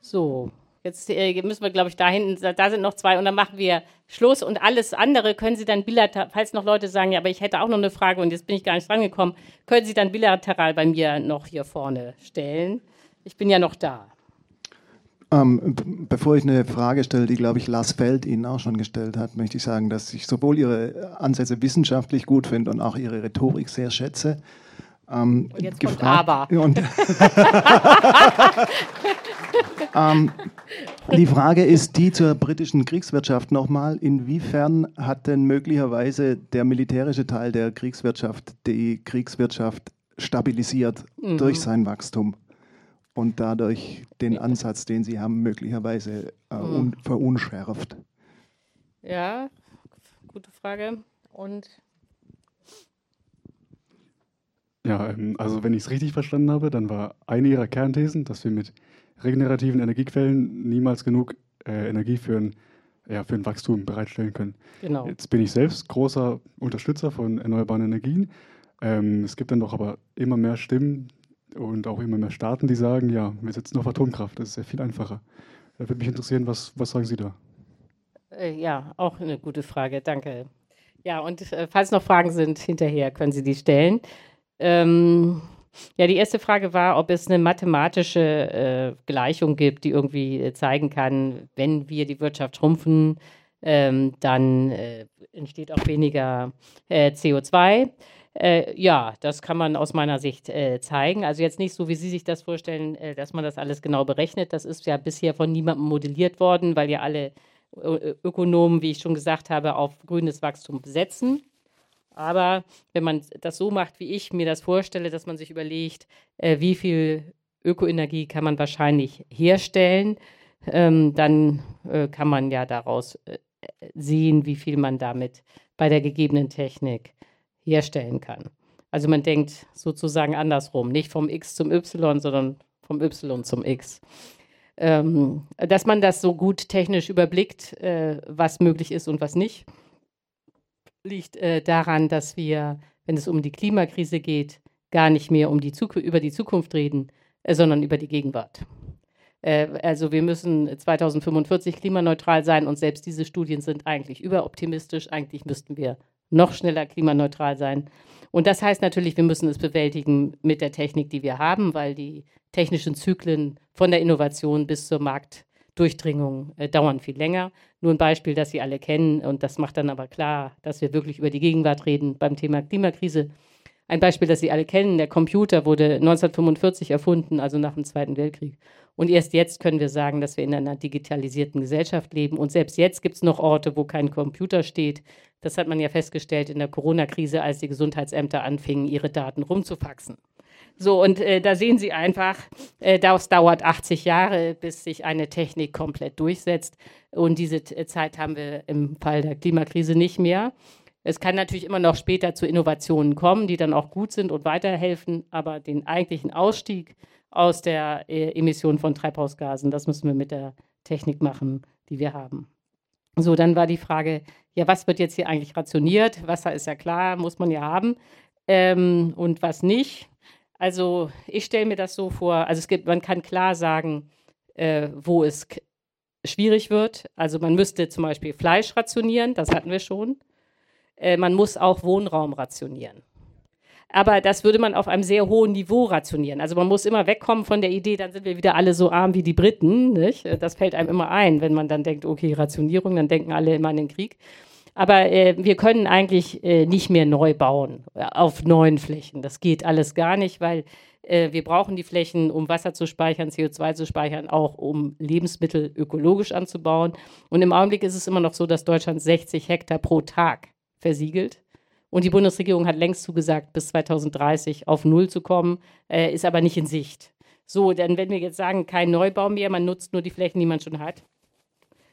S1: So, jetzt äh, müssen wir, glaube ich, da hinten, da- sind noch zwei und dann machen wir Schluss und alles andere können Sie dann bilateral, falls noch Leute sagen, ja, aber ich hätte auch noch eine Frage und jetzt bin ich gar nicht drangekommen, können Sie dann bilateral bei mir noch hier vorne stellen. Ich bin ja noch da.
S15: Ähm, bevor ich eine Frage stelle, die, glaube ich, Lars Feld Ihnen auch schon gestellt hat, möchte ich sagen, dass ich sowohl Ihre Ansätze wissenschaftlich gut finde und auch Ihre Rhetorik sehr schätze. Ähm,
S1: Und jetzt kommt
S15: gefragt-
S1: aber.
S15: Und ähm, die Frage ist die zur britischen Kriegswirtschaft nochmal. Inwiefern hat denn möglicherweise der militärische Teil der Kriegswirtschaft die Kriegswirtschaft stabilisiert
S1: Mhm.
S15: durch sein Wachstum und dadurch den Ansatz, den Sie haben, möglicherweise äh,
S1: Mhm.
S15: un verunschärft?
S1: Ja, gute Frage. Und
S16: Ja, ähm, also wenn ich es richtig verstanden habe, dann war eine Ihrer Kernthesen, dass wir mit regenerativen Energiequellen niemals genug äh, Energie für ein, ja, für ein Wachstum bereitstellen können.
S1: Genau.
S16: Jetzt bin ich selbst großer Unterstützer von erneuerbaren Energien. Ähm, es gibt dann doch aber immer mehr Stimmen und auch immer mehr Staaten, die sagen, ja, wir setzen auf Atomkraft, das ist ja viel einfacher. Da würde mich interessieren, was, was sagen Sie da?
S1: Äh, ja, auch eine gute Frage, danke. Ja, und äh, falls noch Fragen sind hinterher, können Sie die stellen. Ähm, ja, die erste Frage war, ob es eine mathematische äh, Gleichung gibt, die irgendwie äh, zeigen kann, wenn wir die Wirtschaft schrumpfen, ähm, dann äh, entsteht auch weniger äh, CO2. Äh, ja, das kann man aus meiner Sicht zeigen. Also jetzt nicht so, wie Sie sich das vorstellen, dass man das alles genau berechnet. Das ist ja bisher von niemandem modelliert worden, weil ja alle Ökonomen, wie ich schon gesagt habe, auf grünes Wachstum setzen. Aber wenn man das so macht, wie ich mir das vorstelle, dass man sich überlegt, äh, wie viel Ökoenergie kann man wahrscheinlich herstellen, ähm, dann äh, kann man ja daraus äh, sehen, wie viel man damit bei der gegebenen Technik herstellen kann. Also man denkt sozusagen andersrum, nicht vom X zum Y, sondern vom Y zum X. Ähm, dass man das so gut technisch überblickt, äh, was möglich ist und was nicht, liegt äh, daran, dass wir, wenn es um die Klimakrise geht, gar nicht mehr um die über die Zukunft reden, äh, sondern über die Gegenwart. Äh, also wir müssen 2045 klimaneutral sein und selbst diese Studien sind eigentlich überoptimistisch. Eigentlich müssten wir noch schneller klimaneutral sein. Und das heißt natürlich, wir müssen es bewältigen mit der Technik, die wir haben, weil die technischen Zyklen von der Innovation bis zur Marktdurchdringung äh, dauern viel länger. Nur ein Beispiel, das Sie alle kennen und das macht dann aber klar, dass wir wirklich über die Gegenwart reden beim Thema Klimakrise. Ein Beispiel, das Sie alle kennen, der Computer wurde 1945 erfunden, also nach dem Zweiten Weltkrieg. Und erst jetzt können wir sagen, dass wir in einer digitalisierten Gesellschaft leben. Und selbst jetzt gibt es noch Orte, wo kein Computer steht. Das hat man ja festgestellt in der Corona-Krise, als die Gesundheitsämter anfingen, ihre Daten rumzufaxen. So, und äh, da sehen Sie einfach, äh, das dauert 80 Jahre, bis sich eine Technik komplett durchsetzt. Und diese Zeit haben wir im Fall der Klimakrise nicht mehr. Es kann natürlich immer noch später zu Innovationen kommen, die dann auch gut sind und weiterhelfen, aber den eigentlichen Ausstieg aus der äh, Emission von Treibhausgasen, das müssen wir mit der Technik machen, die wir haben. So, dann war die Frage, ja, was wird jetzt hier eigentlich rationiert? Wasser ist ja klar, muss man ja haben. Ähm, und was nicht? Also ich stelle mir das so vor, also es gibt, man kann klar sagen, äh, wo es schwierig wird. Also man müsste zum Beispiel Fleisch rationieren, das hatten wir schon. Äh, man muss auch Wohnraum rationieren. Aber das würde man auf einem sehr hohen Niveau rationieren. Also man muss immer wegkommen von der Idee, dann sind wir wieder alle so arm wie die Briten. Nicht? Das fällt einem immer ein, wenn man dann denkt, okay, Rationierung, dann denken alle immer an den Krieg. Aber äh, wir können eigentlich äh, nicht mehr neu bauen äh, auf neuen Flächen. Das geht alles gar nicht, weil äh, wir brauchen die Flächen, um Wasser zu speichern, CO2 zu speichern, auch um Lebensmittel ökologisch anzubauen. Und im Augenblick ist es immer noch so, dass Deutschland 60 Hektar pro Tag versiegelt. Und die Bundesregierung hat längst zugesagt, bis 2030 auf Null zu kommen, äh, ist aber nicht in Sicht. So, denn wenn wir jetzt sagen, kein Neubau mehr, man nutzt nur die Flächen, die man schon hat,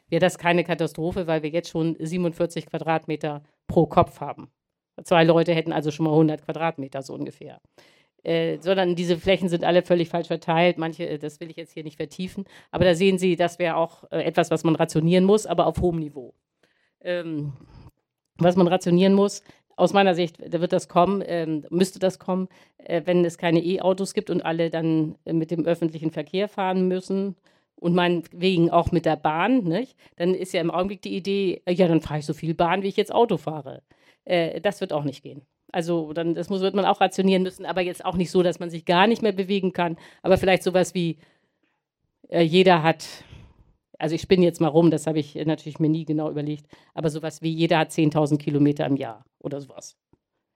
S1: wäre das keine Katastrophe, weil wir jetzt schon 47 Quadratmeter pro Kopf haben. Zwei Leute hätten also schon mal 100 Quadratmeter so ungefähr. Äh, sondern diese Flächen sind alle völlig falsch verteilt. Manche, äh, das will ich jetzt hier nicht vertiefen, aber da sehen Sie, das wäre auch äh, etwas, was man rationieren muss, aber auf hohem Niveau. Ähm, was man rationieren muss, aus meiner Sicht da wird das kommen, ähm, müsste das kommen, äh, wenn es keine E-Autos gibt und alle dann äh, mit dem öffentlichen Verkehr fahren müssen und meinetwegen auch mit der Bahn, nicht? dann ist ja im Augenblick die Idee, äh, ja, dann fahre ich so viel Bahn, wie ich jetzt Auto fahre. Äh, das wird auch nicht gehen. Also dann, das muss, wird man auch rationieren müssen, aber jetzt auch nicht so, dass man sich gar nicht mehr bewegen kann, aber vielleicht sowas wie, äh, jeder hat also ich spinne jetzt mal rum, das habe ich natürlich mir nie genau überlegt, aber sowas wie jeder hat 10.000 Kilometer im Jahr oder sowas.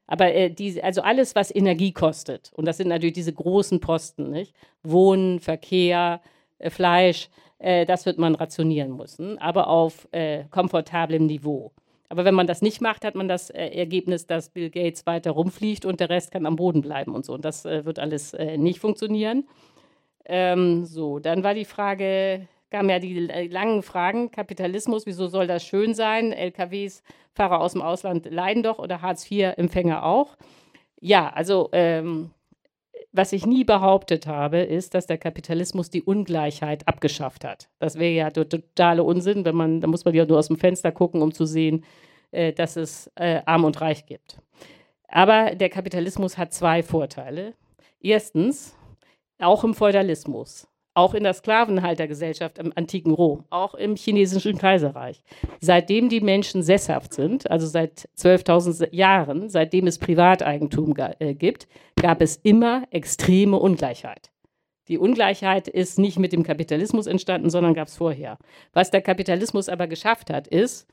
S1: Aber äh, die, also alles, was Energie kostet, und das sind natürlich diese großen Posten, nicht? Wohnen, Verkehr, äh, Fleisch, äh, das wird man rationieren müssen, aber auf äh, komfortablem Niveau. Aber wenn man das nicht macht, hat man das äh, Ergebnis, dass Bill Gates weiter rumfliegt und der Rest kann am Boden bleiben und so. Und das äh, wird alles nicht funktionieren. Ähm, so, dann war die Frage, kamen ja die äh, langen Fragen. Kapitalismus, wieso soll das schön sein? LKWs, Fahrer aus dem Ausland leiden doch oder Hartz-IV-Empfänger auch. Ja, also ähm, was ich nie behauptet habe, ist, dass der Kapitalismus die Ungleichheit abgeschafft hat. Das wäre ja der totale Unsinn, wenn man, da muss man ja nur aus dem Fenster gucken, um zu sehen, äh, dass es äh, Arm und Reich gibt. Aber der Kapitalismus hat zwei Vorteile. Erstens, auch im Feudalismus auch in der Sklavenhaltergesellschaft im antiken Rom, auch im chinesischen Kaiserreich. Seitdem die Menschen sesshaft sind, also seit 12.000 Jahren, seitdem es Privateigentum äh, gibt, gab es immer extreme Ungleichheit. Die Ungleichheit ist nicht mit dem Kapitalismus entstanden, sondern gab es vorher. Was der Kapitalismus aber geschafft hat, ist,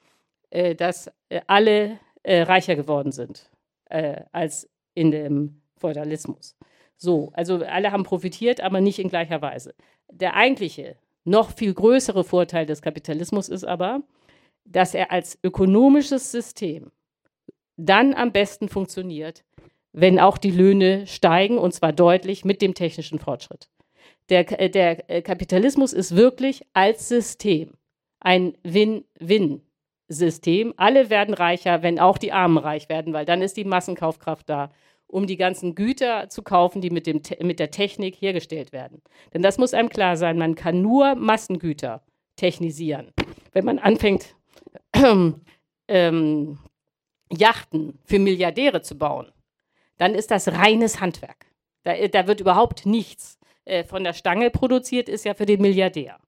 S1: äh, dass äh, alle äh, reicher geworden sind äh, als in dem Feudalismus. So, also alle haben profitiert, aber nicht in gleicher Weise. Der eigentliche, noch viel größere Vorteil des Kapitalismus ist aber, dass er als ökonomisches System dann am besten funktioniert, wenn auch die Löhne steigen und zwar deutlich mit dem technischen Fortschritt. Der, äh, der äh, Kapitalismus ist wirklich als System ein Win-Win-System. Alle werden reicher, wenn auch die Armen reich werden, weil dann ist die Massenkaufkraft da, um die ganzen Güter zu kaufen, die mit, dem, mit der Technik hergestellt werden. Denn das muss einem klar sein, man kann nur Massengüter technisieren. Wenn man anfängt, ähm, Yachten für Milliardäre zu bauen, dann ist das reines Handwerk. Da, da wird überhaupt nichts äh, von der Stange produziert, ist ja für den Milliardär.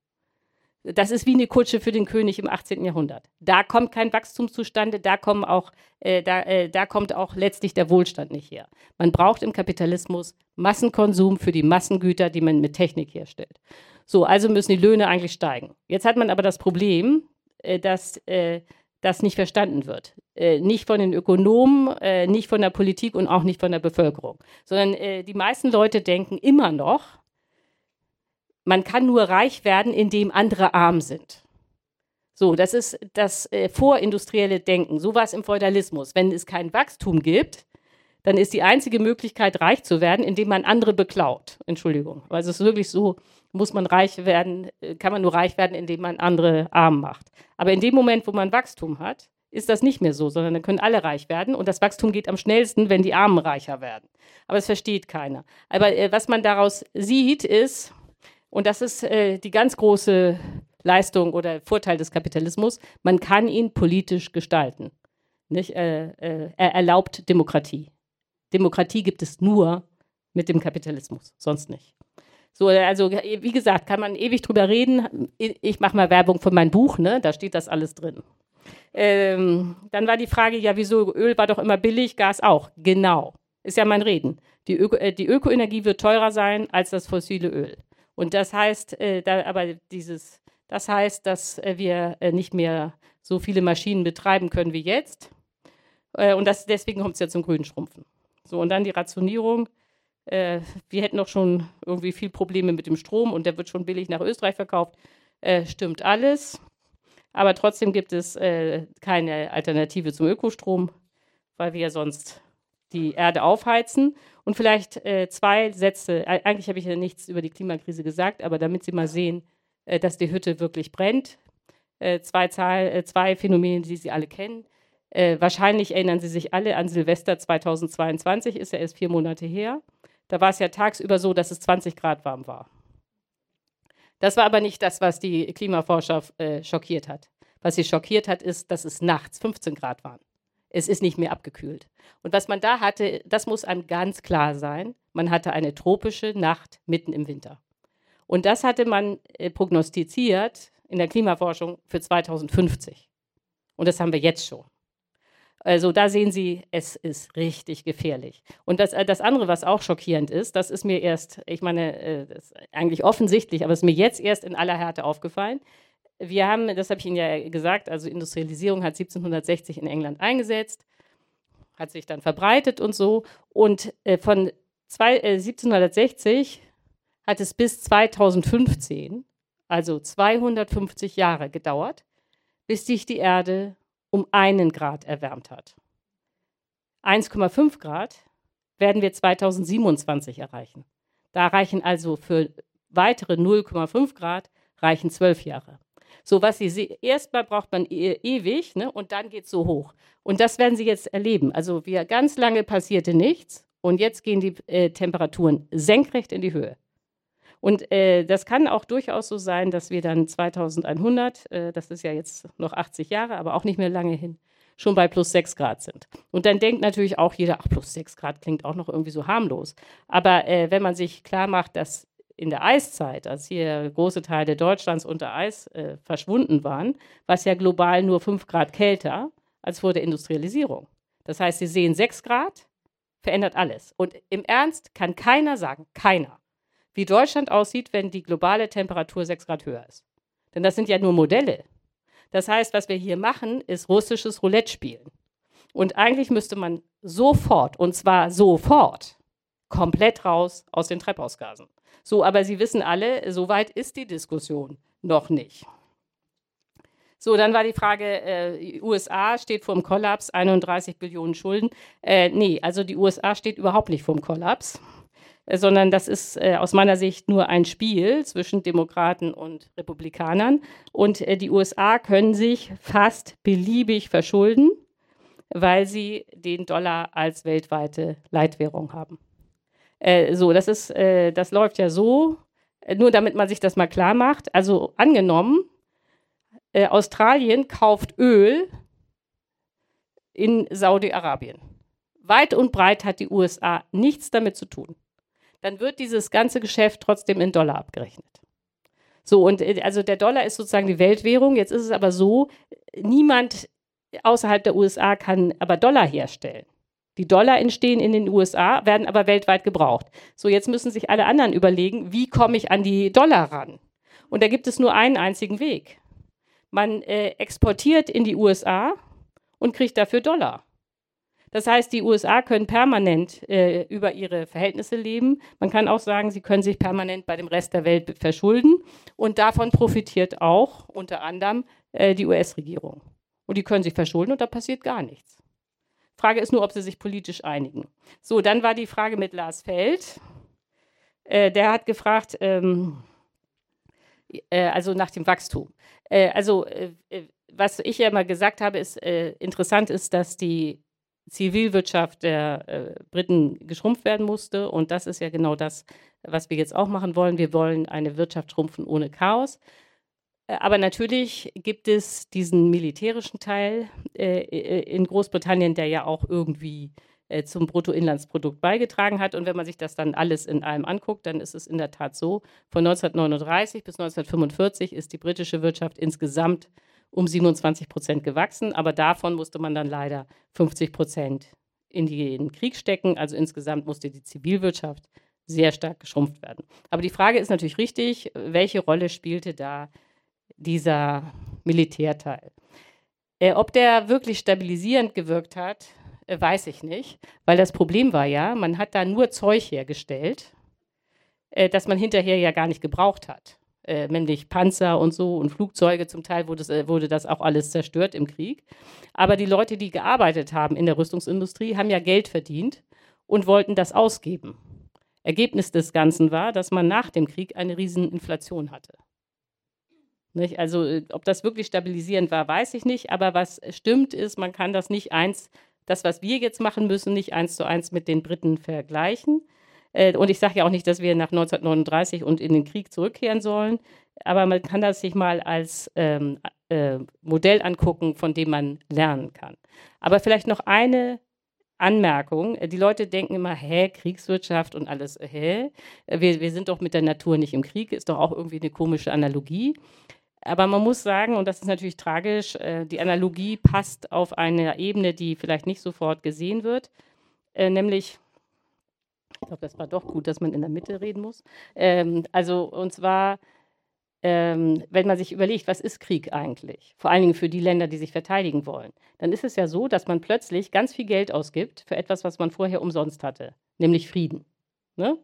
S1: Das ist wie eine Kutsche für den König im 18. Jahrhundert. Da kommt kein Wachstum zustande, da, kommen auch, äh, da, äh, da kommt auch letztlich der Wohlstand nicht her. Man braucht im Kapitalismus Massenkonsum für die Massengüter, die man mit Technik herstellt. So, also müssen die Löhne eigentlich steigen. Jetzt hat man aber das Problem, äh, dass äh, das nicht verstanden wird. Äh, nicht von den Ökonomen, äh, nicht von der Politik und auch nicht von der Bevölkerung, sondern äh, die meisten Leute denken immer noch, man kann nur reich werden, indem andere arm sind. So, das ist das äh, vorindustrielle Denken. So war es im Feudalismus. Wenn es kein Wachstum gibt, dann ist die einzige Möglichkeit, reich zu werden, indem man andere beklaut. Entschuldigung. Also es ist wirklich so, muss man reich werden, äh, kann man nur reich werden, indem man andere arm macht. Aber in dem Moment, wo man Wachstum hat, ist das nicht mehr so, sondern dann können alle reich werden und das Wachstum geht am schnellsten, wenn die Armen reicher werden. Aber es versteht keiner. Aber äh, was man daraus sieht, ist, und das ist äh, die ganz große Leistung oder Vorteil des Kapitalismus, man kann ihn politisch gestalten. Nicht? Äh, äh, er erlaubt Demokratie. Demokratie gibt es nur mit dem Kapitalismus, sonst nicht. So, also wie gesagt, kann man ewig drüber reden. Ich mache mal Werbung für mein Buch, ne? da steht das alles drin. Ähm, dann war die Frage, ja, wieso Öl war doch immer billig, Gas auch. Genau, ist ja mein Reden. Die, Öko, äh, die Ökoenergie wird teurer sein als das fossile Öl. Und das heißt, äh, da, aber dieses, das heißt, dass äh, wir äh, nicht mehr so viele Maschinen betreiben können wie jetzt. Äh, und das, deswegen kommt es ja zum grünen Schrumpfen. So, und dann die Rationierung äh, wir hätten doch schon irgendwie viel Probleme mit dem Strom und der wird schon billig nach Österreich verkauft. Äh, stimmt alles. Aber trotzdem gibt es keine Alternative zum Ökostrom, weil wir sonst die Erde aufheizen. Und vielleicht äh, zwei Sätze. Eigentlich habe ich ja nichts über die Klimakrise gesagt, aber damit Sie mal sehen, äh, dass die Hütte wirklich brennt. Äh, zwei, Zahl, zwei Phänomene, die Sie alle kennen. wahrscheinlich erinnern Sie sich alle an Silvester 2022, ist ja erst vier Monate her. Da war es ja tagsüber so, dass es 20 Grad warm war. Das war aber nicht das, was die Klimaforscher äh, schockiert hat. Was sie schockiert hat, ist, dass es nachts 15 Grad waren. Es ist nicht mehr abgekühlt. Und was man da hatte, das muss einem ganz klar sein. Man hatte eine tropische Nacht mitten im Winter. Und das hatte man äh, prognostiziert in der Klimaforschung für 2050. Und das haben wir jetzt schon. Also da sehen Sie, es ist richtig gefährlich. Und das, äh, das andere, was auch schockierend ist, das ist mir erst, ich meine, äh, das ist eigentlich offensichtlich, aber es ist mir jetzt erst in aller Härte aufgefallen. Wir haben, das habe ich Ihnen ja gesagt, also Industrialisierung hat 1760 in England eingesetzt, hat sich dann verbreitet und so. Und äh, von zwei, äh, 1760 hat es bis 2015, also 250 Jahre gedauert, bis sich die Erde um einen Grad erwärmt hat. 1,5 Grad werden wir 2027 erreichen. Da reichen also für weitere 0,5 Grad reichen zwölf Jahre. So was Sie sehen, erstmal braucht man e ewig ne, und dann geht es so hoch. Und das werden Sie jetzt erleben. Also wir ganz lange passierte nichts und jetzt gehen die äh, Temperaturen senkrecht in die Höhe. Und äh, das kann auch durchaus so sein, dass wir dann 2100, äh, das ist ja jetzt noch 80 Jahre, aber auch nicht mehr lange hin, schon bei plus 6 Grad sind. Und dann denkt natürlich auch jeder, ach, plus 6 Grad klingt auch noch irgendwie so harmlos. Aber äh, wenn man sich klar macht, dass in der Eiszeit, als hier große Teile Deutschlands unter Eis äh, verschwunden waren, war es ja global nur 5 Grad kälter als vor der Industrialisierung. Das heißt, Sie sehen 6 Grad, verändert alles. Und im Ernst kann keiner sagen, keiner, wie Deutschland aussieht, wenn die globale Temperatur 6 Grad höher ist. Denn das sind ja nur Modelle. Das heißt, was wir hier machen, ist russisches Roulette spielen. Und eigentlich müsste man sofort, und zwar sofort, komplett raus aus den Treibhausgasen. So, aber Sie wissen alle, so weit ist die Diskussion noch nicht. So, dann war die Frage, äh, USA steht vor dem Kollaps, 31 Billionen Schulden. Äh, nee, also die USA steht überhaupt nicht vor dem Kollaps, äh, sondern das ist äh, aus meiner Sicht nur ein Spiel zwischen Demokraten und Republikanern. Und äh, die USA können sich fast beliebig verschulden, weil sie den Dollar als weltweite Leitwährung haben. Äh, so, das ist, das läuft ja so, nur damit man sich das mal klar macht. Also angenommen, äh, Australien kauft Öl in Saudi-Arabien. Weit und breit hat die USA nichts damit zu tun. Dann wird dieses ganze Geschäft trotzdem in Dollar abgerechnet. So, und äh, also der Dollar ist sozusagen die Weltwährung. Jetzt ist es aber so, niemand außerhalb der USA kann aber Dollar herstellen. Die Dollar entstehen in den USA, werden aber weltweit gebraucht. So, jetzt müssen sich alle anderen überlegen, wie komme ich an die Dollar ran? Und da gibt es nur einen einzigen Weg. Man äh, exportiert in die USA und kriegt dafür Dollar. Das heißt, die USA können permanent äh, über ihre Verhältnisse leben. Man kann auch sagen, sie können sich permanent bei dem Rest der Welt verschulden. Und davon profitiert auch unter anderem äh, die US-Regierung. Und die können sich verschulden und da passiert gar nichts. Frage ist nur, ob sie sich politisch einigen. So, dann war die Frage mit Lars Feld. Äh, der hat gefragt, ähm, äh, also nach dem Wachstum. Äh, also, äh, äh, was ich ja mal gesagt habe, ist äh, interessant ist, dass die Zivilwirtschaft der Briten geschrumpft werden musste. Und das ist ja genau das, was wir jetzt auch machen wollen. Wir wollen eine Wirtschaft schrumpfen ohne Chaos. Äh, aber natürlich gibt es diesen militärischen Teil äh, äh, in Großbritannien, der ja auch irgendwie äh, zum Bruttoinlandsprodukt beigetragen hat. Und wenn man sich das dann alles in allem anguckt, dann ist es in der Tat so, von 1939 bis 1945 ist die britische Wirtschaft insgesamt um 27 Prozent gewachsen. Aber davon musste man dann leider 50 Prozent in den Krieg stecken. Also insgesamt musste die Zivilwirtschaft sehr stark geschrumpft werden. Aber die Frage ist natürlich richtig, welche Rolle spielte da dieser Militärteil. Äh, ob der wirklich stabilisierend gewirkt hat, äh, weiß ich nicht, weil das Problem war ja, man hat da nur Zeug hergestellt, äh, das man hinterher ja gar nicht gebraucht hat. Äh, nämlich Panzer und so und Flugzeuge, zum Teil wurde, äh, wurde das auch alles zerstört im Krieg. Aber die Leute, die gearbeitet haben in der Rüstungsindustrie, haben ja Geld verdient und wollten das ausgeben. Ergebnis des Ganzen war, dass man nach dem Krieg eine riesen Inflation hatte. Nicht? Also, äh, ob das wirklich stabilisierend war, weiß ich nicht. Aber was stimmt, ist, man kann das nicht eins, das, was wir jetzt machen müssen, nicht eins zu eins mit den Briten vergleichen. Äh, und ich sage ja auch nicht, dass wir nach 1939 und in den Krieg zurückkehren sollen. Aber man kann das sich mal als ähm, äh, Modell angucken, von dem man lernen kann. Aber vielleicht noch eine Anmerkung. Die Leute denken immer, hä, Kriegswirtschaft und alles, hä? Wir, wir sind doch mit der Natur nicht im Krieg, ist doch auch irgendwie eine komische Analogie. Aber man muss sagen, und das ist natürlich tragisch, äh, die Analogie passt auf eine Ebene, die vielleicht nicht sofort gesehen wird, äh, nämlich, ich glaube, das war doch gut, dass man in der Mitte reden muss. Ähm, also, und zwar, ähm, wenn man sich überlegt, was ist Krieg eigentlich? Vor allen Dingen für die Länder, die sich verteidigen wollen. Dann ist es ja so, dass man plötzlich ganz viel Geld ausgibt für etwas, was man vorher umsonst hatte, nämlich Frieden. Ne?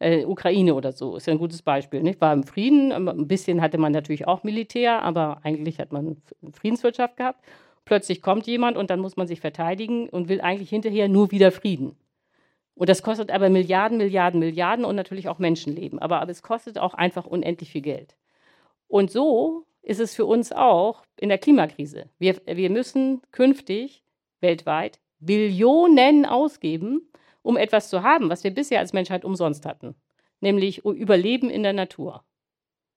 S1: Äh, Ukraine oder so, ist ja ein gutes Beispiel. Nicht? War im Frieden, ähm, ein bisschen hatte man natürlich auch Militär, aber eigentlich hat man Friedenswirtschaft gehabt. Plötzlich kommt jemand und dann muss man sich verteidigen und will eigentlich hinterher nur wieder Frieden. Und das kostet aber Milliarden, Milliarden, Milliarden und natürlich auch Menschenleben. Aber, aber es kostet auch einfach unendlich viel Geld. Und so ist es für uns auch in der Klimakrise. Wir, wir müssen künftig weltweit Billionen ausgeben, um etwas zu haben, was wir bisher als Menschheit umsonst hatten, nämlich Überleben in der Natur.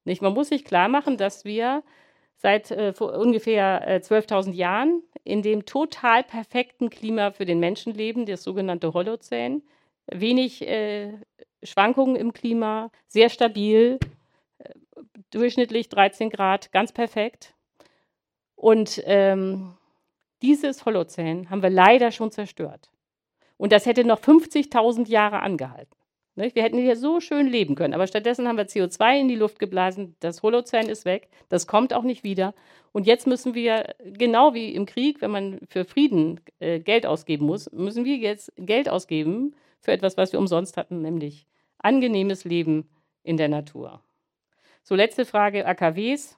S1: Nicht? Man muss sich klar machen, dass wir seit äh, ungefähr äh, 12.000 Jahren in dem total perfekten Klima für den Menschen leben, das sogenannte Holozän. Wenig äh, Schwankungen im Klima, sehr stabil, äh, durchschnittlich 13 Grad, ganz perfekt. Und ähm, dieses Holozän haben wir leider schon zerstört. Und das hätte noch 50.000 Jahre angehalten. Wir hätten hier so schön leben können. Aber stattdessen haben wir CO2 in die Luft geblasen. Das Holozän ist weg. Das kommt auch nicht wieder. Und jetzt müssen wir, genau wie im Krieg, wenn man für Frieden äh, Geld ausgeben muss, müssen wir jetzt Geld ausgeben für etwas, was wir umsonst hatten, nämlich angenehmes Leben in der Natur. So, letzte Frage: AKWs.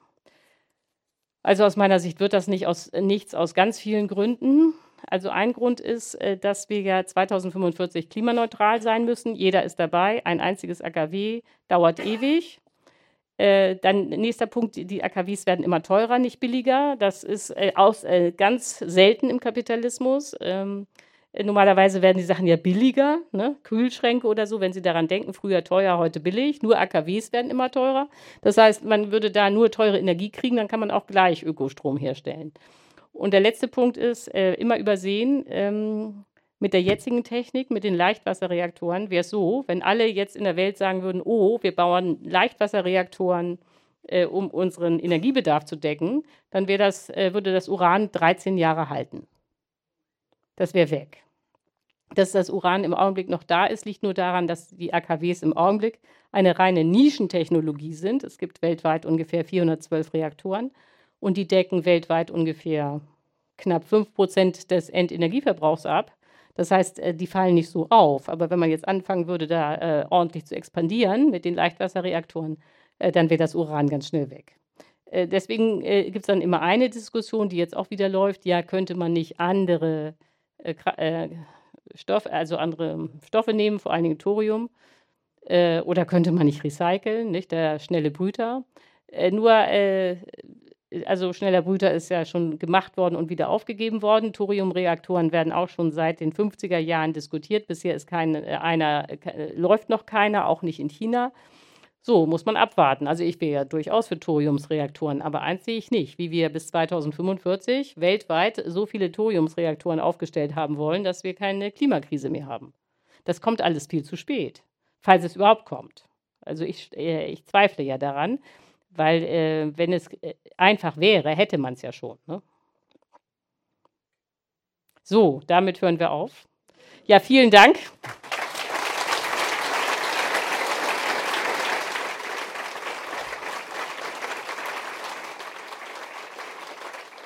S1: Also aus meiner Sicht wird das nicht aus, nichts aus ganz vielen Gründen. Also ein Grund ist, äh, dass wir ja 2045 klimaneutral sein müssen. Jeder ist dabei. Ein einziges AKW dauert ewig. Äh, dann nächster Punkt, die AKWs werden immer teurer, nicht billiger. Das ist äh, aus, ganz selten im Kapitalismus. Ähm, äh, normalerweise werden die Sachen ja billiger, ne? Kühlschränke oder so, wenn Sie daran denken, früher teuer, heute billig. Nur AKWs werden immer teurer. Das heißt, man würde da nur teure Energie kriegen, dann kann man auch gleich Ökostrom herstellen. Und der letzte Punkt ist, äh, immer übersehen, ähm, mit der jetzigen Technik, mit den Leichtwasserreaktoren, wäre es so, wenn alle jetzt in der Welt sagen würden, oh, wir bauen Leichtwasserreaktoren, äh, um unseren Energiebedarf zu decken, dann das, äh, würde das Uran 13 Jahre halten. Das wäre weg. Dass das Uran im Augenblick noch da ist, liegt nur daran, dass die AKWs im Augenblick eine reine Nischentechnologie sind. Es gibt weltweit ungefähr 412 Reaktoren und die decken weltweit ungefähr knapp 5 Prozent des Endenergieverbrauchs ab. Das heißt, äh, die fallen nicht so auf. Aber wenn man jetzt anfangen würde, da äh, ordentlich zu expandieren mit den Leichtwasserreaktoren, äh, dann wäre das Uran ganz schnell weg. Deswegen gibt es dann immer eine Diskussion, die jetzt auch wieder läuft. Ja, könnte man nicht andere Stoffe, also andere Stoffe nehmen, vor allen Dingen Thorium? oder könnte man nicht recyceln, nicht? Der schnelle Brüter. nur also schneller Brüter ist ja schon gemacht worden und wieder aufgegeben worden. Thoriumreaktoren werden auch schon seit den 50er Jahren diskutiert. Bisher ist kein, äh, einer, äh, läuft noch keiner, auch nicht in China. So, muss man abwarten. Also ich wäre ja durchaus für Thoriumsreaktoren, aber eins sehe ich nicht, wie wir bis 2045 weltweit so viele Thoriumsreaktoren aufgestellt haben wollen, dass wir keine Klimakrise mehr haben. Das kommt alles viel zu spät, falls es überhaupt kommt. Also ich, äh, ich zweifle ja daran. Weil äh, wenn es äh, einfach wäre, hätte man es ja schon. Ne? So, damit hören wir auf. Ja, vielen Dank.